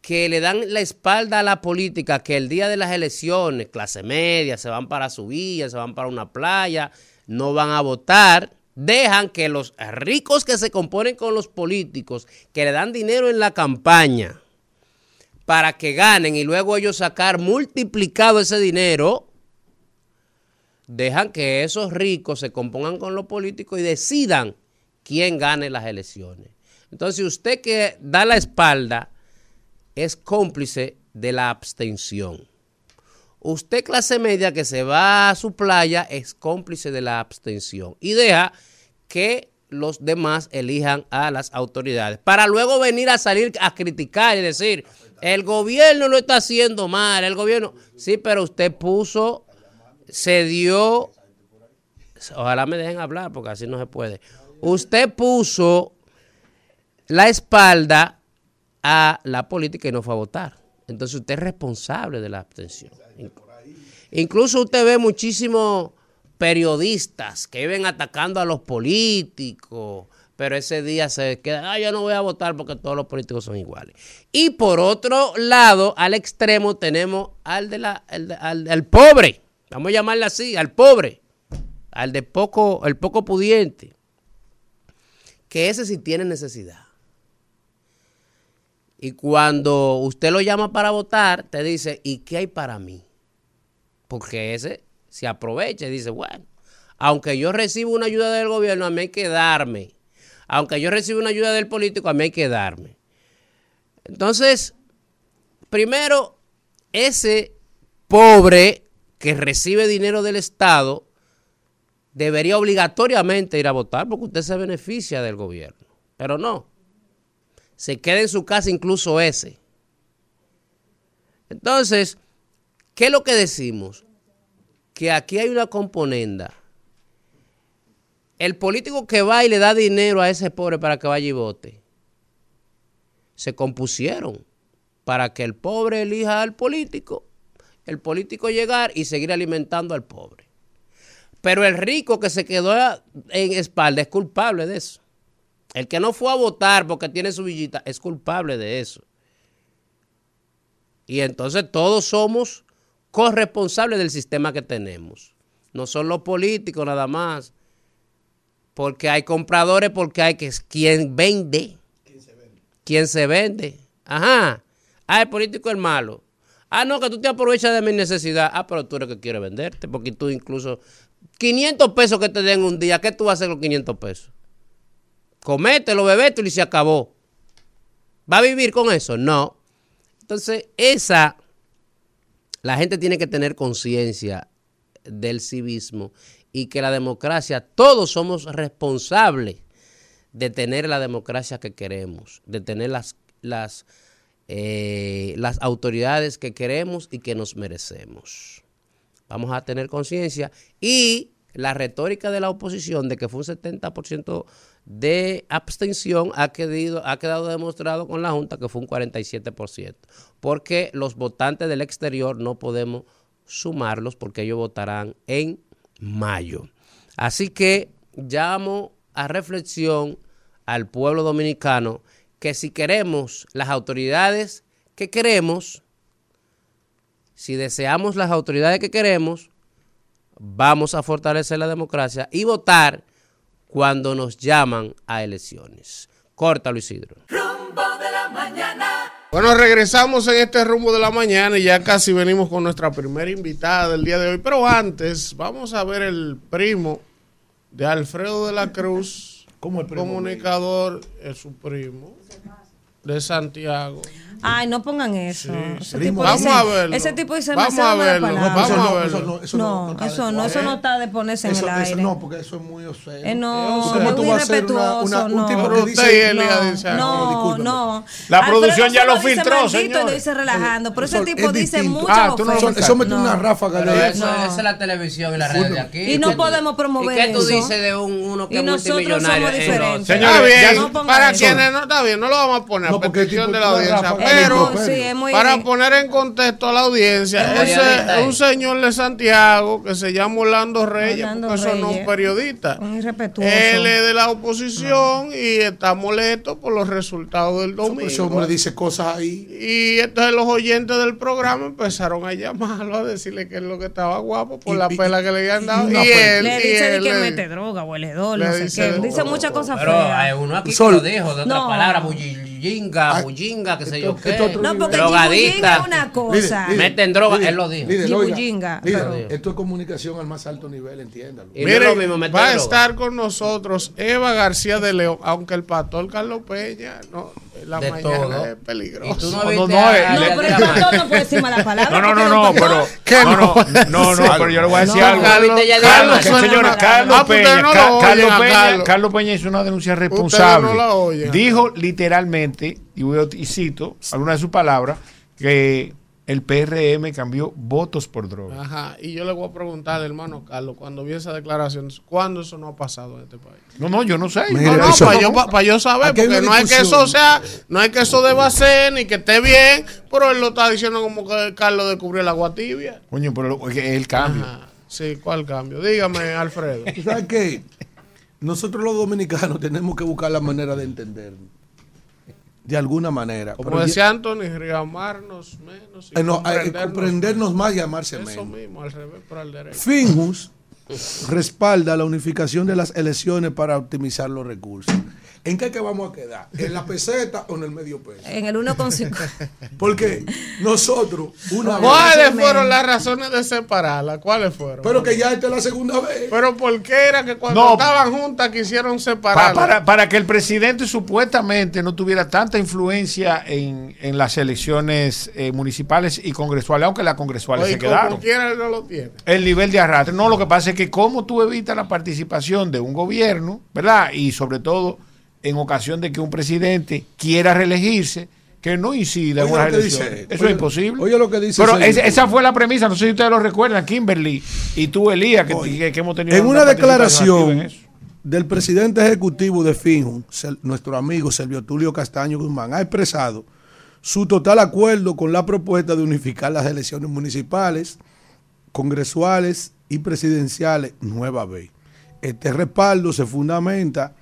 que le dan la espalda a la política, que el día de las elecciones, clase media, se van para su villa, se van para una playa, no van a votar, dejan que los ricos que se componen con los políticos, que le dan dinero en la campaña para que ganen y luego ellos sacar multiplicado ese dinero, dejan que esos ricos se compongan con los políticos y decidan quién gane las elecciones. Entonces, usted que da la espalda, es cómplice de la abstención. Usted clase media que se va a su playa es cómplice de la abstención y deja que los demás elijan a las autoridades para luego venir a salir a criticar y decir, el gobierno lo está haciendo mal, el gobierno, sí, pero usted puso, se dio, ojalá me dejen hablar porque así no se puede, usted puso la espalda a la política y no fue a votar. Entonces usted es responsable de la abstención. Incluso usted ve muchísimos periodistas que viven atacando a los políticos, pero ese día se queda, ah, yo no voy a votar porque todos los políticos son iguales. Y por otro lado, al extremo tenemos al de la, al, pobre, vamos a llamarle así, al pobre, al de poco, el poco pudiente, que ese sí tiene necesidad. Y cuando usted lo llama para votar, te dice, ¿y qué hay para mí? Porque ese se aprovecha y dice, bueno, aunque yo recibo una ayuda del gobierno, a mí hay que darme. Aunque yo recibo una ayuda del político, a mí hay que darme. Entonces, primero, ese pobre que recibe dinero del Estado debería obligatoriamente ir a votar porque usted se beneficia del gobierno. Pero no se queda en su casa incluso ese. Entonces, ¿qué es lo que decimos? Que aquí hay una componenda. El político que va y le da dinero a ese pobre para que vaya y vote, se compusieron para que el pobre elija al político, el político llegar y seguir alimentando al pobre. Pero el rico que se quedó en espalda es culpable de eso. El que no fue a votar porque tiene su villita es culpable de eso. Y entonces todos somos corresponsables del sistema que tenemos. No son los políticos nada más. Porque hay compradores, porque hay que quien vende. ¿Quién se vende? ¿Quién se vende? Ajá. Ah, el político es malo. Ah, no, que tú te aprovechas de mi necesidad. Ah, pero tú eres que quiere venderte, porque tú incluso 500 pesos que te den un día, ¿qué tú vas a hacer con 500 pesos? Comételo, bebételo y se acabó. ¿Va a vivir con eso? No. Entonces, esa, la gente tiene que tener conciencia del civismo y que la democracia, todos somos responsables de tener la democracia que queremos, de tener las, las, eh, las autoridades que queremos y que nos merecemos. Vamos a tener conciencia y la retórica de la oposición de que fue un 70% de abstención ha quedado, ha quedado demostrado con la Junta que fue un 47%, porque los votantes del exterior no podemos sumarlos porque ellos votarán en mayo. Así que llamo a reflexión al pueblo dominicano que si queremos las autoridades que queremos, si deseamos las autoridades que queremos, vamos a fortalecer la democracia y votar cuando nos llaman a elecciones. Córtalo, Isidro. Rumbo de la mañana. Bueno, regresamos en este rumbo de la mañana y ya casi venimos con nuestra primera invitada del día de hoy. Pero antes, vamos a ver el primo de Alfredo de la Cruz. ¿Cómo el primo? Comunicador, es su primo de Santiago. Ay, no pongan eso. vamos a verlo. Ese tipo dice vamos a verlo. Vamos a verlo. Eso no, eso no, eso no, eso no está de ponerse en el aire. Eso no, porque eso es muy obsceno. Eh, no, es muy irrespetuoso. un tipo que dice, no, no, La producción ya lo filtró, señor. lo dice relajando, pero ese tipo dice muchas cosas. Eso mete una ráfaga de eso. Esa es la televisión y la red de aquí. Y no podemos promover eso. ¿Y qué tú dices de uno que es multimillonario? somos diferentes. Señores, para quienes no está bien, no lo vamos a poner a petición de la audiencia, pero para poner en contexto a la audiencia, ese es un señor de Santiago que se llama Orlando Reyes, porque eso no es un periodista. Él es de la oposición y está molesto por los resultados del domingo. Ese hombre dice cosas ahí. Y entonces los oyentes del programa empezaron a llamarlo a decirle que es lo que estaba guapo por la pela que le habían dado. Y, él, le dice que mete droga, hueledor, no sé qué. Dice muchas cosas feas. Pero hay uno aquí que lo dijo, de otras palabras, bullinga, bullinga, qué sé yo qué. No, porque es una cosa. Meten droga, él lo dijo. Esto es comunicación al más alto nivel, entiéndalo. Miren, va a estar con nosotros Eva García de León, aunque el pastor Carlos Peña no la de mañana todo. es peligroso. no, no, no, no, pero el pastor no puede decir mala palabra. No, no, no, no, pero no, no, no, pero yo le voy a decir algo. Carlos, señores, Carlos Peña, Carlos Peña, Carlos Peña hizo una denuncia responsable. Dijo literalmente, y cito algunas de sus palabras, que el PRM cambió votos por droga. Ajá, y yo le voy a preguntar, hermano Carlos, cuando vi esa declaración, ¿cuándo eso no ha pasado en este país? No, no, yo no sé. no, no, para yo, pa, yo, saber, porque no es que eso sea, no es que eso deba ser, ni que esté bien, pero él lo está diciendo como que Carlos descubrió el agua tibia. Coño, pero es el cambio. Sí, ¿cuál cambio? Dígame, Alfredo. ¿Sabes qué? Nosotros los dominicanos tenemos que buscar la manera de entendernos de alguna manera. Como decía Anthony, amarnos menos. Y no, comprendernos, más y amarse Eso menos. Eso mismo, al revés, pero al derecho. Finjus [LAUGHS] respalda la unificación de las elecciones para optimizar los recursos. ¿En qué que vamos a quedar? ¿En la peseta o en el medio peso? En el 1,5. [LAUGHS] Porque nosotros, una ¿Cuáles fueron las razones de separarla? ¿Cuáles fueron? Pero que ya esta es la segunda vez. Pero ¿por qué era que cuando estaban juntas quisieron separarla? Para, para, que el presidente supuestamente no tuviera tanta influencia en, en las elecciones eh, municipales y congresuales, aunque las congresuales Oye, se quedaron. Como quiera no lo tiene. El nivel de arrastre. No, lo que pasa es que como tú evitas la participación de un gobierno, ¿verdad? Y sobre todo en ocasión de que un presidente quiera reelegirse, que no incida en una elección. Eso es imposible. Oye lo que dice. Pero esa fue la premisa, no sé si ustedes lo recuerdan, Kimberly y tú, Elías, que, hemos tenido. En una declaración del presidente ejecutivo de FINJUN, nuestro amigo Servio Tulio Castaño Guzmán, ha expresado su total acuerdo con la propuesta de unificar las elecciones municipales, congresuales y presidenciales nueva vez. Este respaldo se fundamenta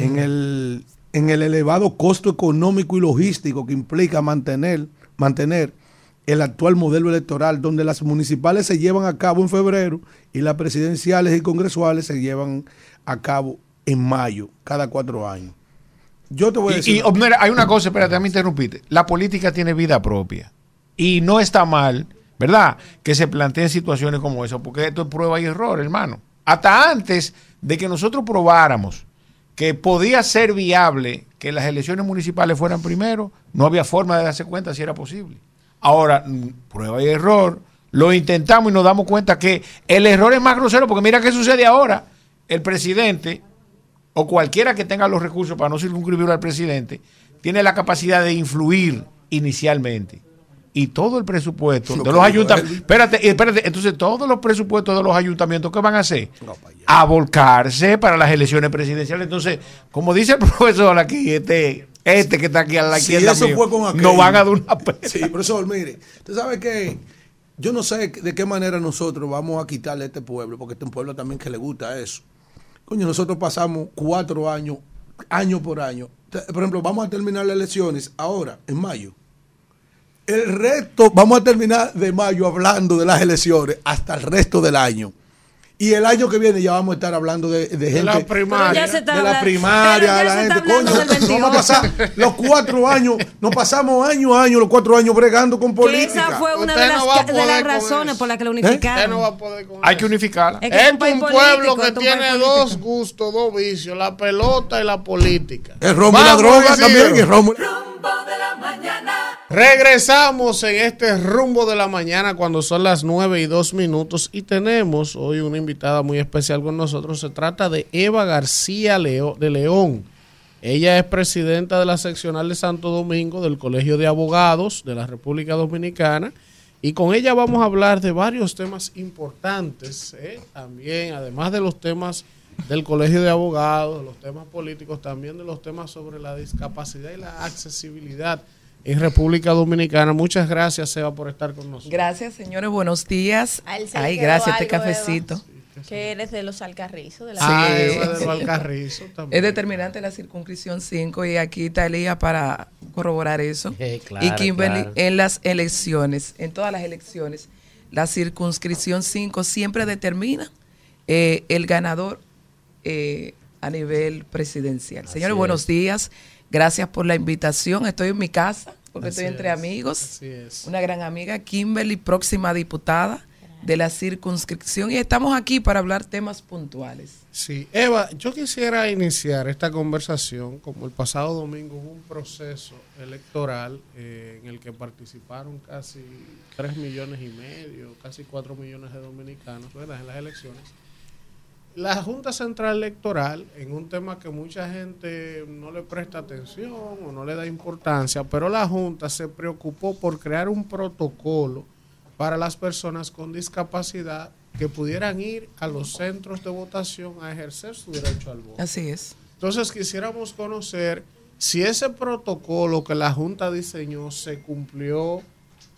en el, en el elevado costo económico y logístico que implica mantener, mantener el actual modelo electoral, donde las municipales se llevan a cabo en febrero y las presidenciales y congresuales se llevan a cabo en mayo, cada cuatro años. Yo te voy a decir. Y, mira, hay una cosa, espérate, me interrumpiste. La política tiene vida propia. Y no está mal, ¿verdad? Que se planteen situaciones como esa, porque esto es prueba y error, hermano. Hasta antes de que nosotros probáramos que podía ser viable que las elecciones municipales fueran primero, no había forma de darse cuenta si era posible. Ahora, mm, prueba y error, lo intentamos y nos damos cuenta que el error es más grosero, porque mira qué sucede ahora. El presidente, o cualquiera que tenga los recursos para no circunscribir al presidente, tiene la capacidad de influir inicialmente y todo el presupuesto de los ayuntamientos. Espérate, espérate, entonces todos los presupuestos de los ayuntamientos, ¿qué van a hacer? a volcarse para las elecciones presidenciales. Entonces, como dice el [LAUGHS] profesor aquí, este, este que está aquí a la izquierda, no van a dar una pena. Sí, [LAUGHS] profesor, mire, usted sabe que yo no sé de qué manera nosotros vamos a quitarle a este pueblo, porque este es un pueblo también que le gusta eso. Coño, nosotros pasamos cuatro años, año por año. Por ejemplo, vamos a terminar las elecciones ahora, en mayo el resto, vamos a terminar de mayo hablando de las elecciones hasta el resto del año. Y el año que viene ya vamos a estar hablando de, de gente. De la primaria. De la primaria, de la gente. Coño, no vamos a pasar los cuatro años, nos pasamos año a año, los cuatro años bregando con política. esa fue una de las, de las razones por las que la unificaron. No va a poder con Hay que unificarla. Es, que es un, pueblo que tiene dos gustos, dos vicios, la pelota y la política. El rombo y la droga también. El rombo. de la mañana. Regresamos en este rumbo de la mañana cuando son las 9 y 2 minutos y tenemos hoy una invitada muy especial con nosotros. Se trata de Eva García de León. Ella es presidenta de la seccional de Santo Domingo del Colegio de Abogados de la República Dominicana y con ella vamos a hablar de varios temas importantes, ¿eh? también además de los temas del Colegio de Abogados, de los temas políticos, también de los temas sobre la discapacidad y la accesibilidad en República Dominicana. Muchas gracias, Seba, por estar con nosotros. Gracias, señores. Buenos días. Ay, gracias, este cafecito. que eres de los Alcarrizos. De la sí, de los Alcarrizos también. Es determinante la circunscripción 5 y aquí está Elía para corroborar eso. y Kimberly en las elecciones, en todas las elecciones, la circunscripción 5 siempre determina eh, el ganador eh, a nivel presidencial. Señores, buenos días. Gracias por la invitación. Estoy en mi casa porque estoy entre amigos. Una gran amiga, Kimberly, próxima diputada de la circunscripción y estamos aquí para hablar temas puntuales. Sí, Eva, yo quisiera iniciar esta conversación como el pasado domingo hubo un proceso electoral eh, en el que participaron casi 3 millones y medio, casi 4 millones de dominicanos ¿verdad? en las elecciones la Junta Central Electoral, en un tema que mucha gente no le presta atención o no le da importancia, pero la Junta se preocupó por crear un protocolo para las personas con discapacidad que pudieran ir a los centros de votación a ejercer su derecho al voto. Así es. Entonces quisiéramos conocer si ese protocolo que la Junta diseñó se cumplió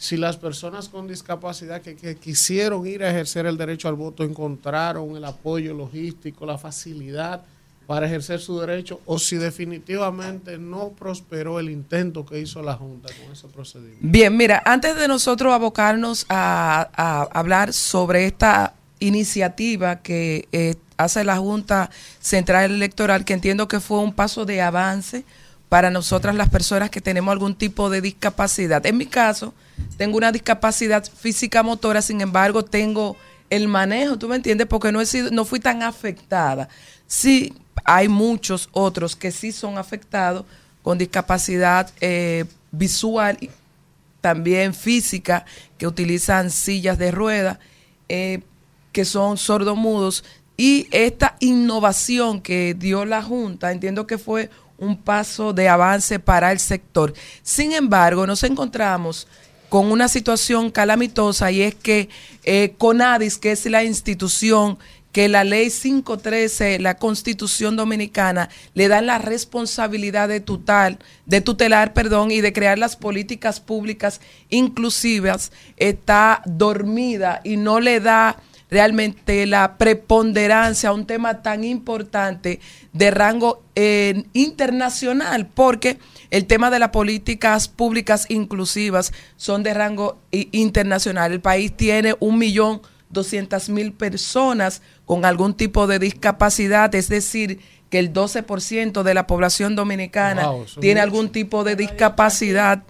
si las personas con discapacidad que, quisieron ir a ejercer el derecho al voto encontraron el apoyo logístico, la facilidad para ejercer su derecho o si definitivamente no prosperó el intento que hizo la Junta con ese procedimiento. Bien, mira, antes de nosotros abocarnos a, hablar sobre esta iniciativa que eh, hace la Junta Central Electoral, que entiendo que fue un paso de avance para nosotras las personas que tenemos algún tipo de discapacidad. En mi caso, tengo una discapacidad física motora, sin embargo, tengo el manejo, ¿tú me entiendes? Porque no, he sido, no fui tan afectada. Sí, hay muchos otros que sí son afectados con discapacidad eh, visual, también física, que utilizan sillas de rueda, eh, que son sordomudos. Y esta innovación que dio la Junta, entiendo que fue un paso de avance para el sector. Sin embargo, nos encontramos con una situación calamitosa y es que eh, CONADIS, que es la institución que la ley 513, la constitución dominicana, le da la responsabilidad de de tutelar, perdón, y de crear las políticas públicas inclusivas, está dormida y no le da realmente la preponderancia a un tema tan importante de rango eh, internacional, porque el tema de las políticas públicas inclusivas son de rango internacional. El país tiene un millón doscientas mil personas con algún tipo de discapacidad, es decir, que el 12% de la población dominicana tiene algún tipo de discapacidad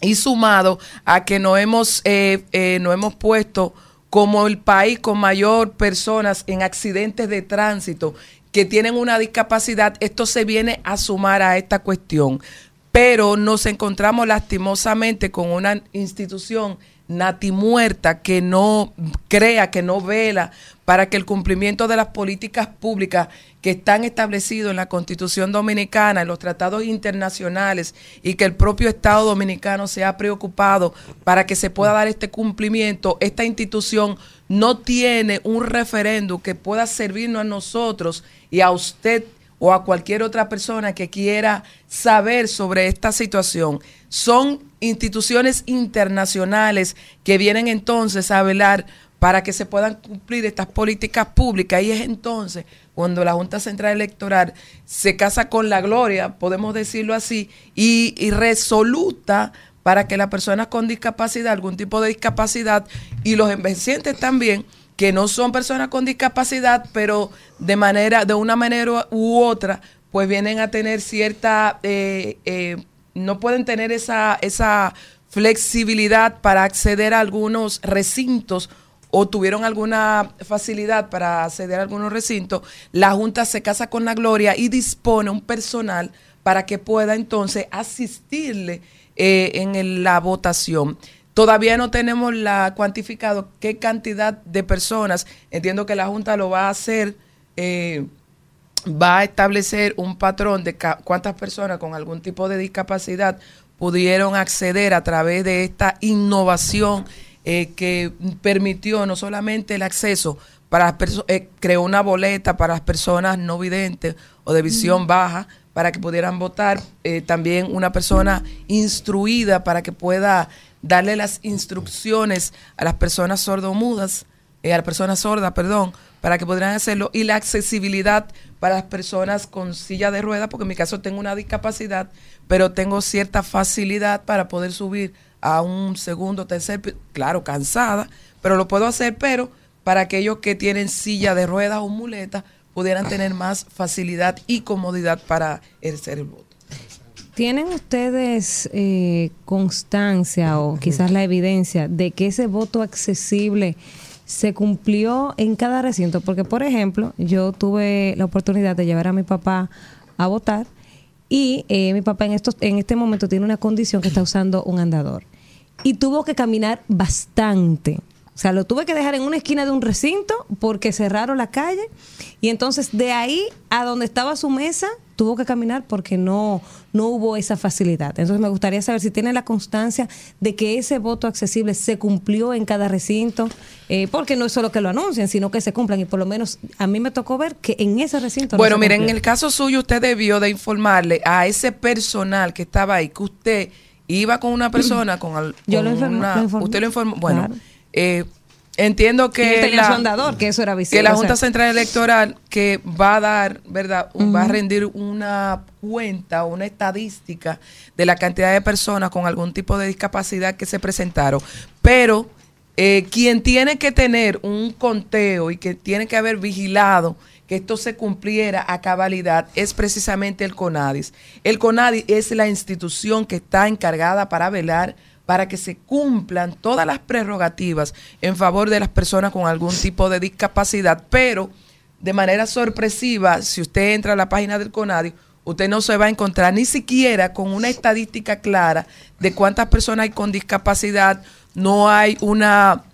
y sumado a que no hemos, eh, eh, no hemos puesto como el país con mayor personas en accidentes de tránsito que tienen una discapacidad, esto se viene a sumar a esta cuestión. Pero nos encontramos lastimosamente con una institución natimuerta que no crea, que no vela para que el cumplimiento de las políticas públicas que están establecidos en la Constitución Dominicana, en los tratados internacionales y que el propio Estado Dominicano se ha preocupado para que se pueda dar este cumplimiento, esta institución no tiene un referéndum que pueda servirnos a nosotros y a usted o a cualquier otra persona que quiera saber sobre esta situación. Son instituciones internacionales que vienen entonces a velar para que se puedan cumplir estas políticas públicas. Y es entonces cuando la Junta Central Electoral se casa con la gloria, podemos decirlo así, y, resoluta para que las personas con discapacidad, algún tipo de discapacidad, y los envejecientes también, que no son personas con discapacidad, pero de manera, de una manera u otra, pues vienen a tener cierta, eh, eh, no pueden tener esa, esa flexibilidad para acceder a algunos recintos o tuvieron alguna facilidad para acceder a algunos recintos, la Junta se casa con la Gloria y dispone un personal para que pueda entonces asistirle eh, en la votación. Todavía no tenemos la cuantificado qué cantidad de personas. Entiendo que la Junta lo va a hacer, eh, va a establecer un patrón de cuántas personas con algún tipo de discapacidad pudieron acceder a través de esta innovación eh, que permitió no solamente el acceso para eh, creó una boleta para las personas no videntes o de visión baja para que pudieran votar, también una persona instruida para que pueda darle las instrucciones a las personas sordomudas, eh, a las personas sordas, perdón, para que pudieran hacerlo, y la accesibilidad para las personas con silla de ruedas, porque en mi caso tengo una discapacidad, pero tengo cierta facilidad para poder subir a un segundo, tercer, claro, cansada, pero lo puedo hacer, pero para aquellos que tienen silla de ruedas o muleta, pudieran tener más facilidad y comodidad para ejercer el voto. ¿Tienen ustedes eh, constancia o quizás la evidencia de que ese voto accesible se cumplió en cada recinto? Porque, por ejemplo, yo tuve la oportunidad de llevar a mi papá a votar y eh, mi papá en, estos, en este momento tiene una condición que está usando un andador y tuvo que caminar bastante. O sea, lo tuve que dejar en una esquina de un recinto porque cerraron la calle y entonces de ahí a donde estaba su mesa tuvo que caminar porque no, no hubo esa facilidad. Entonces me gustaría saber si tiene la constancia de que ese voto accesible se cumplió en cada recinto, eh, porque no es solo que lo anuncien, sino que se cumplan. Y por lo menos a mí me tocó ver que en ese recinto... Bueno, miren, en el caso suyo usted debió de informarle a ese personal que estaba ahí que usted iba con una persona, con, Yo lo informé, Usted lo informó. Bueno, eh, Entiendo que, la, que, eso era que la Junta Central Electoral que va a dar, ¿verdad? Va a rendir una cuenta, una estadística de la cantidad de personas con algún tipo de discapacidad que se presentaron. Pero eh, quien tiene que tener un conteo y que tiene que haber vigilado que esto se cumpliera a cabalidad es precisamente el CONADIS. El CONADIS es la institución que está encargada para velar para que se cumplan todas las prerrogativas en favor de las personas con algún tipo de discapacidad, pero de manera sorpresiva, si usted entra a la página del CONADIO, usted no se va a encontrar ni siquiera con una estadística clara de cuántas personas hay con discapacidad, no hay una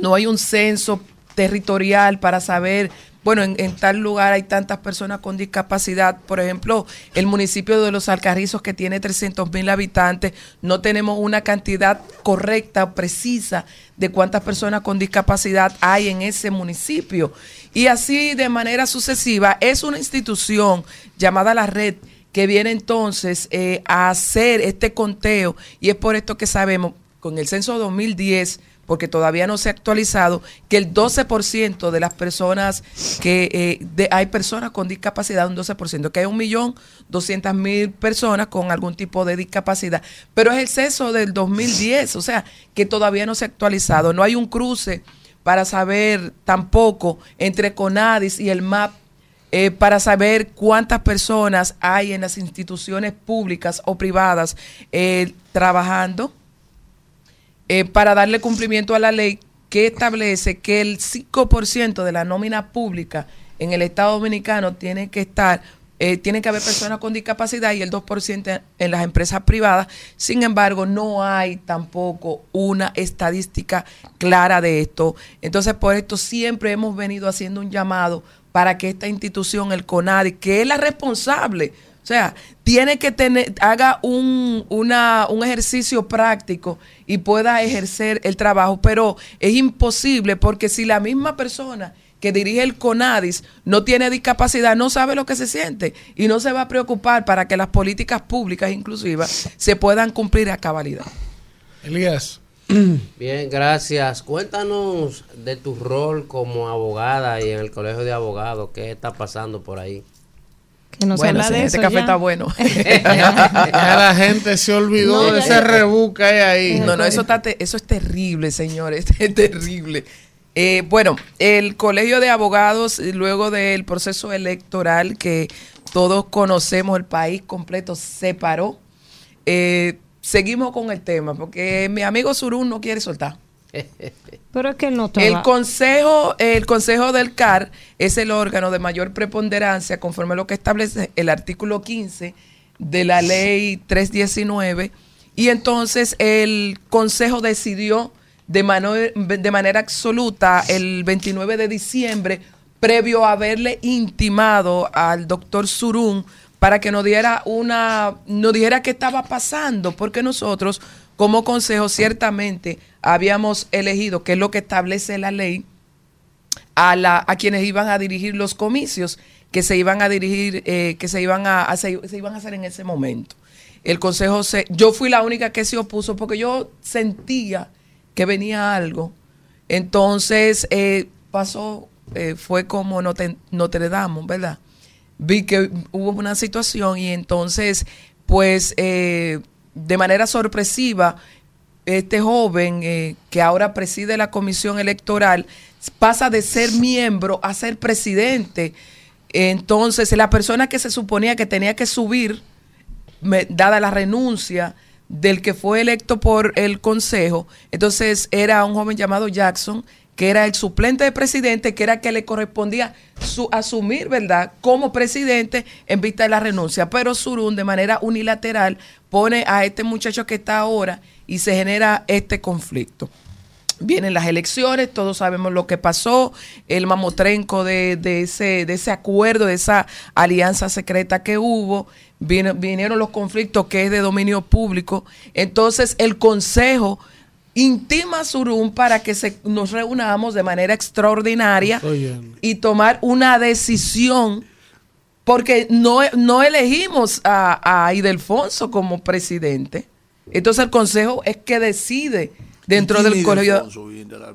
no hay un censo territorial para saber bueno, en, tal lugar hay tantas personas con discapacidad. Por ejemplo, el municipio de Los Alcarrizos, que tiene 300 mil habitantes, no tenemos una cantidad correcta, precisa, de cuántas personas con discapacidad hay en ese municipio. Y así de manera sucesiva, es una institución llamada la red que viene entonces eh, a hacer este conteo y es por esto que sabemos, con el censo 2010, porque todavía no se ha actualizado, que el 12% de las personas que eh, de, hay personas con discapacidad, un 12%, que hay un millón doscientas mil personas con algún tipo de discapacidad, pero es el censo del 2010, o sea, que todavía no se ha actualizado, no hay un cruce para saber tampoco entre CONADIS y el MAP eh, para saber cuántas personas hay en las instituciones públicas o privadas eh, trabajando eh, para darle cumplimiento a la ley que establece que el 5% de la nómina pública en el Estado Dominicano tiene que estar tiene que haber personas con discapacidad y el 2% en las empresas privadas. Sin embargo, no hay tampoco una estadística clara de esto. Entonces, por esto siempre hemos venido haciendo un llamado para que esta institución, el CONADI, que es la responsable, o sea, tiene que tener, haga un, una, un ejercicio práctico y pueda ejercer el trabajo, pero es imposible porque si la misma persona que dirige el CONADIS no tiene discapacidad, no sabe lo que se siente y no se va a preocupar para que las políticas públicas inclusivas se puedan cumplir a cabalidad. Elías. [CLEARS THROAT] Bien, gracias. Cuéntanos de tu rol como abogada y en el colegio de abogados. ¿Qué está pasando por ahí? Que no bueno, de ese café está bueno. [LAUGHS] la gente se olvidó de ese rebuca ahí. No, no, eso, está eso es terrible, señores. [LAUGHS] Es terrible. Eh, bueno, el colegio de abogados, luego del proceso electoral que todos conocemos, el país completo se paró. Eh, seguimos con el tema, porque mi amigo Surún no quiere soltar. Pero es que no El consejo, el consejo del CAR es el órgano de mayor preponderancia conforme a lo que establece el artículo 15 de la ley 319 y entonces el consejo decidió de, de manera absoluta el 29 de diciembre previo a haberle intimado al doctor Surún para que nos diera una, nos dijera qué estaba pasando, porque nosotros como consejo ciertamente habíamos elegido, que es lo que establece la ley, a, la, a quienes iban a dirigir los comicios que se iban a dirigir, eh, que se iban a, se iban a hacer en ese momento. El consejo se, yo fui la única que se opuso porque yo sentía que venía algo. Entonces eh, pasó, eh, fue como Notre, Notre Dame, ¿verdad? vi que hubo una situación y entonces, pues, de manera sorpresiva, este joven eh, que ahora preside la comisión electoral pasa de ser miembro a ser presidente. Entonces, la persona que se suponía que tenía que subir, dada la renuncia del que fue electo por el consejo, entonces era un joven llamado Jackson, que era el suplente de presidente, que era que le correspondía su, asumir, ¿verdad?, como presidente en vista de la renuncia. Pero Surún, de manera unilateral, pone a este muchacho que está ahora y se genera este conflicto. Vienen las elecciones, todos sabemos lo que pasó, el mamotrenco de, de, ese, de ese acuerdo, de esa alianza secreta que hubo, vinieron los conflictos que es de dominio público. Entonces el Consejo intima Surum para que se, nos reunamos de manera extraordinaria y tomar una decisión, porque no, no elegimos a, a Idelfonso como presidente. Entonces el consejo es que decide dentro del colegio.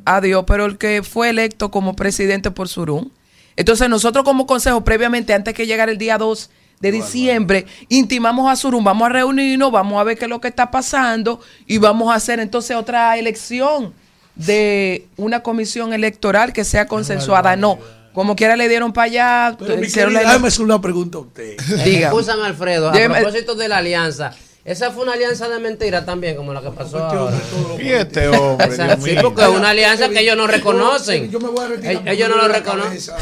Adiós, pero el que fue electo como presidente por Surum. Entonces nosotros como consejo, previamente, antes que llegara el día 2 de diciembre, intimamos a Surum, vamos a reunirnos, vamos a ver qué es lo que está pasando y vamos a hacer entonces otra elección de una comisión electoral que sea consensuada. No, como quiera le dieron para allá. Déjame hacer una pregunta a usted. Diga. Alfredo, a propósito de la alianza. Esa fue una alianza de mentira también, como la que pasó ahora. Y este hombre. sí, porque es una alianza que ellos no reconocen. Yo me voy a retirar. Ellos no lo reconocen.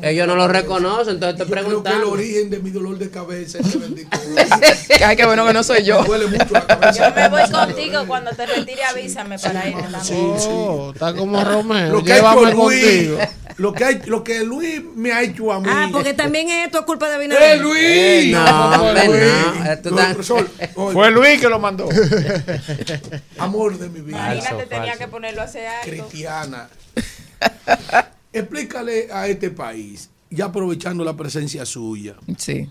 Ellos no lo reconocen, entonces te preguntan. Creo que el origen de mi dolor de cabeza es bendito. [LAUGHS] Ay, qué bueno que no soy yo. Me duele mucho la cabeza. Yo me voy contigo cuando te retire, avísame para ir. Sí, sí. Está como Romeo. Llévame contigo. Lo que, hay, lo que Luis me ha hecho a mí. Ah, porque también esto es culpa de Binader. ¡Eh, Luis! No, no, no, no. Fue Luis que lo mandó. [LAUGHS] Amor de mi vida. Imagínate, tenía que ponerlo hace alto. Cristiana. Explícale a este país, ya aprovechando la presencia suya. Sí.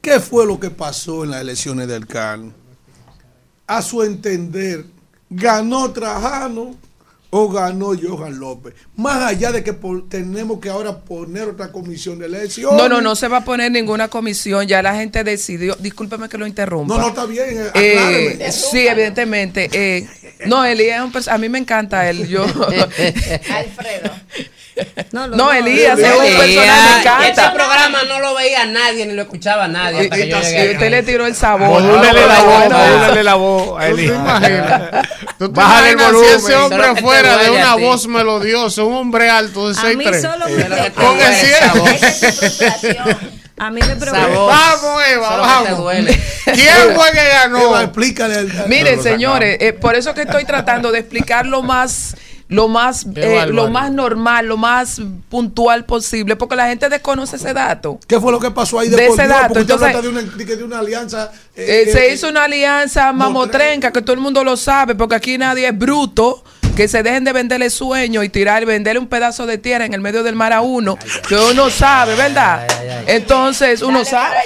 ¿Qué fue lo que pasó en las elecciones del CAN? A su entender, ganó Trajano o ganó Johan López. Más allá de que tenemos que ahora poner otra comisión de elección. No, no, no se va a poner ninguna comisión. Ya la gente decidió. Discúlpeme que lo interrumpa. No, no, está bien. Eh, sí, evidentemente. Eh, no, Elías es un A mí me encanta él. Yo. [LAUGHS] [LAUGHS] Alfredo. No, no, Elías es un personaje me encanta. Este programa no lo veía nadie ni lo escuchaba nadie. Hasta que yo llegué usted le tiró el sabor. Modúlele la voz, modúlele la voz a Elías. Bájale el volumen. Si ese hombre fuera de una voz melodiosa, un hombre alto de 6'3". Con el a mí me preocupa. Vamos, Eva, vamos. ¿Quién fue que ganó? explícale. Miren, señores, eh, por eso que estoy tratando de explicar lo más lo más eh, lo más normal, lo más puntual posible, porque la gente desconoce ese dato. ¿Qué fue lo que pasó ahí de ese dato? Entonces, de una, de una alianza. Eh, se hizo una alianza mamotrenca que todo el mundo lo sabe, porque aquí nadie es bruto que se dejen de venderle sueños y tirar, venderle un pedazo de tierra en el medio del mar a uno, que uno sabe, ¿verdad? Entonces, uno sabe.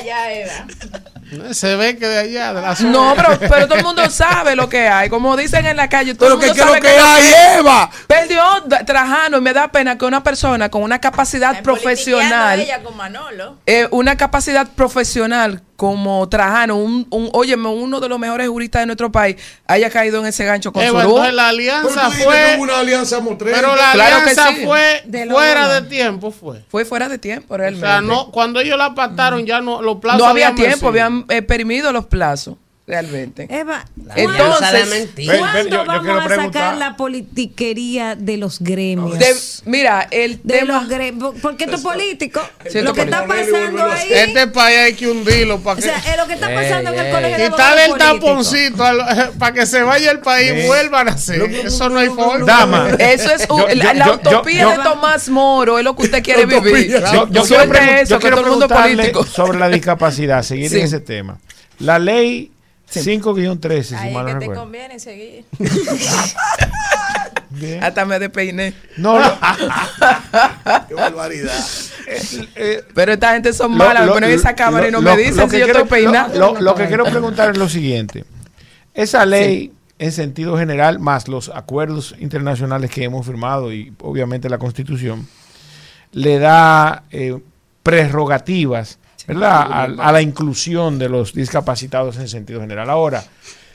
[LAUGHS] Se ve que de allá, de la zona. No, pero, pero, todo el mundo [LAUGHS] sabe lo que hay. Como dicen en la calle, todo el mundo que, sabe lo que, hay, Eva. Perdió Trajano y me da pena que una persona con una capacidad profesional. Ella con Manolo. Eh, una capacidad profesional como Trajano, un, un, óyeme, uno de los mejores juristas de nuestro país, haya caído en ese gancho con Eva, su la alianza fue. Una alianza pero la alianza fue fuera de tiempo, fue. Fue fuera de tiempo, realmente. O sea, no, cuando ellos la pactaron, ya no, los plazos. No había tiempo, habían eh, permitido los plazos realmente. Eva, entonces, ¿cuándo vamos a sacar la politiquería de los gremios? mira, el de tema... los gremios, porque esto es político. lo que está pasando ahí... Este país hay que hundirlo para que... O sea, es lo que está pasando en el colegio de Quitarle el taponcito [LAUGHS] para que se vaya el país y vuelvan a hacer. Eso no hay forma. Dama. Eso es la utopía de Tomás Moro, es lo que usted quiere vivir. Yo, quiero, preguntarle sobre la discapacidad, seguir en ese tema. La ley 5-13, si Ahí mal que te recuerdo. conviene seguir. [LAUGHS] Hasta me despeiné. No, no. [LAUGHS] Qué barbaridad. Pero esta gente son malas, me ponen esa cámara y no me dicen si yo estoy peinado. Lo, que quiero preguntar es lo siguiente. Esa ley, en sentido general, más los acuerdos internacionales que hemos firmado y obviamente la Constitución, le da eh, prerrogativas ¿verdad? A, la inclusión de los discapacitados en sentido general. Ahora,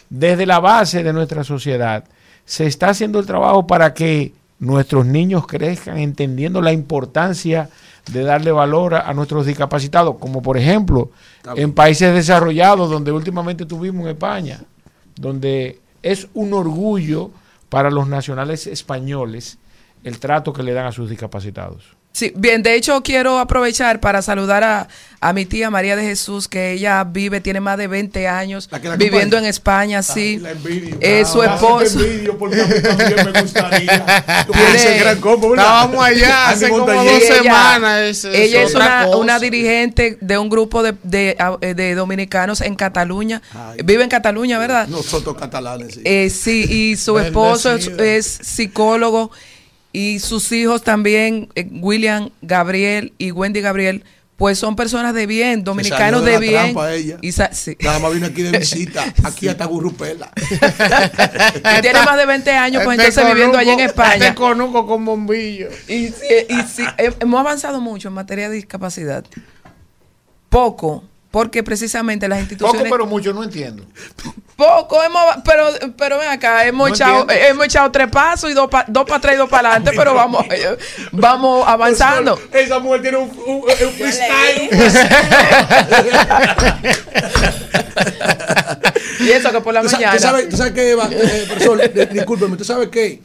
desde la base de nuestra sociedad, se está haciendo el trabajo para que nuestros niños crezcan entendiendo la importancia de darle valor a, nuestros discapacitados, como por ejemplo en países desarrollados, donde últimamente tuvimos en España, donde es un orgullo para los nacionales españoles el trato que le dan a sus discapacitados. Sí, bien, de hecho quiero aprovechar para saludar a, a, mi tía María de Jesús, que ella vive, tiene más de 20 años viviendo en España, sí. es su esposo. porque a mí también me gustaría. [LAUGHS] Estábamos allá [LAUGHS] hace como dos semanas. ella es una, una, dirigente de un grupo de, de, de dominicanos en Cataluña. vive en Cataluña, ¿verdad? Nosotros catalanes, sí. Eh, sí, y su esposo es, es psicólogo y sus hijos también, eh, William Gabriel y Wendy Gabriel, pues son personas de bien, dominicanos de, de bien. Ella. Y sí. Nada más vino aquí de [LAUGHS] visita, aquí hasta Gurrupela. [LAUGHS] tiene más de 20 años, pues entonces viviendo allá en España. Te conozco con bombillo. Y, y, y sí, hemos avanzado mucho en materia de discapacidad. Poco, porque precisamente las instituciones... Poco, pero mucho, no entiendo. Poco, hemos, pero, pero ven acá, hemos, echado, hemos echado tres pasos y dos para dos para atrás y dos para adelante, pero vamos, vamos avanzando. Esa mujer tiene un, un, un freestyle. [LAUGHS] y eso que por la mañana. ¿Tú sabes, ¿tú sabes qué, eh, profesor? Discúlpeme, ¿tú sabes qué?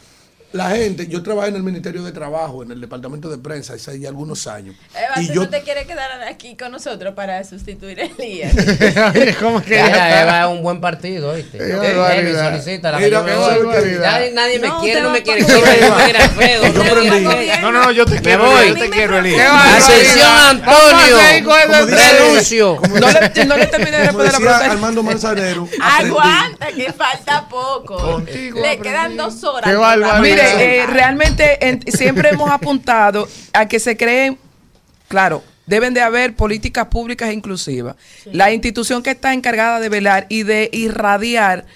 La gente, yo trabajé en el Ministerio de Trabajo, en el departamento de prensa, hace ya algunos años. Eva, y ¿tú yo, no te quieres quedar aquí con nosotros para sustituir a Elías? [LAUGHS] ¿Cómo que Eva, Eva es un buen partido, ¿viste? Solicita la Mira, nadie, nadie me quiere, no me quiere. No, no, no, yo te quiero. voy. Yo te quiero, Elías. Ascensión Antonio. Renuncio. No le, terminé de responder la pregunta. Armando Manzanero. [LAUGHS] Aguanta, que falta poco. Le quedan dos horas. Qué. Mire, eh, realmente siempre hemos apuntado a que se creen, claro, deben de haber políticas públicas inclusivas. La institución que está encargada de velar y de irradiar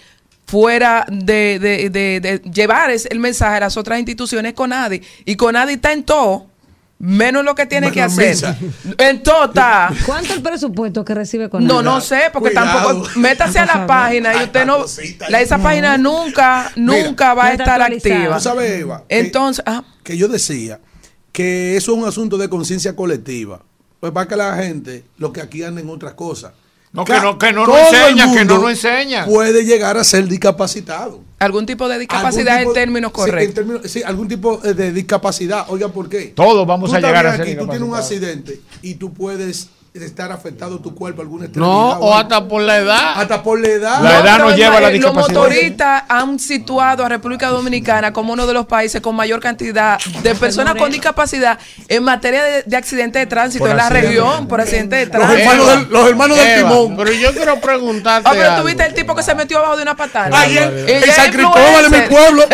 fuera de, de, de, llevar el mensaje a las otras instituciones con nadie. Y con nadie está en todo menos lo que tiene que hacer. En total. ¿Cuánto el presupuesto que recibe con No, no sé, porque tampoco. Métase a la página y usted no. La, esa página nunca, nunca va a estar activa. ¿Tú sabes, Eva? Entonces. Que, yo decía que eso es un asunto de conciencia colectiva. Pues para que la gente, lo que aquí anda en otras cosas. No, que no, que no nos enseña, que no nos enseña. Puede llegar a ser discapacitado. Algún tipo de discapacidad en términos correctos. Sí, algún tipo de discapacidad. Oiga, ¿por qué? Todos vamos a llegar a ser aquí, Tú tienes un accidente y tú puedes estar afectado tu cuerpo alguna No, o hasta por la edad. Hasta por la edad. La edad nos lleva a la discapacidad. Los motoristas han situado a República Dominicana como uno de los países con mayor cantidad de personas con discapacidad en materia de, accidentes de tránsito en la región, por accidentes de tránsito. Los hermanos del, los hermanos del timón. Pero yo quiero preguntarte. Ah, pero tuviste el tipo que se metió abajo de una patada. Ay, en, San Cristóbal, en mi pueblo.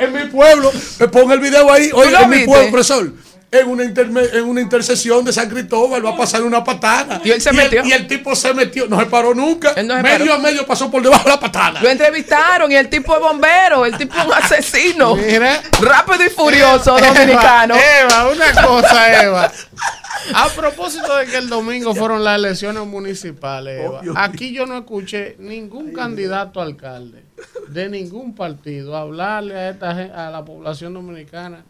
en mi pueblo. Me pongo el video ahí. Oye, en mi pueblo, profesor en una, en una intercesión de San Cristóbal, va a pasar una patana. Y él se metió. y el tipo se metió, no se paró nunca. medio a medio pasó por debajo de la patana. Lo entrevistaron y el tipo es bombero, el tipo es un asesino. Rápido y furioso dominicano. Eva, una cosa, Eva. A propósito de que el domingo fueron las elecciones municipales, Eva, aquí yo no escuché ningún candidato a alcalde de ningún partido hablarle a, esta, a la población dominicana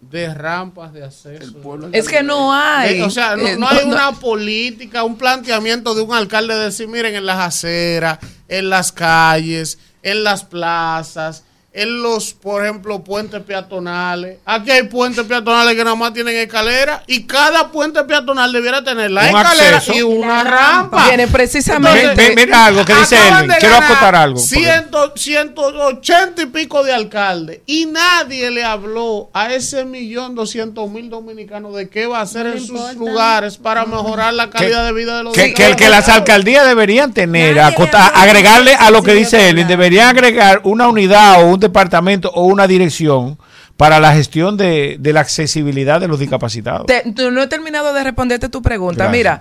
de rampas de acceso. Es que no hay. o sea, no, eh, hay una política, un planteamiento de un alcalde de decir, miren, en las aceras, en las calles, en las plazas, en los, por ejemplo, puentes peatonales. Aquí hay puentes peatonales que nada más tienen escalera y cada puente peatonal debiera tener la escalera y una rampa. Tiene precisamente. mira algo que dice él. Quiero acotar algo. 180 y pico de alcaldes y nadie le habló a ese millón doscientos mil dominicanos de qué va a hacer en sus lugares para mejorar la calidad de vida de los que, que, que las alcaldías deberían tener, agregarle a lo que dice él, deberían agregar una unidad o un departamento o una dirección para la gestión de, la accesibilidad de los discapacitados. no he terminado de responderte tu pregunta. Mira,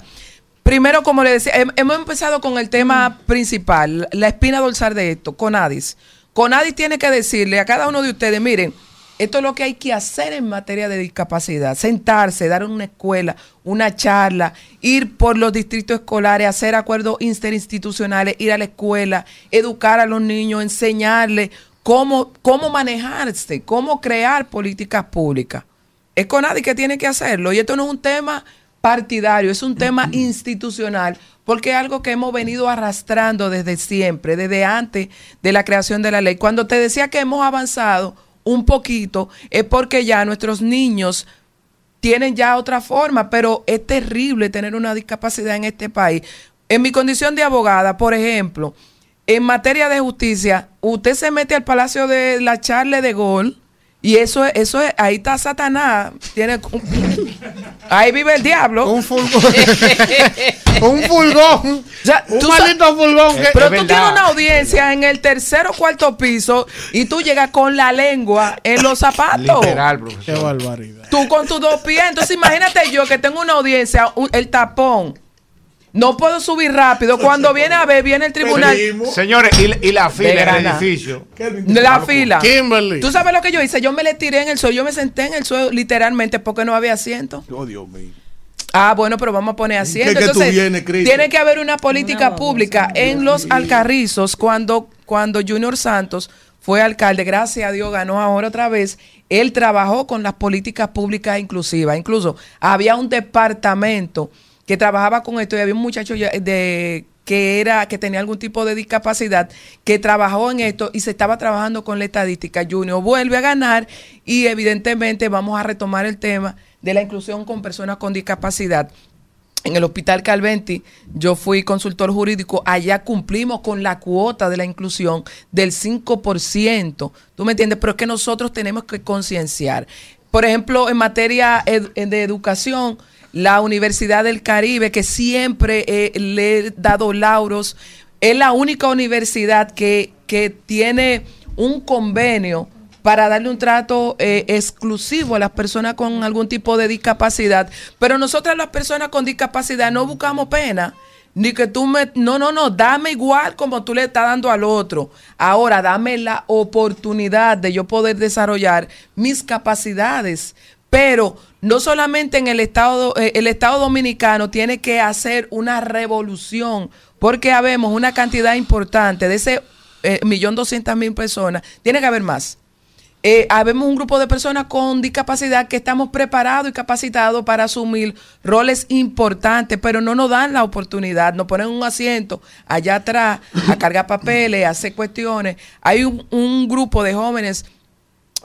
primero, como le decía, hemos empezado con el tema principal, la espina dorsal de esto, Conadis. Conadis tiene que decirle a cada uno de ustedes, miren, esto es lo que hay que hacer en materia de discapacidad. Sentarse, dar una escuela, una charla, ir por los distritos escolares, hacer acuerdos interinstitucionales, ir a la escuela, educar a los niños, enseñarles cómo, cómo manejarse, cómo crear políticas públicas. Es con nadie que tiene que hacerlo. Y esto no es un tema partidario, es un tema institucional, porque es algo que hemos venido arrastrando desde siempre, desde antes de la creación de la ley. Cuando te decía que hemos avanzado un poquito, es porque ya nuestros niños tienen ya otra forma, pero es terrible tener una discapacidad en este país. En mi condición de abogada, por ejemplo, en materia de justicia, usted se mete al palacio de la Charle de Gol y eso es, eso es, ahí está Satanás, tiene [LAUGHS] ahí vive el diablo. Un fulgón. [LAUGHS] un fulgón. [LAUGHS] un maldito fulgón. pero tú tienes una audiencia en el tercer o cuarto piso y tú llegas con la lengua en los zapatos. Literal, Qué barbaridad. Tú con tus dos pies. Entonces imagínate yo que tengo una audiencia, el tapón no puedo subir rápido. Cuando viene a ver, viene el tribunal. Señores, y, la fila del edificio. La fila. Kimberly. ¿Tú sabes lo que yo hice? Yo me le tiré en el suelo. Yo me senté en el suelo literalmente porque no había asiento. Oh, Dios mío. Ah, bueno, pero vamos a poner asiento. Entonces, tiene que haber una política pública en los alcarrizos cuando, cuando Junior Santos fue alcalde. Gracias a Dios ganó ahora otra vez. Él trabajó con las políticas públicas inclusivas. Incluso había un departamento que trabajaba con esto y había un muchacho de que era que tenía algún tipo de discapacidad que trabajó en esto y se estaba trabajando con la estadística. Junior vuelve a ganar y evidentemente vamos a retomar el tema de la inclusión con personas con discapacidad. En el Hospital Calventi, yo fui consultor jurídico, allá cumplimos con la cuota de la inclusión del 5%. ¿Tú me entiendes? Pero es que nosotros tenemos que concienciar. Por ejemplo, en materia de educación, la Universidad del Caribe, que siempre eh, le he dado lauros, es la única universidad que, que tiene un convenio para darle un trato eh, exclusivo a las personas con algún tipo de discapacidad. Pero nosotras las personas con discapacidad no buscamos pena. ni que tú me... No, no, no, dame igual como tú le estás dando al otro. Ahora, dame la oportunidad de yo poder desarrollar mis capacidades. Pero no solamente en el Estado, eh, el Estado Dominicano tiene que hacer una revolución, porque habemos una cantidad importante de ese eh, millón doscientas mil personas, tiene que haber más. Eh, habemos un grupo de personas con discapacidad que estamos preparados y capacitados para asumir roles importantes, pero no nos dan la oportunidad, nos ponen un asiento allá atrás a cargar papeles, a hacer cuestiones. Hay un, un grupo de jóvenes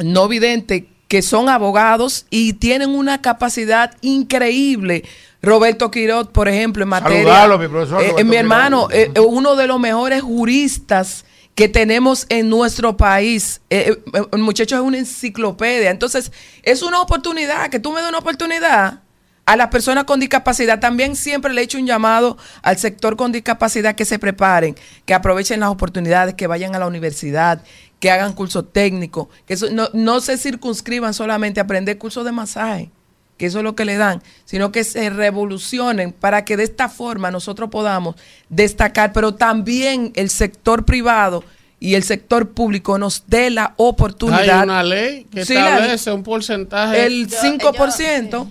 no videntes que son abogados y tienen una capacidad increíble. Roberto Quirot, por ejemplo, en materia... mi profesor. Eh, mi hermano, eh, uno de los mejores juristas que tenemos en nuestro país. Eh, el muchacho es una enciclopedia. Entonces, es una oportunidad, que tú me des una oportunidad a las personas con discapacidad. También siempre le he hecho un llamado al sector con discapacidad que se preparen, que aprovechen las oportunidades, que vayan a la universidad, que hagan cursos técnicos, que no, no se circunscriban solamente a aprender cursos de masaje, que eso es lo que le dan, sino que se revolucionen para que de esta forma nosotros podamos destacar, pero también el sector privado y el sector público nos dé la oportunidad. Hay una ley que establece un porcentaje. El 5%.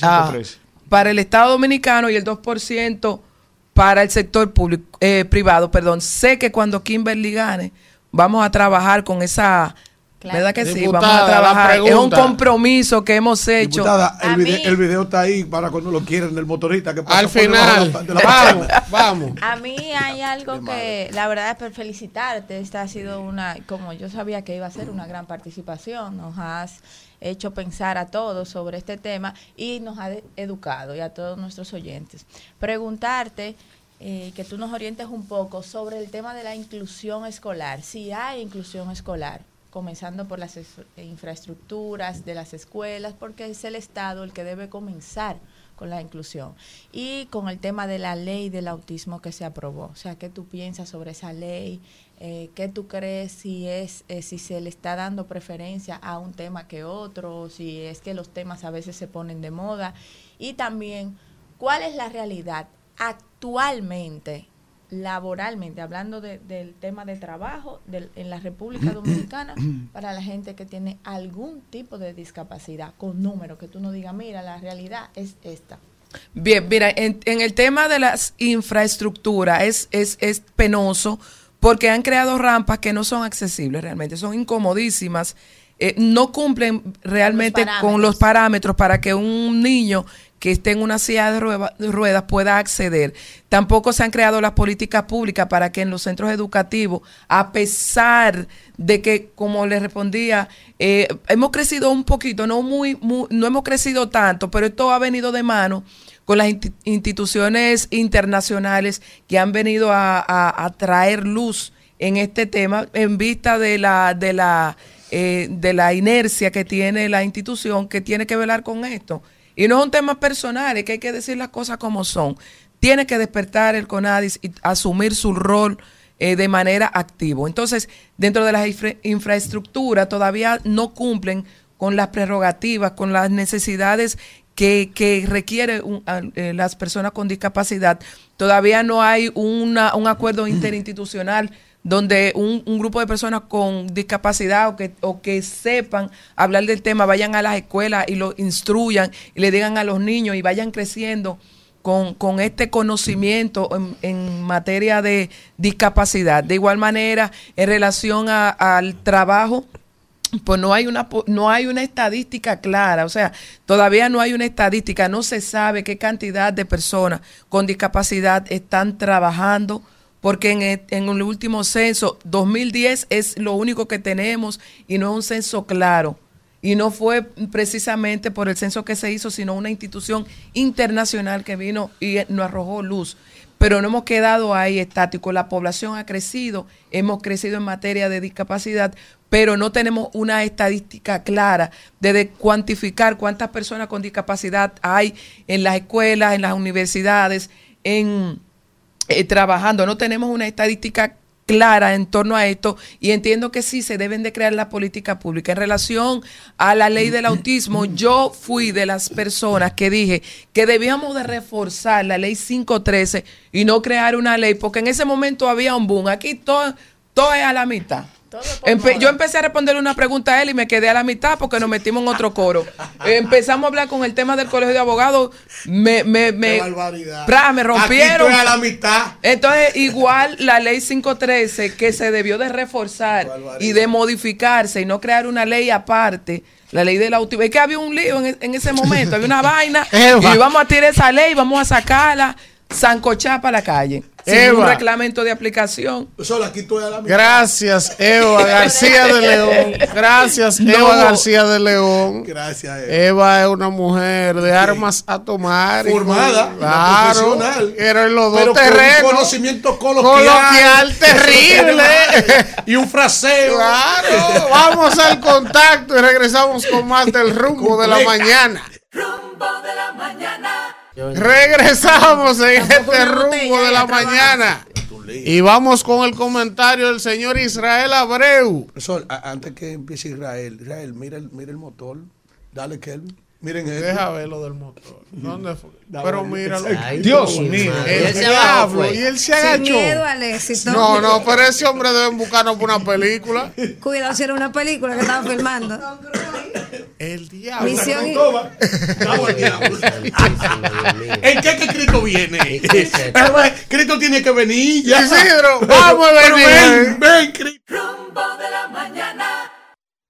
Ah, para el Estado Dominicano y el 2% para el sector público, eh, privado. Perdón, sé que cuando Kimberly gane, vamos a trabajar con esa ¿Verdad que sí? Vamos a trabajar. Es un compromiso que hemos hecho. el, video, está ahí para cuando lo quieran del motorista que Al final, vamos, vamos. A mí hay algo que, la verdad es felicitarte. Esta ha sido una, como yo sabía que iba a ser una gran participación. Nos has hecho pensar a todos sobre este tema y nos ha educado y a todos nuestros oyentes. Preguntarte eh, que tú nos orientes un poco sobre el tema de la inclusión escolar, si hay inclusión escolar, comenzando por las infraestructuras de las escuelas, porque es el Estado el que debe comenzar con la inclusión. Y con el tema de la ley del autismo que se aprobó. O sea, ¿qué tú piensas sobre esa ley? Eh, ¿Qué tú crees si es eh, si se le está dando preferencia a un tema que otro? Si es que los temas a veces se ponen de moda. Y también, ¿cuál es la realidad actualmente laboralmente, hablando del tema de trabajo en la República [CLEARS THROAT] Dominicana, para la gente que tiene algún tipo de discapacidad, con números, que tú no digas, mira, la realidad es esta. Bien, mira, en, el tema de las infraestructuras es, es, es penoso porque han creado rampas que no son accesibles realmente, son incomodísimas. Eh, no cumplen realmente con los parámetros para que un niño que esté en una silla de ruedas pueda acceder. Tampoco se han creado las políticas públicas para que en los centros educativos, a pesar de que, como les respondía, eh, hemos crecido un poquito, no muy, no hemos crecido tanto, pero esto ha venido de mano con las instituciones internacionales que han venido a, traer luz en este tema en vista de la de la eh, de la inercia que tiene la institución que tiene que velar con esto. Y no es un tema personal, es que hay que decir las cosas como son. Tiene que despertar el CONADIS y asumir su rol eh, de manera activa. Entonces, dentro de las infraestructuras todavía no cumplen con las prerrogativas, con las necesidades que, que requieren eh, las personas con discapacidad. Todavía no hay una, un acuerdo [CLEARS THROAT] interinstitucional donde un, grupo de personas con discapacidad o que, o que sepan hablar del tema vayan a las escuelas y lo instruyan y le digan a los niños y vayan creciendo con, con este conocimiento en, materia de discapacidad. De igual manera, en relación al trabajo, pues no hay una no hay una estadística clara, o sea, todavía no hay una estadística, no se sabe qué cantidad de personas con discapacidad están trabajando porque en el, en el último censo, 2010 es lo único que tenemos y no es un censo claro. Y no fue precisamente por el censo que se hizo, sino una institución internacional que vino y nos arrojó luz. Pero no hemos quedado ahí estáticos. La población ha crecido, hemos crecido en materia de discapacidad, pero no tenemos una estadística clara de, cuantificar cuántas personas con discapacidad hay en las escuelas, en las universidades, en eh, trabajando. No tenemos una estadística clara en torno a esto y entiendo que sí se deben de crear la política pública. En relación a la ley del autismo, yo fui de las personas que dije que debíamos de reforzar la ley 513 y no crear una ley, porque en ese momento había un boom. Aquí todo, todo es a la mitad yo empecé a responderle una pregunta a él y me quedé a la mitad porque nos metimos en otro coro. Empezamos a hablar con el tema del colegio de abogados. Me, me, me, me rompieron. a la mitad. Entonces, igual la ley 513 que se debió de reforzar y de modificarse y no crear una ley aparte. La ley del autismo. Es que había un lío en, en ese momento, había una vaina. [LAUGHS] y vamos a tirar esa ley, vamos a sacarla, zancochar para la calle sin un reglamento de aplicación. Gracias, Eva García de [LAUGHS] León. Gracias, Eva García de León. Gracias, Eva. Eva es una mujer de armas a tomar. Formada, claro, profesional. Pero en los dos terrenos. un conocimiento coloquial. Coloquial [LAUGHS] terrible. y un fraseo. Claro. Vamos al contacto y regresamos con más del [LAUGHS] rumbo de la mañana. Rumbo de la mañana. Regresamos en este rumbo de la mañana. Y vamos con el comentario del señor Israel Abreu. Antes que empiece Israel, Israel, mira el, mira el motor. Dale, Kelvin. Miren esto. Deja ver lo del motor. ¿Dónde fue? [LAUGHS] Pero míralo. Dios mío. El diablo. Y él se agachó. Sin miedo al éxito. No, no, pero ese hombre debe buscarnos por una película. [LAUGHS] Cuidado si era una película que estaba filmando. El diablo. Misión y... ¿En qué que Cristo viene? Cristo tiene que venir ya. Isidro, vamos a venir. Ven, ven, Cristo. Rumbo de la mañana.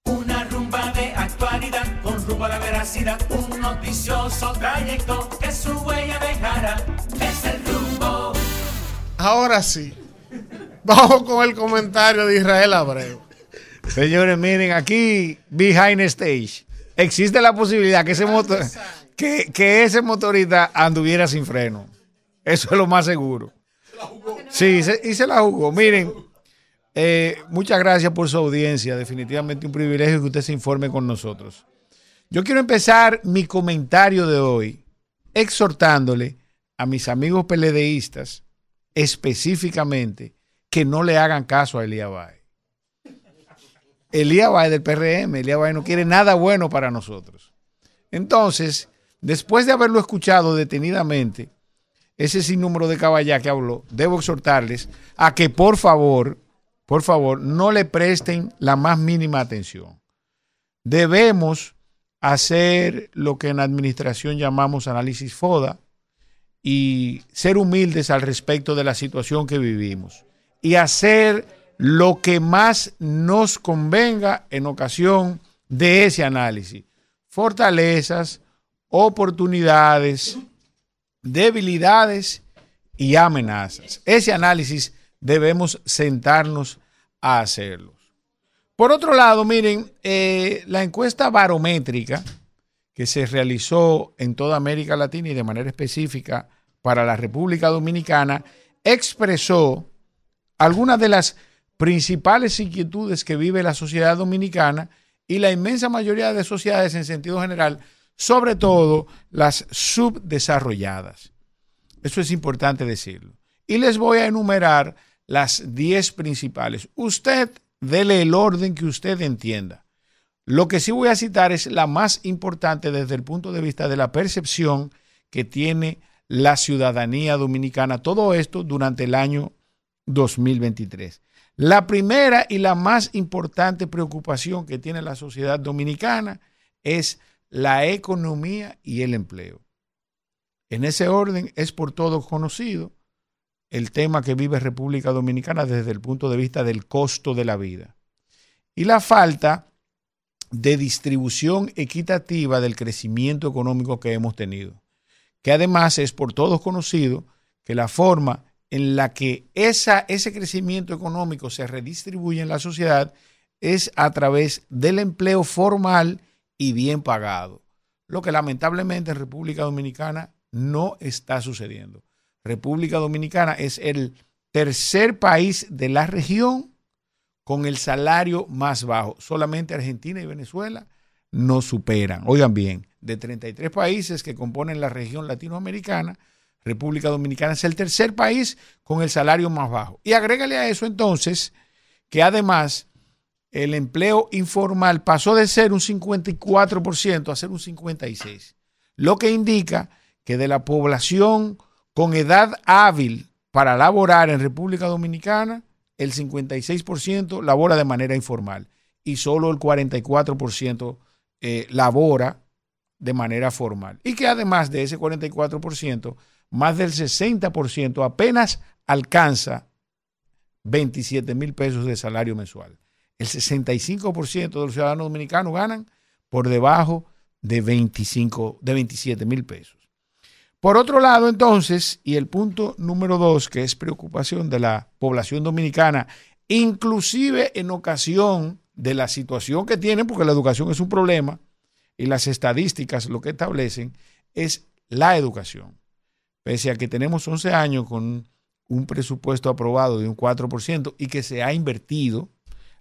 Una rumba de actualidad con rumbo a la veracidad. Un noticioso trayecto que su huella dejará. Es el rumbo. Ahora sí. Vamos con el comentario de Israel Abreu. Señores, miren, aquí, behind stage existe la posibilidad que ese motor, que, que ese motorista anduviera sin freno. Eso es lo más seguro. Sí, y se la jugó. Miren, eh, muchas gracias por su audiencia. Definitivamente un privilegio que usted se informe con nosotros. Yo quiero empezar mi comentario de hoy exhortándole a mis amigos peledeístas específicamente que no le hagan caso a Elías Baez. Elías Bay del PRM. Elías Bay no quiere nada bueno para nosotros. Entonces, después de haberlo escuchado detenidamente, ese sinnúmero de caballá que habló, debo exhortarles a que por favor, por favor, no le presten la más mínima atención. Debemos hacer lo que en administración llamamos análisis FODA y ser humildes al respecto de la situación que vivimos y hacer lo que más nos convenga en ocasión de ese análisis. Fortalezas, oportunidades, debilidades y amenazas. Ese análisis debemos sentarnos a hacerlo. Por otro lado, miren, eh, la encuesta barométrica que se realizó en toda América Latina y de manera específica para la República Dominicana expresó algunas de las principales inquietudes que vive la sociedad dominicana y la inmensa mayoría de sociedades en sentido general, sobre todo las subdesarrolladas. Eso es importante decirlo. Y les voy a enumerar las 10 principales. Usted dele el orden que usted entienda. Lo que sí voy a citar es la más importante desde el punto de vista de la percepción que tiene la ciudadanía dominicana. Todo esto durante el año 2023. La primera y la más importante preocupación que tiene la sociedad dominicana es la economía y el empleo. En ese orden es por todos conocido el tema que vive República Dominicana desde el punto de vista del costo de la vida y la falta de distribución equitativa del crecimiento económico que hemos tenido, que además es por todos conocido que la forma en la que ese crecimiento económico se redistribuye en la sociedad es a través del empleo formal y bien pagado, lo que lamentablemente en República Dominicana no está sucediendo. República Dominicana es el tercer país de la región con el salario más bajo. Solamente Argentina y Venezuela no superan. Oigan bien, de 33 países que componen la región latinoamericana, República Dominicana es el tercer país con el salario más bajo. Y agrégale a eso entonces que además el empleo informal pasó de ser un 54% a ser un 56%, lo que indica que de la población con edad hábil para laborar en República Dominicana, el 56% labora de manera informal y solo el 44% eh, labora de manera formal. Y que además de ese 44%, más del 60% apenas alcanza 27 mil pesos de salario mensual. El 65% de los ciudadanos dominicanos ganan por debajo de, 25, de 27 mil pesos. Por otro lado, entonces, y el punto número dos, que es preocupación de la población dominicana, inclusive en ocasión de la situación que tienen, porque la educación es un problema, y las estadísticas lo que establecen es la educación. Pese a que tenemos 11 años con un presupuesto aprobado de un 4% y que se ha invertido,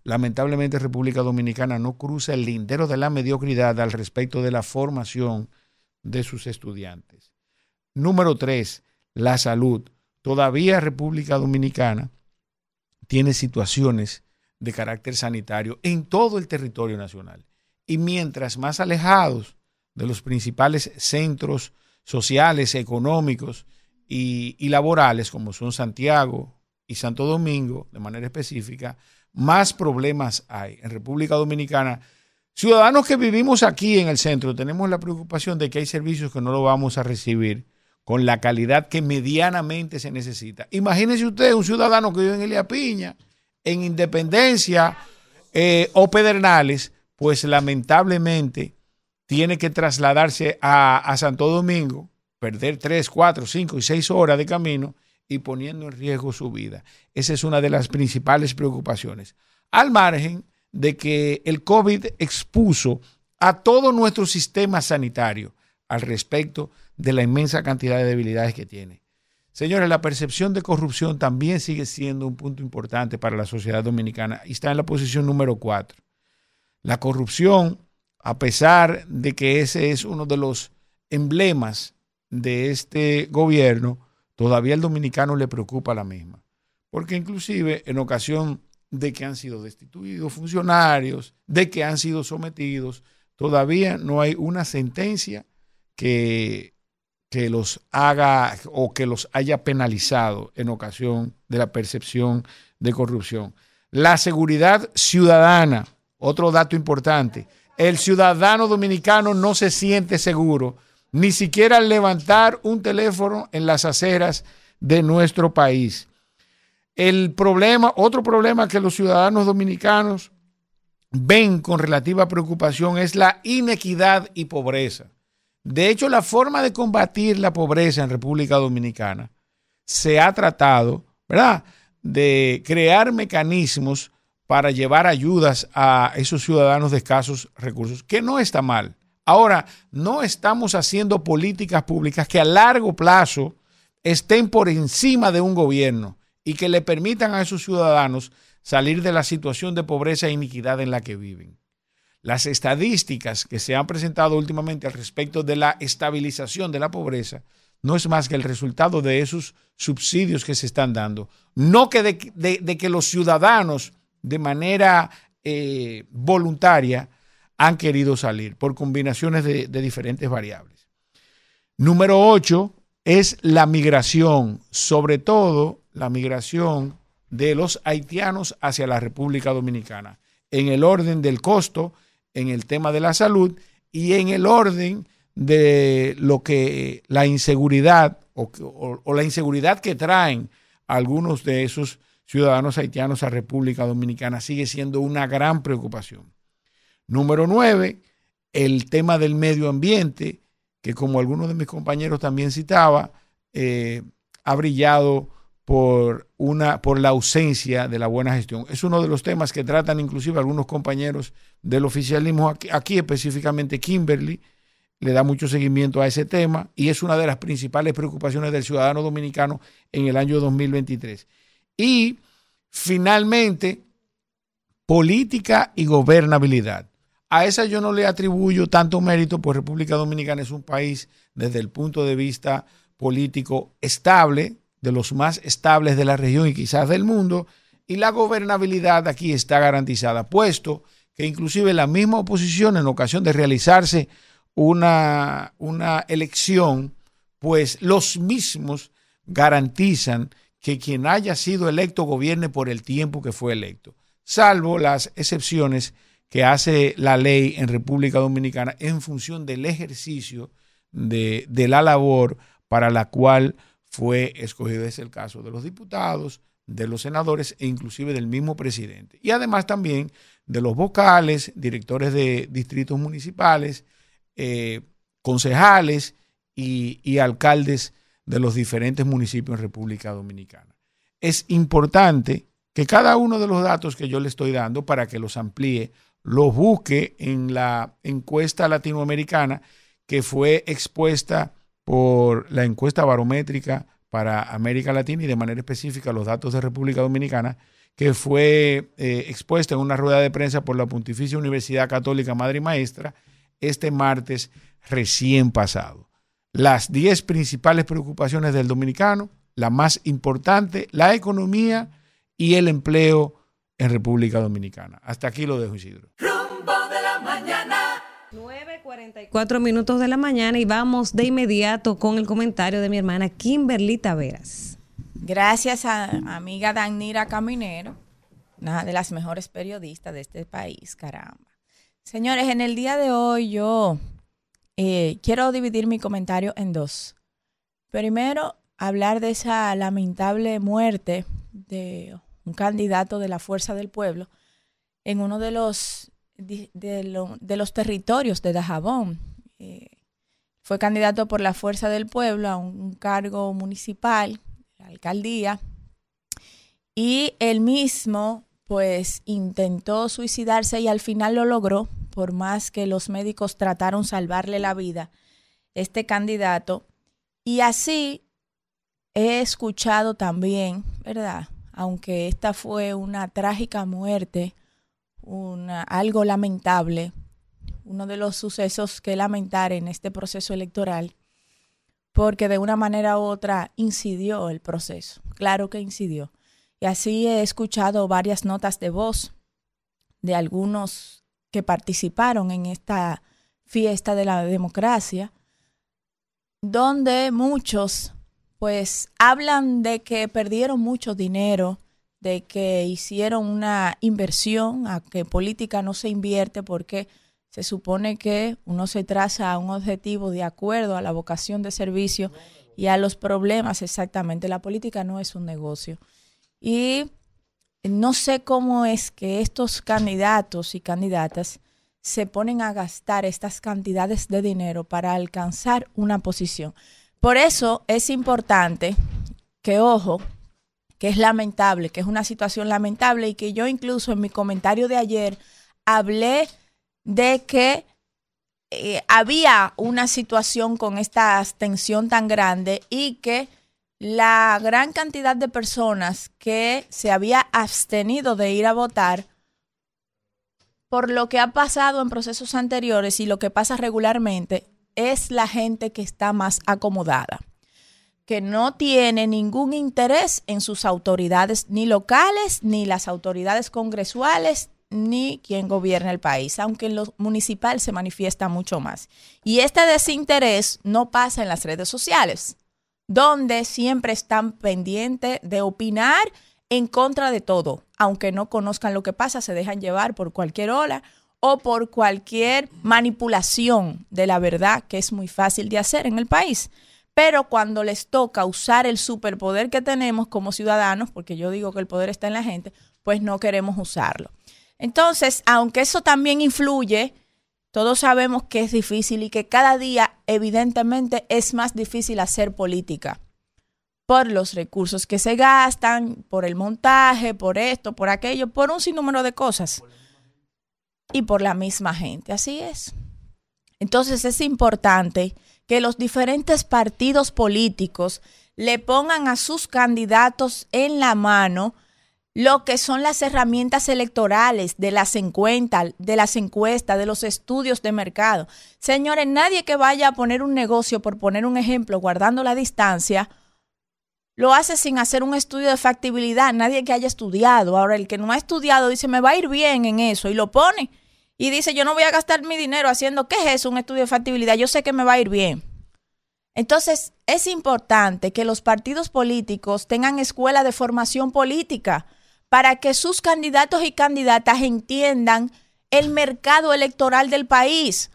lamentablemente República Dominicana no cruza el lindero de la mediocridad al respecto de la formación de sus estudiantes. Número tres, la salud. Todavía República Dominicana tiene situaciones de carácter sanitario en todo el territorio nacional. Y mientras más alejados de los principales centros sociales, económicos y, laborales, como son Santiago y Santo Domingo, de manera específica, más problemas hay. En República Dominicana, ciudadanos que vivimos aquí en el centro, tenemos la preocupación de que hay servicios que no lo vamos a recibir con la calidad que medianamente se necesita. Imagínese usted un ciudadano que vive en Elia Piña, en Independencia eh, o Pedernales, pues lamentablemente tiene que trasladarse a, Santo Domingo, perder 3, 4, 5 y 6 horas de camino y poniendo en riesgo su vida. Esa es una de las principales preocupaciones. Al margen de que el COVID expuso a todo nuestro sistema sanitario al respecto de la inmensa cantidad de debilidades que tiene. Señores, la percepción de corrupción también sigue siendo un punto importante para la sociedad dominicana y está en la posición número cuatro. La corrupción, a pesar de que ese es uno de los emblemas de este gobierno, todavía al dominicano le preocupa la misma. Porque inclusive en ocasión de que han sido destituidos funcionarios, de que han sido sometidos, todavía no hay una sentencia que, que los haga o que los haya penalizado en ocasión de la percepción de corrupción. La seguridad ciudadana, otro dato importante, el ciudadano dominicano no se siente seguro ni siquiera al levantar un teléfono en las aceras de nuestro país. El problema, otro problema que los ciudadanos dominicanos ven con relativa preocupación es la inequidad y pobreza. De hecho, la forma de combatir la pobreza en República Dominicana se ha tratado, ¿verdad?, de crear mecanismos para llevar ayudas a esos ciudadanos de escasos recursos, que no está mal. Ahora, no estamos haciendo políticas públicas que a largo plazo estén por encima de un gobierno y que le permitan a esos ciudadanos salir de la situación de pobreza e iniquidad en la que viven. Las estadísticas que se han presentado últimamente al respecto de la estabilización de la pobreza no es más que el resultado de esos subsidios que se están dando. No que de, que los ciudadanos de manera eh, voluntaria han querido salir por combinaciones de, de diferentes variables. Número ocho es la migración, sobre todo la migración de los haitianos hacia la República Dominicana, en el orden del costo en el tema de la salud y en el orden de lo que la inseguridad o, la inseguridad que traen algunos de esos ciudadanos haitianos a República Dominicana sigue siendo una gran preocupación. Número nueve, el tema del medio ambiente, que como algunos de mis compañeros también citaba, eh, ha brillado por, una, por la ausencia de la buena gestión. Es uno de los temas que tratan inclusive algunos compañeros del oficialismo, aquí, aquí específicamente Kimberly, le da mucho seguimiento a ese tema y es una de las principales preocupaciones del ciudadano dominicano en el año 2023. Y finalmente, política y gobernabilidad. A esa yo no le atribuyo tanto mérito, pues República Dominicana es un país desde el punto de vista político estable, de los más estables de la región y quizás del mundo, y la gobernabilidad aquí está garantizada, puesto que inclusive la misma oposición en ocasión de realizarse una, una elección, pues los mismos garantizan que quien haya sido electo gobierne por el tiempo que fue electo, salvo las excepciones que hace la ley en República Dominicana en función del ejercicio de, de la labor para la cual fue escogido. Es el caso de los diputados, de los senadores e inclusive del mismo presidente. Y además también de los vocales, directores de distritos municipales, eh, concejales y, y alcaldes de los diferentes municipios en República Dominicana. Es importante que cada uno de los datos que yo le estoy dando para que los amplíe, los busque en la encuesta latinoamericana que fue expuesta por la encuesta barométrica para América Latina y de manera específica los datos de República Dominicana, que fue eh, expuesta en una rueda de prensa por la Pontificia Universidad Católica Madre y Maestra este martes recién pasado. Las 10 principales preocupaciones del dominicano, la más importante, la economía y el empleo en República Dominicana. Hasta aquí lo dejo, Isidro. Rumbo de la mañana. 9.44 minutos de la mañana y vamos de inmediato con el comentario de mi hermana Kimberly Taveras. Gracias a amiga Danira Caminero, una de las mejores periodistas de este país, caramba. Señores, en el día de hoy yo eh, quiero dividir mi comentario en dos. Primero, hablar de esa lamentable muerte de un candidato de la Fuerza del Pueblo en uno de los de, los territorios de Dajabón. Eh, fue candidato por la Fuerza del Pueblo a un cargo municipal, alcaldía, y él mismo pues intentó suicidarse y al final lo logró, por más que los médicos trataron salvarle la vida, este candidato. Y así he escuchado también, ¿verdad? Aunque esta fue una trágica muerte, una, algo lamentable, uno de los sucesos que lamentar en este proceso electoral, porque de una manera u otra incidió el proceso, claro que incidió. Y así he escuchado varias notas de voz de algunos que participaron en esta fiesta de la democracia, donde muchos pues hablan de que perdieron mucho dinero de que hicieron una inversión, a que política no se invierte porque se supone que uno se traza a un objetivo de acuerdo a la vocación de servicio y a los problemas exactamente. La política no es un negocio. Y no sé cómo es que estos candidatos y candidatas se ponen a gastar estas cantidades de dinero para alcanzar una posición. Por eso es importante que, ojo, que es lamentable, que es una situación lamentable y que yo incluso en mi comentario de ayer hablé de que eh, había una situación con esta tensión tan grande y que la gran cantidad de personas que se había abstenido de ir a votar por lo que ha pasado en procesos anteriores y lo que pasa regularmente es la gente que está más acomodada que no tiene ningún interés en sus autoridades ni locales, ni las autoridades congresuales, ni quien gobierna el país, aunque en lo municipal se manifiesta mucho más. Y este desinterés no pasa en las redes sociales, donde siempre están pendientes de opinar en contra de todo, aunque no conozcan lo que pasa, se dejan llevar por cualquier ola o por cualquier manipulación de la verdad que es muy fácil de hacer en el país. Pero cuando les toca usar el superpoder que tenemos como ciudadanos, porque yo digo que el poder está en la gente, pues no queremos usarlo. Entonces, aunque eso también influye, todos sabemos que es difícil y que cada día evidentemente es más difícil hacer política por los recursos que se gastan, por el montaje, por esto, por aquello, por un sinnúmero de cosas. Y por la misma gente, así es. Entonces es importante que los diferentes partidos políticos le pongan a sus candidatos en la mano lo que son las herramientas electorales de las encuestas, de las encuestas, de los estudios de mercado. Señores, nadie que vaya a poner un negocio, por poner un ejemplo, guardando la distancia, lo hace sin hacer un estudio de factibilidad, nadie que haya estudiado. Ahora, el que no ha estudiado dice, me va a ir bien en eso, y lo pone. Y dice, yo no voy a gastar mi dinero haciendo, ¿qué es eso? Un estudio de factibilidad, yo sé que me va a ir bien. Entonces, es importante que los partidos políticos tengan escuela de formación política para que sus candidatos y candidatas entiendan el mercado electoral del país.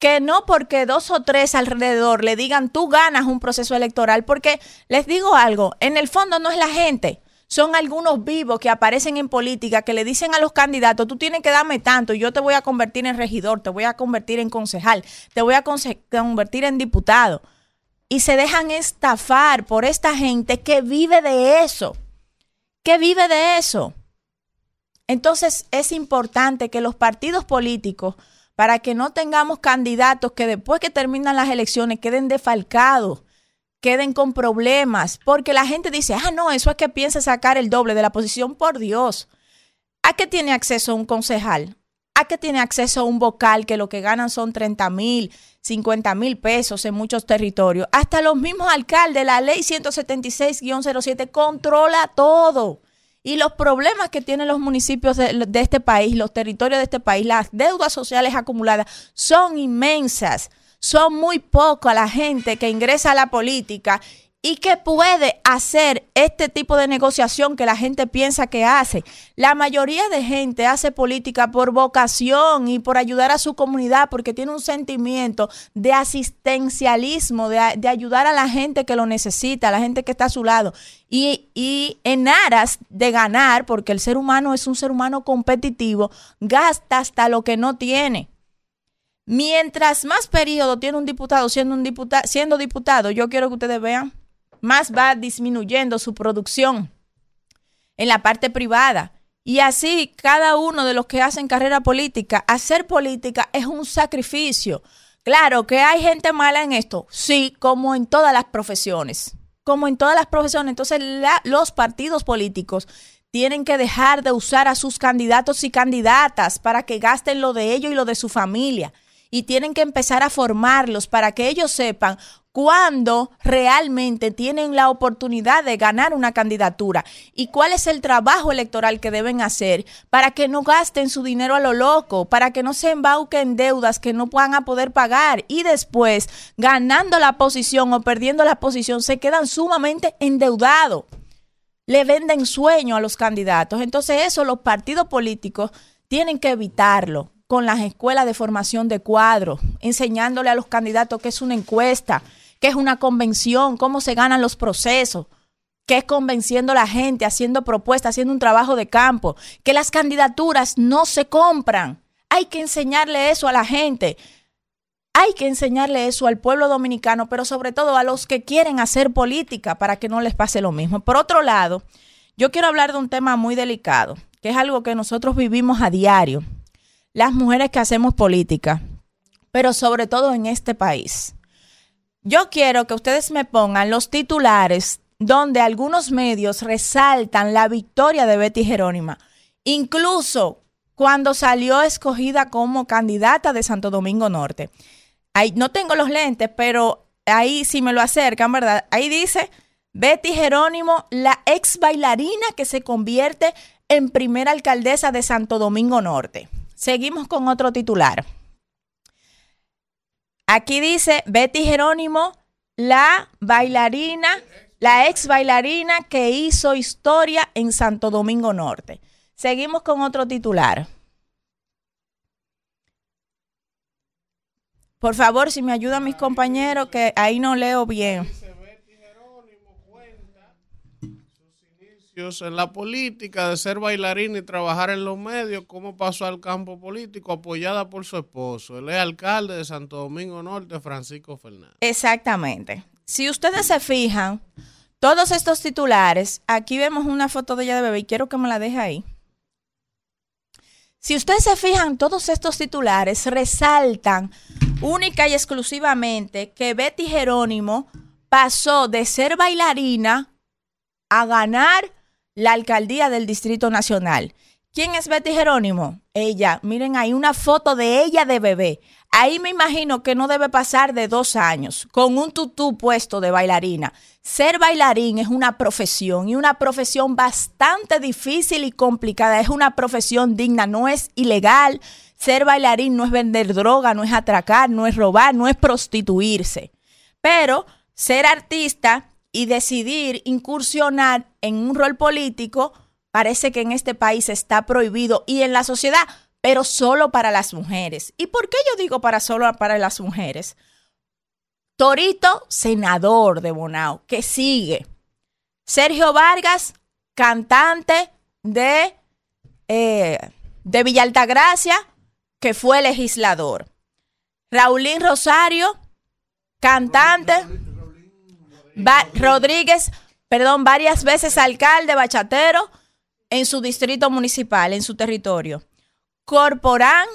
Que no porque dos o tres alrededor le digan tú ganas un proceso electoral, porque les digo algo, en el fondo no es la gente, son algunos vivos que aparecen en política que le dicen a los candidatos, tú tienes que darme tanto, yo te voy a convertir en regidor, te voy a convertir en concejal, te voy a convertir en diputado. Y se dejan estafar por esta gente que vive de eso que vive de eso. Entonces es importante que los partidos políticos, para que no tengamos candidatos que después que terminan las elecciones queden defalcados, queden con problemas, porque la gente dice, ah, no, eso es que piensa sacar el doble de la posición, por Dios. ¿A qué tiene acceso un concejal? ¿A qué tiene acceso un vocal que lo que ganan son 30 mil, 50 mil pesos en muchos territorios? Hasta los mismos alcaldes, la ley 176-07 controla todo. Y los problemas que tienen los municipios de, de, este país, los territorios de este país, las deudas sociales acumuladas son inmensas. Son muy poco a la gente que ingresa a la política y que puede hacer este tipo de negociación que la gente piensa que hace. La mayoría de gente hace política por vocación y por ayudar a su comunidad porque tiene un sentimiento de asistencialismo, de, ayudar a la gente que lo necesita, a la gente que está a su lado. Y, en aras de ganar, porque el ser humano es un ser humano competitivo, gasta hasta lo que no tiene. Mientras más periodo tiene un diputado siendo, un diputado, siendo diputado, yo quiero que ustedes vean más va disminuyendo su producción en la parte privada. Y así cada uno de los que hacen carrera política, hacer política es un sacrificio. Claro que hay gente mala en esto, sí, como en todas las profesiones, como en todas las profesiones. Entonces los partidos políticos tienen que dejar de usar a sus candidatos y candidatas para que gasten lo de ellos y lo de su familia. Y tienen que empezar a formarlos para que ellos sepan cuando realmente tienen la oportunidad de ganar una candidatura y cuál es el trabajo electoral que deben hacer para que no gasten su dinero a lo loco, para que no se embauquen deudas que no puedan a poder pagar y después ganando la posición o perdiendo la posición se quedan sumamente endeudados. Le venden sueño a los candidatos. Entonces eso los partidos políticos tienen que evitarlo con las escuelas de formación de cuadros, enseñándole a los candidatos que es una encuesta, qué es una convención, cómo se ganan los procesos, qué es convenciendo a la gente, haciendo propuestas, haciendo un trabajo de campo, que las candidaturas no se compran. Hay que enseñarle eso a la gente. Hay que enseñarle eso al pueblo dominicano, pero sobre todo a los que quieren hacer política para que no les pase lo mismo. Por otro lado, yo quiero hablar de un tema muy delicado, que es algo que nosotros vivimos a diario, las mujeres que hacemos política, pero sobre todo en este país. Yo quiero que ustedes me pongan los titulares donde algunos medios resaltan la victoria de Betty Jerónima. Incluso cuando salió escogida como candidata de Santo Domingo Norte. Ahí, no tengo los lentes, pero ahí si me lo acercan, ¿verdad? Ahí dice Betty Jerónimo, la ex bailarina que se convierte en primera alcaldesa de Santo Domingo Norte. Seguimos con otro titular. Aquí dice Betty Jerónimo, la bailarina, la ex bailarina que hizo historia en Santo Domingo Norte. Seguimos con otro titular. Por favor, si me ayudan mis compañeros, que ahí no leo bien. En la política, de ser bailarina y trabajar en los medios, cómo pasó al campo político, apoyada por su esposo. el alcalde de Santo Domingo Norte, Francisco Fernández. Exactamente. Si ustedes se fijan, todos estos titulares, aquí vemos una foto de ella de bebé y quiero que me la deje ahí. Si ustedes se fijan, todos estos titulares resaltan única y exclusivamente que Betty Jerónimo pasó de ser bailarina a ganar la alcaldía del Distrito Nacional. ¿Quién es Betty Jerónimo? Ella, miren, hay una foto de ella de bebé. Ahí me imagino que no debe pasar de dos años, con un tutú puesto de bailarina. Ser bailarín es una profesión y una profesión bastante difícil y complicada. Es una profesión digna, no es ilegal. Ser bailarín no es vender droga, no es atracar, no es robar, no es prostituirse. Pero ser artista y decidir incursionar en un rol político parece que en este país está prohibido y en la sociedad pero solo para las mujeres. ¿Y por qué yo digo para solo para las mujeres? Torito, senador de Bonao, que sigue. Sergio Vargas, cantante de, eh, de Villa Altagracia, que fue legislador. Raulín Rosario, cantante. Rodríguez, perdón, varias veces alcalde bachatero en su distrito municipal, en su territorio. Corporán,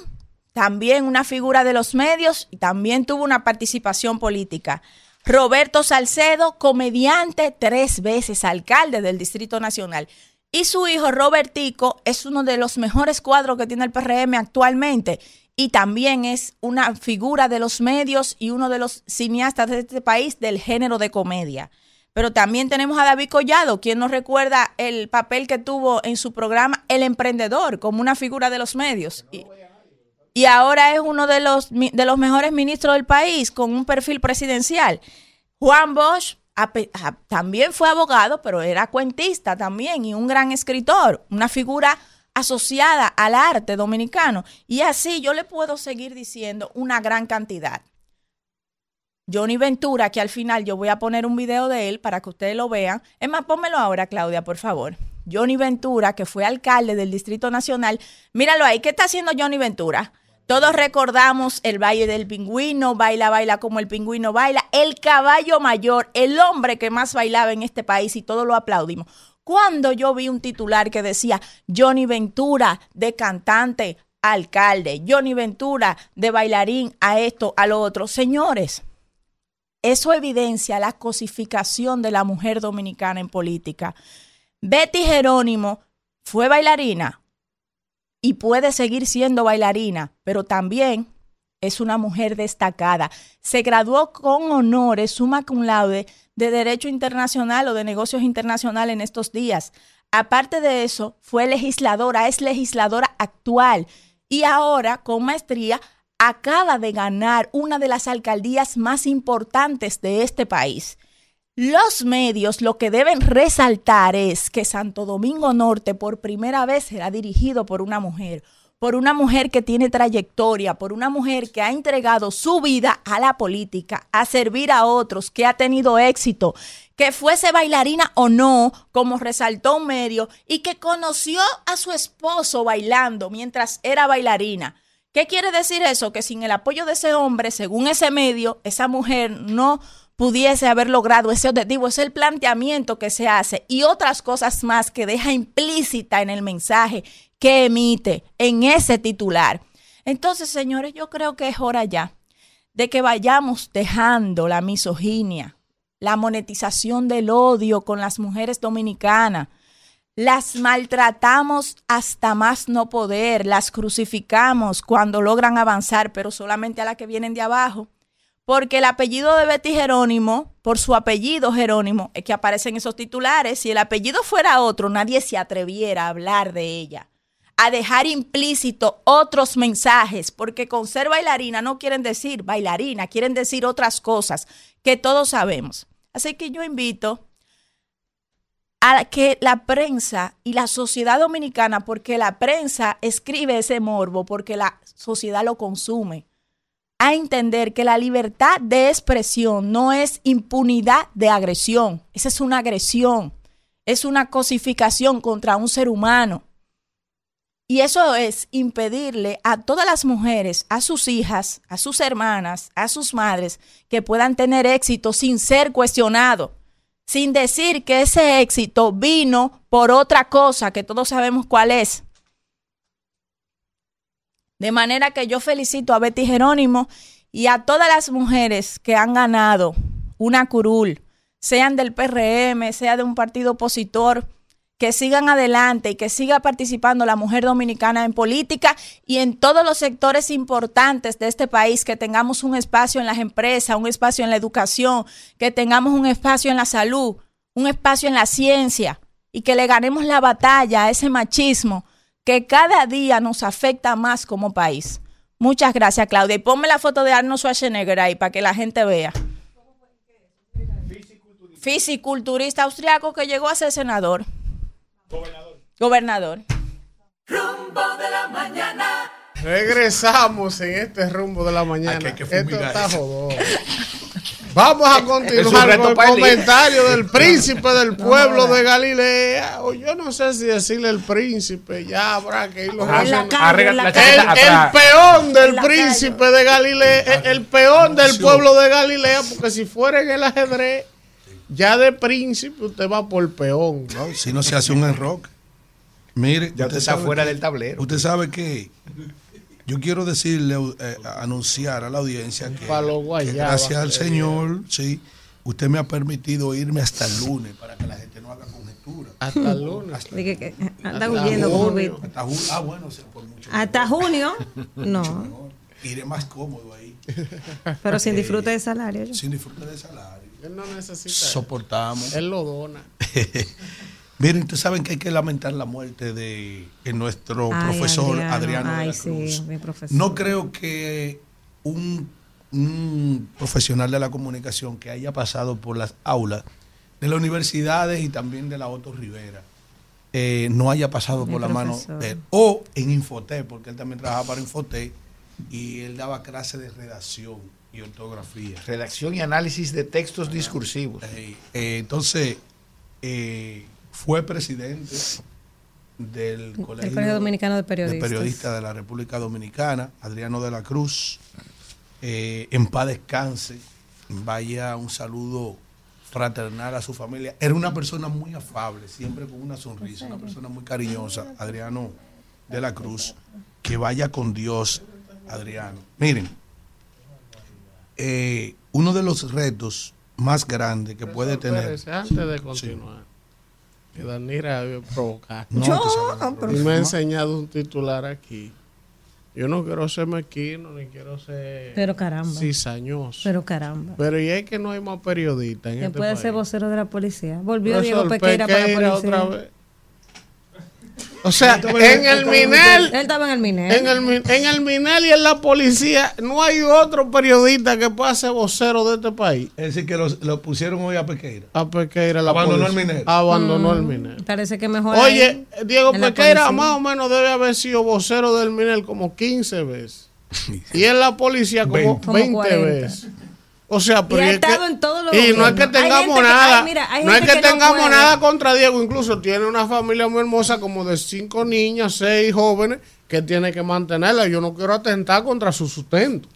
también una figura de los medios y también tuvo una participación política. Roberto Salcedo, comediante, tres veces alcalde del Distrito Nacional. Y su hijo Robertico es uno de los mejores cuadros que tiene el PRM actualmente y también es una figura de los medios y uno de los cineastas de este país del género de comedia. Pero también tenemos a David Collado, quien nos recuerda el papel que tuvo en su programa El Emprendedor, como una figura de los medios. Y, ahora es uno de los, de los mejores ministros del país, con un perfil presidencial. Juan Bosch también fue abogado, pero era cuentista también y un gran escritor, una figura asociada al arte dominicano. Y así yo le puedo seguir diciendo una gran cantidad. Johnny Ventura, que al final yo voy a poner un video de él para que ustedes lo vean. Es más, pónmelo ahora, Claudia, por favor. Johnny Ventura, que fue alcalde del Distrito Nacional. Míralo ahí, ¿qué está haciendo Johnny Ventura? Todos recordamos el baile del pingüino, baila, baila como el pingüino baila, el caballo mayor, el hombre que más bailaba en este país y todos lo aplaudimos. Cuando yo vi un titular que decía Johnny Ventura de cantante alcalde, Johnny Ventura de bailarín a esto, a lo otro, señores, eso evidencia la cosificación de la mujer dominicana en política. Betty Jerónimo fue bailarina y puede seguir siendo bailarina, pero también es una mujer destacada. Se graduó con honores, suma cum laude, de Derecho Internacional o de Negocios Internacionales en estos días. Aparte de eso, fue legisladora, es legisladora actual y ahora con maestría acaba de ganar una de las alcaldías más importantes de este país. Los medios lo que deben resaltar es que Santo Domingo Norte por primera vez será dirigido por una mujer, por una mujer que tiene trayectoria, por una mujer que ha entregado su vida a la política, a servir a otros, que ha tenido éxito, que fuese bailarina o no, como resaltó un medio, y que conoció a su esposo bailando mientras era bailarina. ¿Qué quiere decir eso? Que sin el apoyo de ese hombre, según ese medio, esa mujer no pudiese haber logrado ese objetivo. Es el planteamiento que se hace y otras cosas más que deja implícita en el mensaje que emite en ese titular. Entonces, señores, yo creo que es hora ya de que vayamos dejando la misoginia, la monetización del odio con las mujeres dominicanas las maltratamos hasta más no poder, las crucificamos cuando logran avanzar, pero solamente a las que vienen de abajo. Porque el apellido de Betty Jerónimo, por su apellido Jerónimo, es que aparecen esos titulares. Si el apellido fuera otro, nadie se atreviera a hablar de ella, a dejar implícito otros mensajes, porque con ser bailarina no quieren decir bailarina, quieren decir otras cosas que todos sabemos. Así que yo invito a que la prensa y la sociedad dominicana, porque la prensa escribe ese morbo, porque la sociedad lo consume, a entender que la libertad de expresión no es impunidad de agresión, esa es una agresión, es una cosificación contra un ser humano. Y eso es impedirle a todas las mujeres, a sus hijas, a sus hermanas, a sus madres, que puedan tener éxito sin ser cuestionados sin decir que ese éxito vino por otra cosa que todos sabemos cuál es. De manera que yo felicito a Betty Jerónimo y a todas las mujeres que han ganado una curul, sean del PRM, sea de un partido opositor, que sigan adelante y que siga participando la mujer dominicana en política y en todos los sectores importantes de este país, que tengamos un espacio en las empresas, un espacio en la educación, que tengamos un espacio en la salud, un espacio en la ciencia y que le ganemos la batalla a ese machismo que cada día nos afecta más como país. Muchas gracias, Claudia. Y ponme la foto de Arnold Schwarzenegger ahí para que la gente vea. Fisiculturista austriaco que llegó a ser senador. Gobernador. Gobernador. Rumbo de la mañana. Regresamos en este rumbo de la mañana. Esto está jodón. Vamos a [LAUGHS] continuar con el comentario del [LAUGHS] príncipe del pueblo de Galilea. O yo no sé si decirle el príncipe, ya habrá que irlo a el, el peón del príncipe de Galilea, el, peón del pueblo de Galilea, porque si fuera en el ajedrez, ya de príncipe usted va por peón. No, si no se hace un enroque. Mire, ya usted está fuera del tablero. Usted sabe que yo quiero decirle, eh, anunciar a la audiencia que, gracias al Señor, sí, usted me ha permitido irme hasta el lunes para que la gente no haga conjetura. Hasta el lunes. Hasta, que, huyendo como hasta, ah, bueno, por mucho Hasta junio, no. Iré más cómodo ahí. Pero sin disfrute de salario. Sin disfrute de salario. Él no necesita. Soportamos. Él lo dona. [LAUGHS] Miren, ustedes saben que hay que lamentar la muerte de, nuestro profesor Adriano, de la Cruz. No creo que un, profesional de la comunicación que haya pasado por las aulas de las universidades y también de la Otto Rivera eh, no haya pasado por la mano de él. O en Infotec, porque él también trabajaba para Infotec y él daba clases de redacción y ortografía. Redacción y análisis de textos discursivos. Eh, entonces, eh, fue presidente del Colegio, Dominicano de Periodistas. de la República Dominicana, Adriano de la Cruz. Eh, en paz descanse. Vaya un saludo fraternal a su familia. Era una persona muy afable, siempre con una sonrisa, una persona muy cariñosa, Adriano de la Cruz. Que vaya con Dios, Adriano. Miren, eh, uno de los retos más grandes que puede tener. Antes de continuar, que Danira provocar. y me ha enseñado un titular aquí. Yo no quiero ser mezquino ni quiero ser pero caramba. cizañoso. Pero caramba. Pero y es que no hay más periodistas en que este puede ser vocero de la policía. Volvió Diego Pequeira, para la policía. otra vez. O sea, en el Minel. Él estaba en el Minel. En el, en el Minel y en la policía no hay otro periodista que pueda ser vocero de este país. Es decir, que lo pusieron hoy a Pequeira. A Pequeira, la Abandonó el Minel. Abandonó el mm, Minel. Parece que mejor. Oye, Diego Pequeira más o menos debe haber sido vocero del Minel como 15 veces. [LAUGHS] y en la policía como 20 veces. O sea, pero y, y no es que tengamos nada, no es que, tengamos nada contra Diego, incluso tiene una familia muy hermosa como de cinco niñas, seis jóvenes que tiene que mantenerla. Yo no quiero atentar contra su sustento.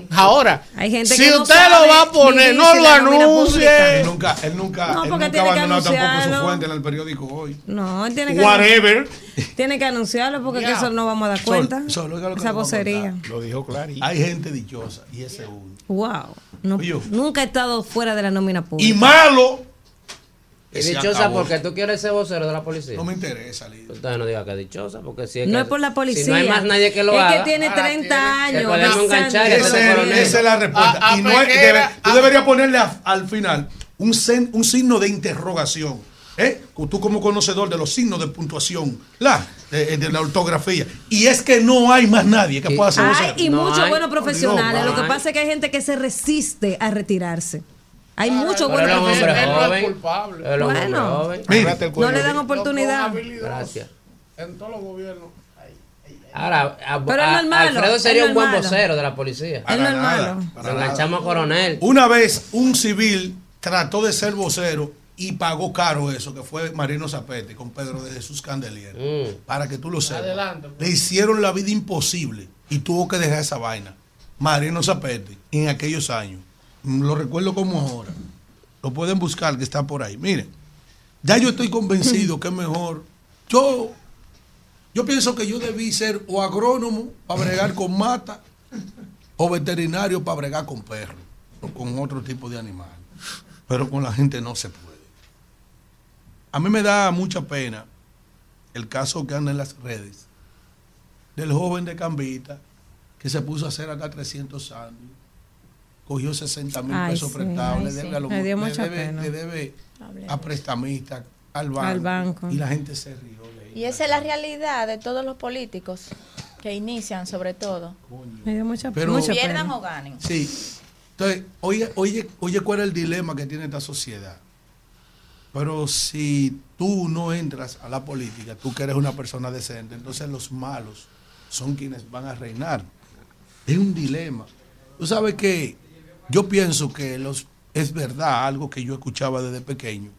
[LAUGHS] Ahora, si usted lo va a poner, no lo anuncie. Él nunca, él nunca, no, él nunca ha abandonado tampoco su fuente en el periódico hoy. No, él tiene que Whatever. Tiene que anunciarlo porque eso no vamos a dar cuenta. Esa vocería. Lo dijo clarito. Hay gente dichosa y ese uno. Wow. nunca he estado fuera de la nómina pública. Y malo y dichosa porque tú quieres ser vocero de la policía. No me interesa, Lidia. Entonces no diga que dichosa, porque si es No es por la policía. Si no hay más nadie que lo haga. Es que tiene 30 ah, años. podemos enganchar y esa es la respuesta. y no es, debe, tú deberías ponerle al final un, un signo de interrogación. ¿Eh? Tú como conocedor de los signos de puntuación, la, de, de, la ortografía. Y es que no hay más nadie que pueda hacer eso. y muchos buenos profesionales. Lo que pasa es que hay gente que se resiste a retirarse. Hay muchos buenos profesionales. Bueno, no le dan oportunidad. Gracias. En todos los gobiernos. Ahora, Alfredo sería un buen vocero de la policía. Es normal. enganchamos a coronel. Una vez un civil trató de ser vocero y pagó caro eso, que fue Marino Zapete con Pedro de Jesús Candelier. Mm. Para que tú lo sepas. Le hicieron la vida imposible y tuvo que dejar esa vaina. Marino Zapete, en aquellos años lo recuerdo como ahora. Lo pueden buscar, que está por ahí. Miren, ya yo estoy convencido que es mejor. Yo, yo pienso que yo debí ser o agrónomo para bregar con mata o veterinario para bregar con perros o con otro tipo de animal. Pero con la gente no se puede. A mí me da mucha pena el caso que anda en las redes del joven de Cambita que se puso a hacer acá 300 años, cogió 60 mil pesos prestados, le debe, a, le debe, a prestamistas, al banco, y la gente se rió. y esa es la realidad de todos los políticos que inician, sobre todo. Me dio mucha, Pero, pierdan o ganen. Sí. Entonces, oye, oye, oye, ¿cuál es el dilema que tiene esta sociedad? Pero si tú no entras a la política, tú que eres una persona decente, entonces los malos son quienes van a reinar. Es un dilema. Tú sabes que yo pienso que los, es verdad, algo que yo escuchaba desde pequeño,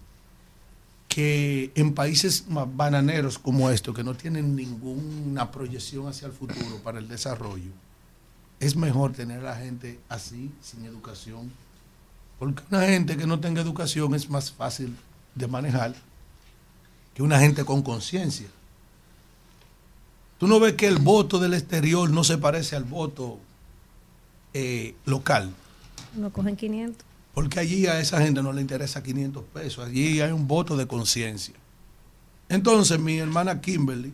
que en países bananeros como estos, que no tienen ninguna proyección hacia el futuro para el desarrollo, es mejor tener a la gente así, sin educación. Porque una gente que no tenga educación es más fácil de manejar que una gente con conciencia. Tú no ves que el voto del exterior no se parece al voto eh, local. No cogen 500. Porque allí a esa gente no le interesa 500 pesos. Allí hay un voto de conciencia. Entonces, mi hermana Kimberly,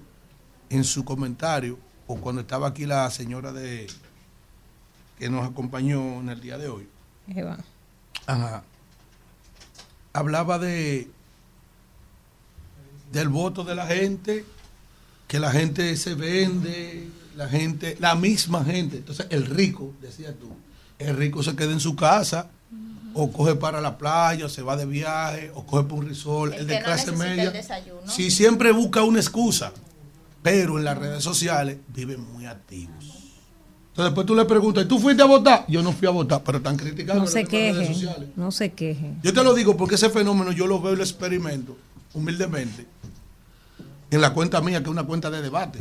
en su comentario, o cuando estaba aquí la señora de que nos acompañó en el día de hoy, Eva. Hablaba de del voto de la gente, que la gente se vende, la gente, la misma gente. Entonces, el rico, decía tú, el rico se queda en su casa o coge para la playa, o se va de viaje, o coge por un resort, el, de clase media. Si siempre busca una excusa, pero en las redes sociales viven muy activos. Entonces después tú le preguntas, ¿tú fuiste a votar? Yo no fui a votar, pero están criticando no se queje, redes sociales. No se queje. Yo te lo digo porque ese fenómeno yo lo veo y lo experimento, humildemente, en la cuenta mía, que es una cuenta de debate,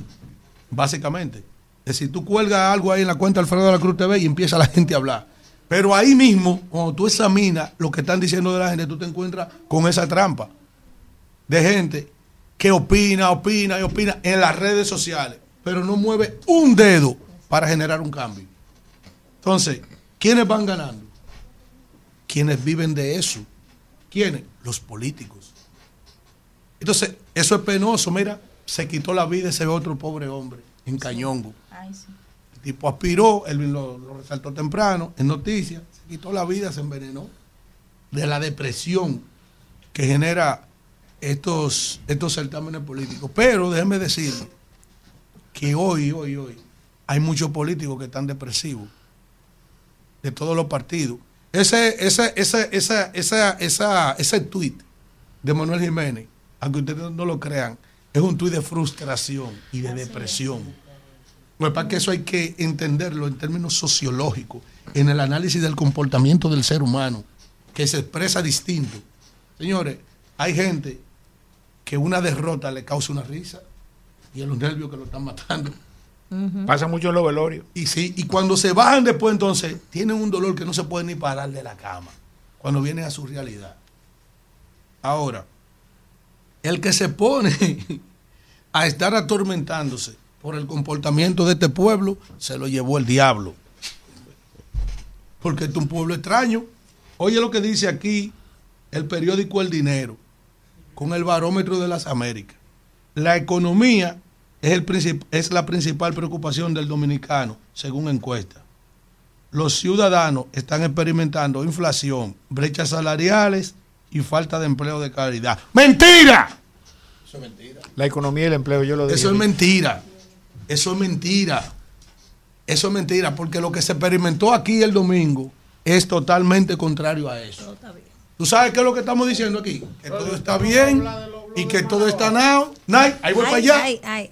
básicamente. Es decir, tú cuelgas algo ahí en la cuenta Alfredo de la Cruz TV y empieza la [LAUGHS] gente a hablar pero ahí mismo, cuando tú examinas lo que están diciendo de la gente, tú te encuentras con esa trampa de gente que opina, opina y opina en las redes sociales, pero no mueve un dedo para generar un cambio. Entonces, ¿quiénes van ganando? Quienes viven de eso. ¿Quiénes? Los políticos. Entonces, eso es penoso. Mira, se quitó la vida ese otro pobre hombre en Cañongo. Ay, sí tipo aspiró, él lo, resaltó temprano en noticias, se quitó la vida, se envenenó de la depresión que genera estos, estos certámenes políticos. Pero déjenme decir que hoy, hoy, hoy, hay muchos políticos que están depresivos, de todos los partidos. Ese, ese, ese, esa, esa, esa, ese tuit de Manuel Jiménez, aunque ustedes no lo crean, es un tuit de frustración y de depresión. Lo que que eso hay que entenderlo en términos sociológicos, en el análisis del comportamiento del ser humano, que se expresa distinto. Señores, hay gente que una derrota le causa una risa y en los nervios que lo están matando. Pasa mucho en los velorios. Y sí, y cuando se bajan después, entonces, tienen un dolor que no se puede ni parar de la cama, cuando vienen a su realidad. Ahora, el que se pone [LAUGHS] a estar atormentándose por el comportamiento de este pueblo, se lo llevó el diablo. Porque este es un pueblo extraño. Oye lo que dice aquí el periódico El Dinero, con el barómetro de las Américas. La economía es, el es la principal preocupación del dominicano, según encuesta. Los ciudadanos están experimentando inflación, brechas salariales y falta de empleo de calidad. ¡Mentira! Eso es mentira. La economía y el empleo, yo lo digo. Eso es mentira. Eso es mentira. Eso es mentira, porque lo que se experimentó aquí el domingo es totalmente contrario a eso. ¿Tú sabes qué es lo que estamos diciendo aquí? Que todo está bien y que todo está now. ahí voy para allá.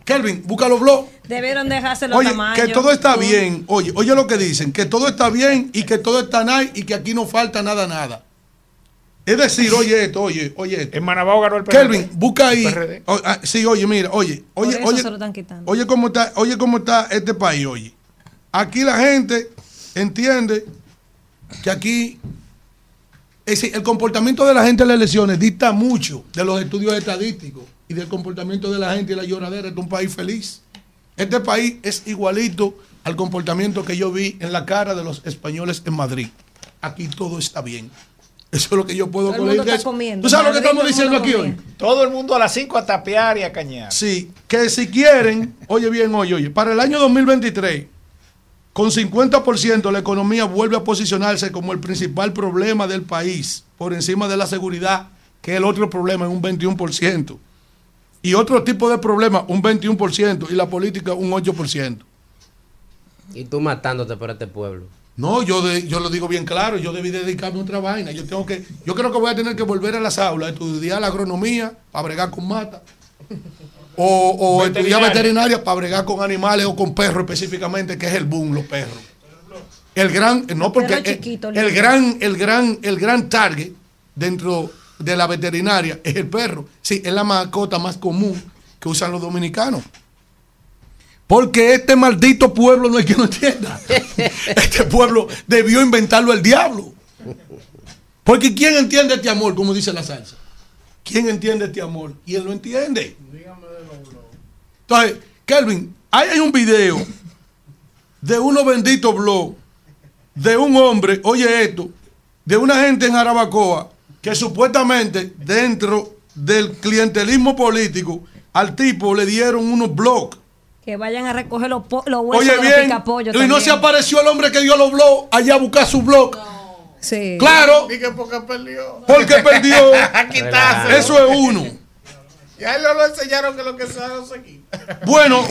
Kelvin, busca los blogs. Debieron dejarse los Oye, que todo está bien. Oye, oye lo que dicen, que todo está bien y que todo está nice y que aquí no falta nada, nada. Es decir, oye esto, oye, oye esto. En Manabao ganó el PRD. Kelvin, busca ahí. Ah, sí, oye, mira, oye, oye, oye. Oye cómo está, oye cómo está este país, oye. Aquí la gente entiende que aquí es decir, el comportamiento de la gente en las elecciones dicta mucho de los estudios estadísticos y del comportamiento de la gente y la lloradera de un país feliz. Este país es igualito al comportamiento que yo vi en la cara de los españoles en Madrid. Aquí todo está bien. Eso es lo que yo puedo Todo el mundo está comiendo. ¿Tú sabes lo que estamos todo el diciendo mundo aquí comiendo. hoy? Todo el mundo a las 5 a tapear y a cañar. Sí, que si quieren, oye bien, oye, oye, para el año 2023, con 50% la economía vuelve a posicionarse como el principal problema del país, por encima de la seguridad, que es el otro problema, en un 21%. Y otro tipo de problema, un 21%, y la política, un 8%. Y tú matándote por este pueblo. No, yo de- yo lo digo bien claro, yo debí dedicarme a otra vaina. Yo tengo que, yo creo que voy a tener que volver a las aulas, estudiar la agronomía para bregar con mata. O, o estudiar Veterinaria. para bregar con animales o con perros específicamente, que es el boom, los perros. El gran, no porque chiquito, el, gran, el gran, el gran target dentro de la veterinaria es el perro. Sí, es la mascota más común que usan los dominicanos. Porque este maldito pueblo no hay quien lo entienda. [LAUGHS] Este pueblo debió inventarlo el diablo. Porque ¿quién entiende este amor, como dice la salsa? ¿Quién entiende este amor? Y él lo entiende. Entonces, Kelvin, ahí hay un video de unos benditos blogs de un hombre, oye esto, de una gente en Jarabacoa que supuestamente dentro del clientelismo político al tipo le dieron unos blogs. Que vayan a recoger los, los huesos Oye de los bien, picapollos y no se apareció el hombre que dio los blogs allá a buscar su blog. Sí. Claro, Dije porque perdió. porque perdió. [LAUGHS] Eso es uno. Y a él no lo enseñaron que lo que se hace seguir. Bueno,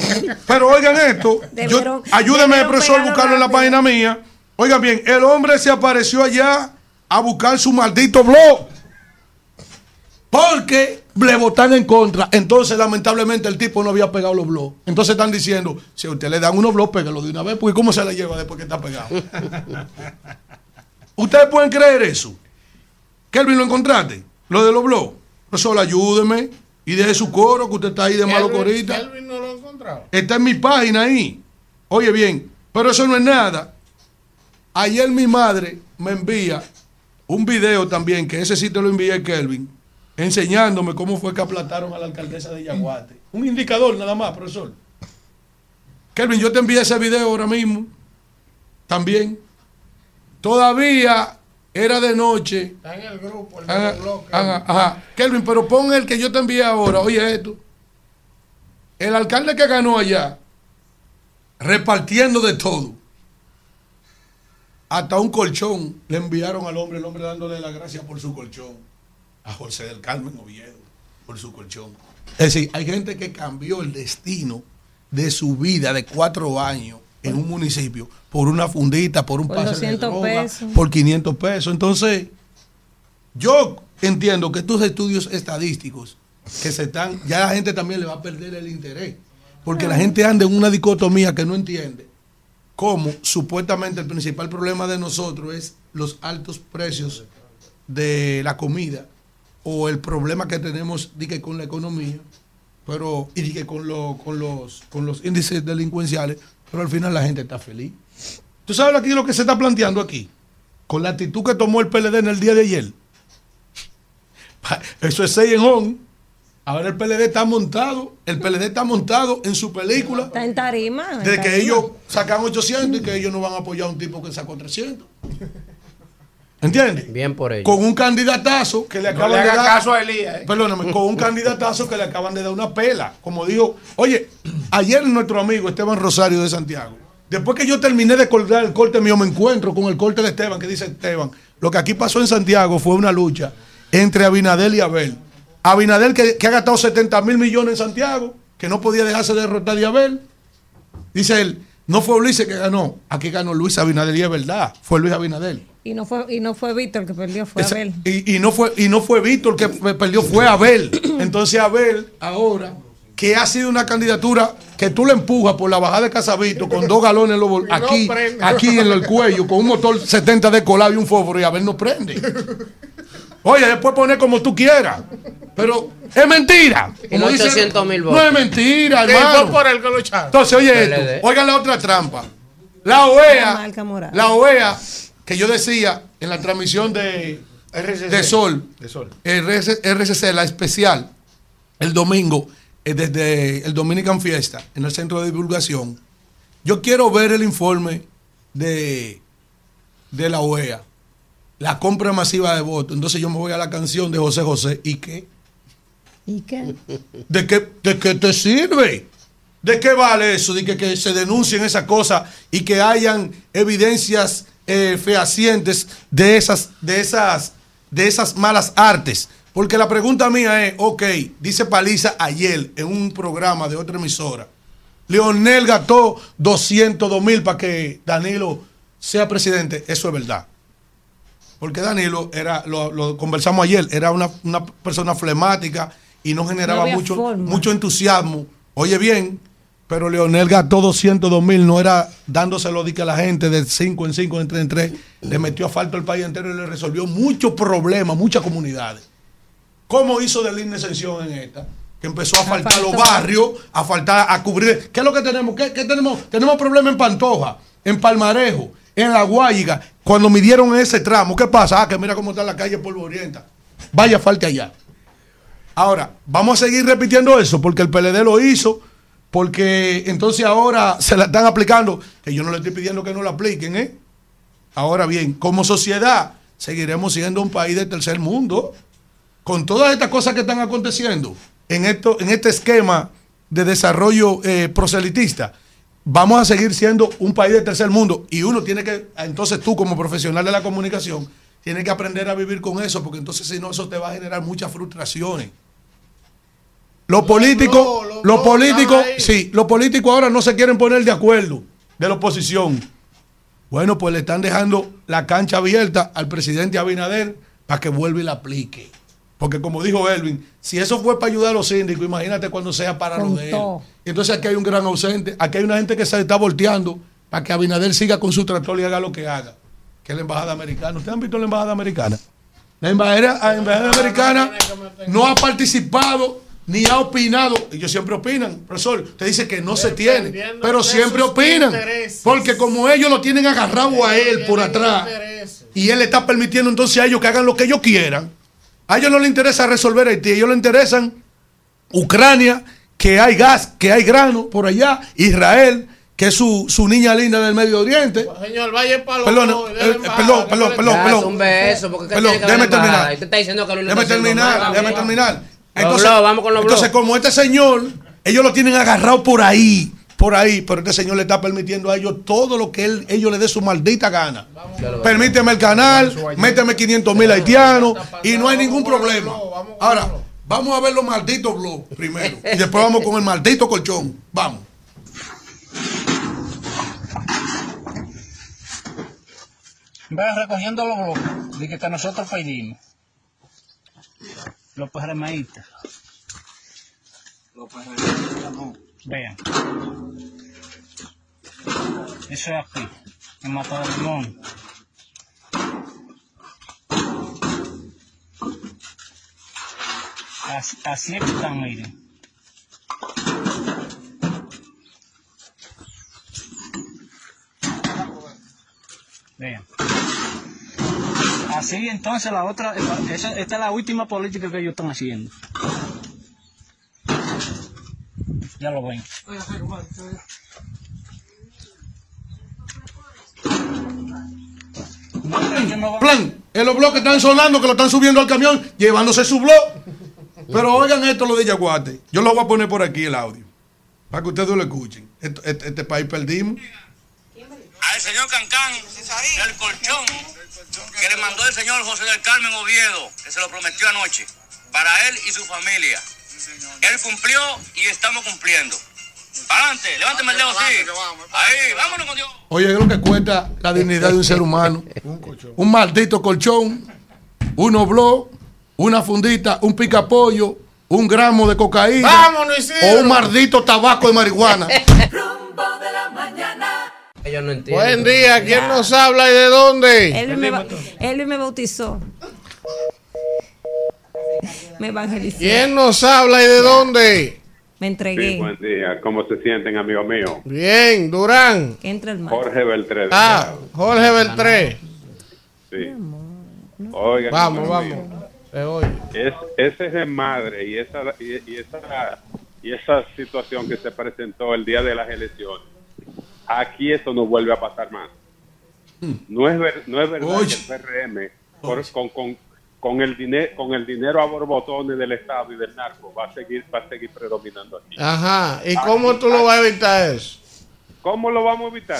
pero oigan esto. Yo, debieron profesor, pegarlo buscarlo en la página mía. Oigan bien, el hombre se apareció allá a buscar su maldito blog. Porque le votan en contra. Entonces, lamentablemente, el tipo no había pegado los blogs. Entonces están diciendo, si a usted le dan unos blogs, pégalo de una vez, porque ¿cómo se la lleva después que está pegado? [LAUGHS] ¿Ustedes pueden creer eso? Kelvin, ¿lo encontraste? Lo de los blogs. Profesor, ayúdeme y deje su coro, que usted está ahí de malo corita. Kelvin no lo ha encontrado. Está en mi página ahí. Oye bien, pero eso no es nada. Ayer mi madre me envía un video también, que ese sí te lo envié a Kelvin, enseñándome cómo fue que aplastaron a la alcaldesa de Yaguate. Un indicador nada más, profesor. Kelvin, yo te envié ese video ahora mismo. También. Todavía era de noche. Está en el grupo, el Ajá, los bloques. ajá, ajá. Kelvin, pero pon el que yo te envié ahora. Oye esto. El alcalde que ganó allá, repartiendo de todo. Hasta un colchón le enviaron al hombre, el hombre dándole las gracias por su colchón. A José del Carmen Oviedo, por su colchón. Es decir, hay gente que cambió el destino de su vida de cuatro años en un municipio por una fundita, por un Por pase 200 de droga, pesos. por 500 pesos. Entonces, yo entiendo que estos estudios estadísticos que se están, ya la gente también le va a perder el interés, porque la gente anda en una dicotomía que no entiende cómo supuestamente el principal problema de nosotros es los altos precios de la comida o el problema que tenemos di que con la economía, pero y di que con, lo- con los con los índices delincuenciales, pero al final la gente está feliz. ¿Tú sabes aquí lo que se está planteando aquí? Con la actitud que tomó el PLD en el día de ayer. Eso es 6 en on. Ahora el PLD está montado, el PLD está montado en su película Está en tarima. de que ellos sacan 800 y que ellos no van a apoyar a un tipo que sacó 300. ¿Entiendes? Bien por ello. Con un candidatazo que le No acaban le de dar. caso a Elías, ¿eh? Perdóname, con un candidatazo que le acaban de dar una pela. Como dijo, oye, ayer nuestro amigo Esteban Rosario de Santiago, después que yo terminé de colgar el corte mío, me encuentro con el corte de Esteban, que dice Esteban, lo que aquí pasó en Santiago fue una lucha entre Abinadel y Abel. Abinadel que, que ha gastado 70 mil millones en Santiago, que no podía dejarse derrotar de Abel. Dice él, no fue Ulises que ganó, aquí ganó Luis Abinadel y es verdad, fue Luis Abinadel. Y no fue, y no fue Víctor el que perdió, fue Esa- Abel. Y, y no fue y no fue Víctor que pe- perdió, fue Abel. [CLEARS THROAT] Entonces Abel ahora que ha sido una candidatura que tú le empujas por la bajada de Casavito con dos galones [LAUGHS] no aquí, aquí en el cuello con un motor 70 de colado y un fósforo y Abel no prende. [LAUGHS] Oye, después poner como tú quieras. Pero es mentira. Y Como los dicen, 800,000 No votos. es mentira, Que hermano. fue por el que lo echaron. Entonces, oye esto. Oigan la otra trampa. La OEA, la OEA, que yo decía en la transmisión de, RCC. de Sol, De Sol. RC RCC, la especial, el domingo, eh, desde el Dominican Fiesta, en el centro de divulgación. Yo quiero ver el informe de, de la OEA. La compra masiva de votos. Entonces yo me voy a la canción de José José. ¿Y qué? ¿Y qué? ¿De qué, de qué te sirve? ¿De qué vale eso? De que, que se denuncien esas cosas y que hayan evidencias eh, fehacientes de esas, de, esas, de esas malas artes. Porque la pregunta mía es, ok, dice Paliza ayer en un programa de otra emisora, Leonel gastó 202 mil para que Danilo sea presidente. Eso es verdad. Porque Danilo era, lo, conversamos ayer, era una, persona flemática y no generaba mucho, mucho entusiasmo. Oye bien, pero Leonel gastó 202 mil, no era dándoselo de que a la gente de 5 en 5, de 3 en 3, le metió asfalto al país entero y le resolvió muchos problemas, muchas comunidades. ¿Cómo hizo de línea exención en esta? Que empezó a faltar los barrios, a faltar, a cubrir. ¿Qué es lo que tenemos? ¿Qué, tenemos? Tenemos problemas en Pantoja, en Palmarejo, en La Guayiga. Cuando midieron ese tramo, ¿qué pasa? Ah, que mira cómo está la calle Orienta. Vaya, falte allá. Ahora, vamos a seguir repitiendo eso porque el PLD lo hizo, porque entonces ahora se la están aplicando, que yo no le estoy pidiendo que no la apliquen, ¿eh? Ahora bien, como sociedad, seguiremos siendo un país de tercer mundo con todas estas cosas que están aconteciendo en, esto, en este esquema de desarrollo eh, proselitista, vamos a seguir siendo un país de tercer mundo y uno tiene que, entonces tú como profesional de la comunicación, tienes que aprender a vivir con eso, porque entonces si no, eso te va a generar muchas frustraciones. Los políticos, los políticos, sí, los políticos ahora no se quieren poner de acuerdo de la oposición. Bueno, pues le están dejando la cancha abierta al presidente Abinader para que vuelva y la aplique. Porque como dijo Elvin, si eso fue para ayudar a los síndicos, imagínate cuando sea para los de él. Entonces aquí hay un gran ausente, aquí hay una gente que se está volteando para que Abinader siga con su tractor y haga lo que haga, que es la embajada americana. ¿Ustedes han visto la embajada americana? La embajada, americana no ha participado ni ha opinado. Ellos siempre opinan, profesor. Usted dice que no se tiene, pero siempre opinan. Porque como ellos lo tienen agarrado a él por atrás y él le está permitiendo entonces a ellos que hagan lo que ellos quieran a ellos no les interesa resolver Haití, a ellos les interesan Ucrania, que hay gas, que hay grano por allá, Israel, que es su, su niña linda del Medio Oriente. Señor, vaya para perdón, eh, perdón, perdón, perdón, perdón. Un beso, porque perdón, déjame terminar. está diciendo que déjame terminar, déjame terminar. Entonces, vamos con los entonces como este señor, ellos lo tienen agarrado por ahí por ahí, pero este señor le está permitiendo a ellos todo lo que él, ellos le dé su maldita gana. Permíteme el canal, méteme 500 mil haitianos y no hay ningún problema. Ahora, vamos a ver los malditos blogs primero y después vamos con el maldito colchón. Vamos. Vean recogiendo los blogs de que nosotros pedimos. Los PRMistas. Los no. Vean. Eso es aquí, en Mata del Limón. Así, así es están, miren. Vean. Así entonces la otra, esta es la última política que ellos están haciendo. Ya lo ven. Plan, en los bloques están sonando que lo están subiendo al camión, llevándose su blog. Pero oigan esto lo de Yaguate. Yo lo voy a poner por aquí el audio. Para que ustedes lo escuchen. Este, este, país perdimos. Al señor Cancán del colchón que le mandó el señor José del Carmen Oviedo, que se lo prometió anoche, para él y su familia. Él cumplió y estamos cumpliendo. Adelante, levánteme el dedo así. Ahí, vámonos con Dios. Oye, es lo que cuenta la dignidad de un ser humano. [LAUGHS] un maldito colchón, unos blogs, una fundita, un picapollo, un gramo de cocaína. Vámonos, o un maldito tabaco de marihuana. [LAUGHS] Rumbo de la mañana. Ellos no entienden. Buen día, ¿quién nos habla y de dónde? Él me, él me bautizó. Me. ¿Quién nos habla y de dónde? Me entregué. buen día. ¿Cómo se sienten, amigo mío? Bien, Durán. entra el Jorge Beltré. Ah, Jorge Beltré. Sí. Oigan, vamos, vamos. Es, ese es madre y esa, y, esa, y esa situación que se presentó el día de las elecciones. Aquí eso no vuelve a pasar más. No es, no es verdad que el PRM con, con, con el dinero con el dinero a borbotones del Estado y del narco va a seguir va a seguir predominando aquí. Ajá. ¿Y cómo tú lo vas a evitar eso? ¿Cómo lo vamos a evitar?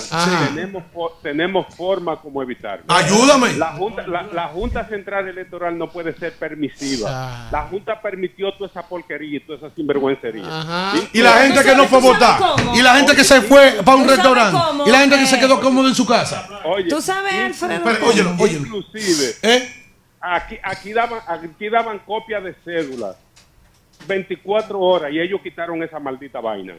Tenemos, tenemos forma como evitarlo. Ayúdame. La junta, la, junta Central Electoral no puede ser permisiva. Ah. La Junta permitió toda esa porquería y toda esa sinvergüencería. Y la gente que no fue a votar. Y la gente que se fue para un restaurante. Y la gente que se quedó cómodo en su casa. Oye, ¿Tú sabes, Alfredo? Pero, óyelo, óyelo. Inclusive, ¿Eh? Aquí, aquí, daban, aquí daban copias de cédulas 24 horas y ellos quitaron esa maldita vaina.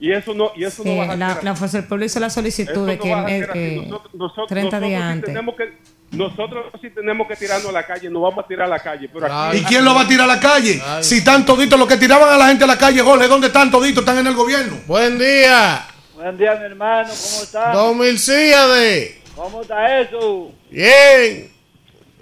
Y eso no, y eso Sí, no va a la, ser la. Fuerza del Pueblo hizo la solicitud de que, no eh, Nosotros- nosotros- 30 días sí antes. tenemos que- nosotros sí tenemos que tirarnos a la calle, nos vamos a tirar a la calle. Pero aquí, ¿Y quién lo va a tirar a la calle? Si están toditos los que tiraban a la gente a la calle, Jorge, ¿dónde están toditos? Están en el gobierno. Buen día. Buen día, mi hermano, ¿cómo estás? Don Milcíade. ¿Cómo está eso? Bien.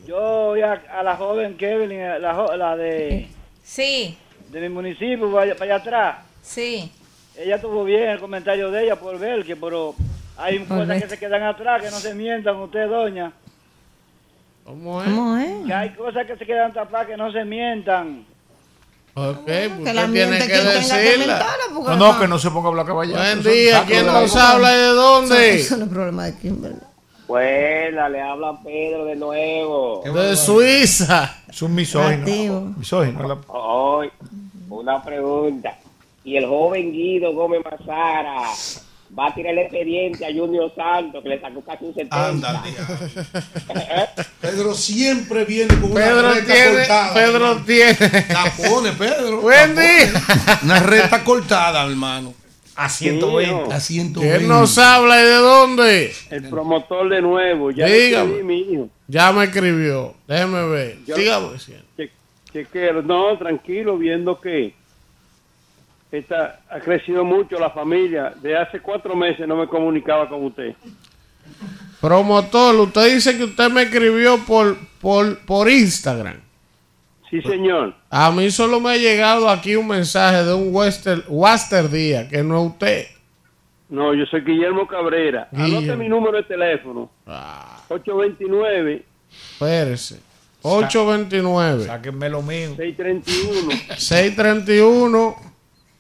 Yo voy a, a la joven Kevin, la, jo- la de, Sí, de mi municipio, para allá, para allá atrás. sí. Ella tuvo bien el comentario de ella por ver que, pero hay cosas que se quedan atrás, que no se mientan usted, doña. ¿Cómo es? ¿Cómo es? Que hay cosas que se quedan atrás que no se mientan. Ok, pues que la usted tiene que que decirla. No, no, que no se ponga a hablar caballo. Buen día. ¿Quién nos habla y de dónde? Eso no es problema de Kimberly. Buena, le habla Pedro de nuevo. De Suiza. Es un misógino. Misógino. la- Hoy, una pregunta. ¿Y el joven Guido Gómez Mazara va a tirar el expediente a Junior Santos, que le sacó casi un 70? [LAUGHS] Pedro siempre viene con una Pedro reta tiene- cortada. Pedro hermano. tiene. La pone, Pedro. Buen día. Una reta cortada, hermano. A 120. A 120. ¿Quién nos habla y de dónde? El promotor de nuevo, ya Dígame. escribí, mi hijo. Ya me escribió. Déjeme ver. Yo- Dígame. Che- chequeo. No, tranquilo, viendo que esta, ha crecido mucho la familia. De hace cuatro meses no me comunicaba con usted. Promotor, usted dice que usted me escribió por, por, por Instagram. Sí, señor. A mí solo me ha llegado aquí un mensaje de un Wester, Waster Díaz, que no es usted. No, yo soy Guillermo Cabrera. Guillermo. Anote mi número de teléfono. 829 Espérese. 829 Sáquenme lo mío. 631 631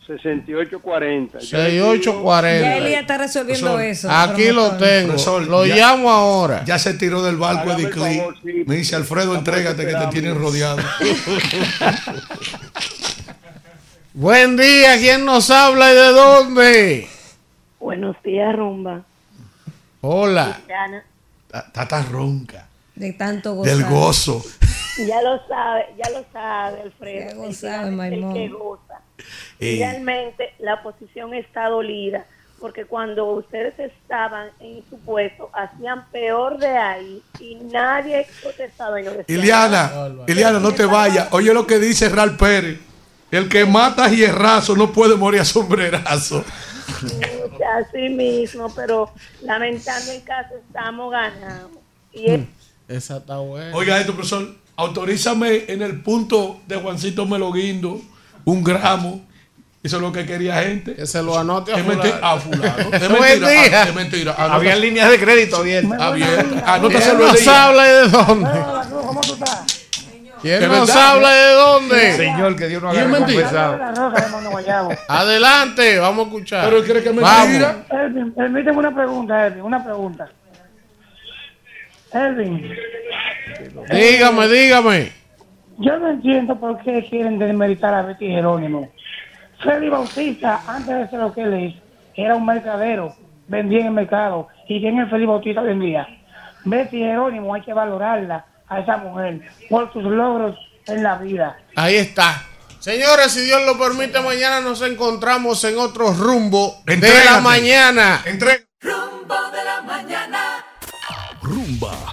6840. 6840. Ya Elías está resolviendo Profesor, eso. Aquí lo tengo. Profesor, lo ya- llamo ahora. Ya se tiró del barco Hágame favor, sí. Me dice Alfredo, entrégate que te tienen rodeado. [LAUGHS] Buen día. ¿Quién nos habla y de dónde? Buenos días, Rumba. Hola. Tata ronca. De tanto gozar. Del gozo. Ya lo sabe, ya lo sabe, Alfredo. Ya el que goza. [LAUGHS] Eh. Realmente la oposición está dolida porque cuando ustedes estaban en su puesto hacían peor de ahí y nadie protestaba y no decía Iliana. Iliana, no te vayas. Oye lo que dice Ral Pérez. El que mata a hierrazo no puede morir a sombrerazo. Así mismo, pero lamentando el caso estamos ganando. Y es Esa está buena. Oiga esto, profesor. Autorízame en el punto de Juancito Meloguindo un gramo. Eso es lo que quería gente. Que se lo anote a fulano. a fulano. Es [LAUGHS] mentira. ah, Es mentira. Anota- Había líneas de crédito abiertas. abierta. ¿Quién nos habla de dónde? ¿Cómo tú estás? ¿Quién ¿De nos habla y de dónde? Señor, que Dios no haga compensado. Adelante, vamos a escuchar. Pero él cree que es Vamos. mentira. Elvin, permíteme una pregunta, Elvin, una pregunta. Elvin, Dígame, dígame. Yo no entiendo por qué quieren desmeritar a Betty Jerónimo. Freddy Bautista, antes de ser lo que él es, era un mercadero, vendía en el mercado. ¿Y quién es Freddy Bautista vendía? Betty Jerónimo, hay que valorarla a esa mujer por sus logros en la vida. Ahí está. Señores, si Dios lo permite, mañana nos encontramos en otro rumbo de la mañana. Rumbo de la mañana. Rumba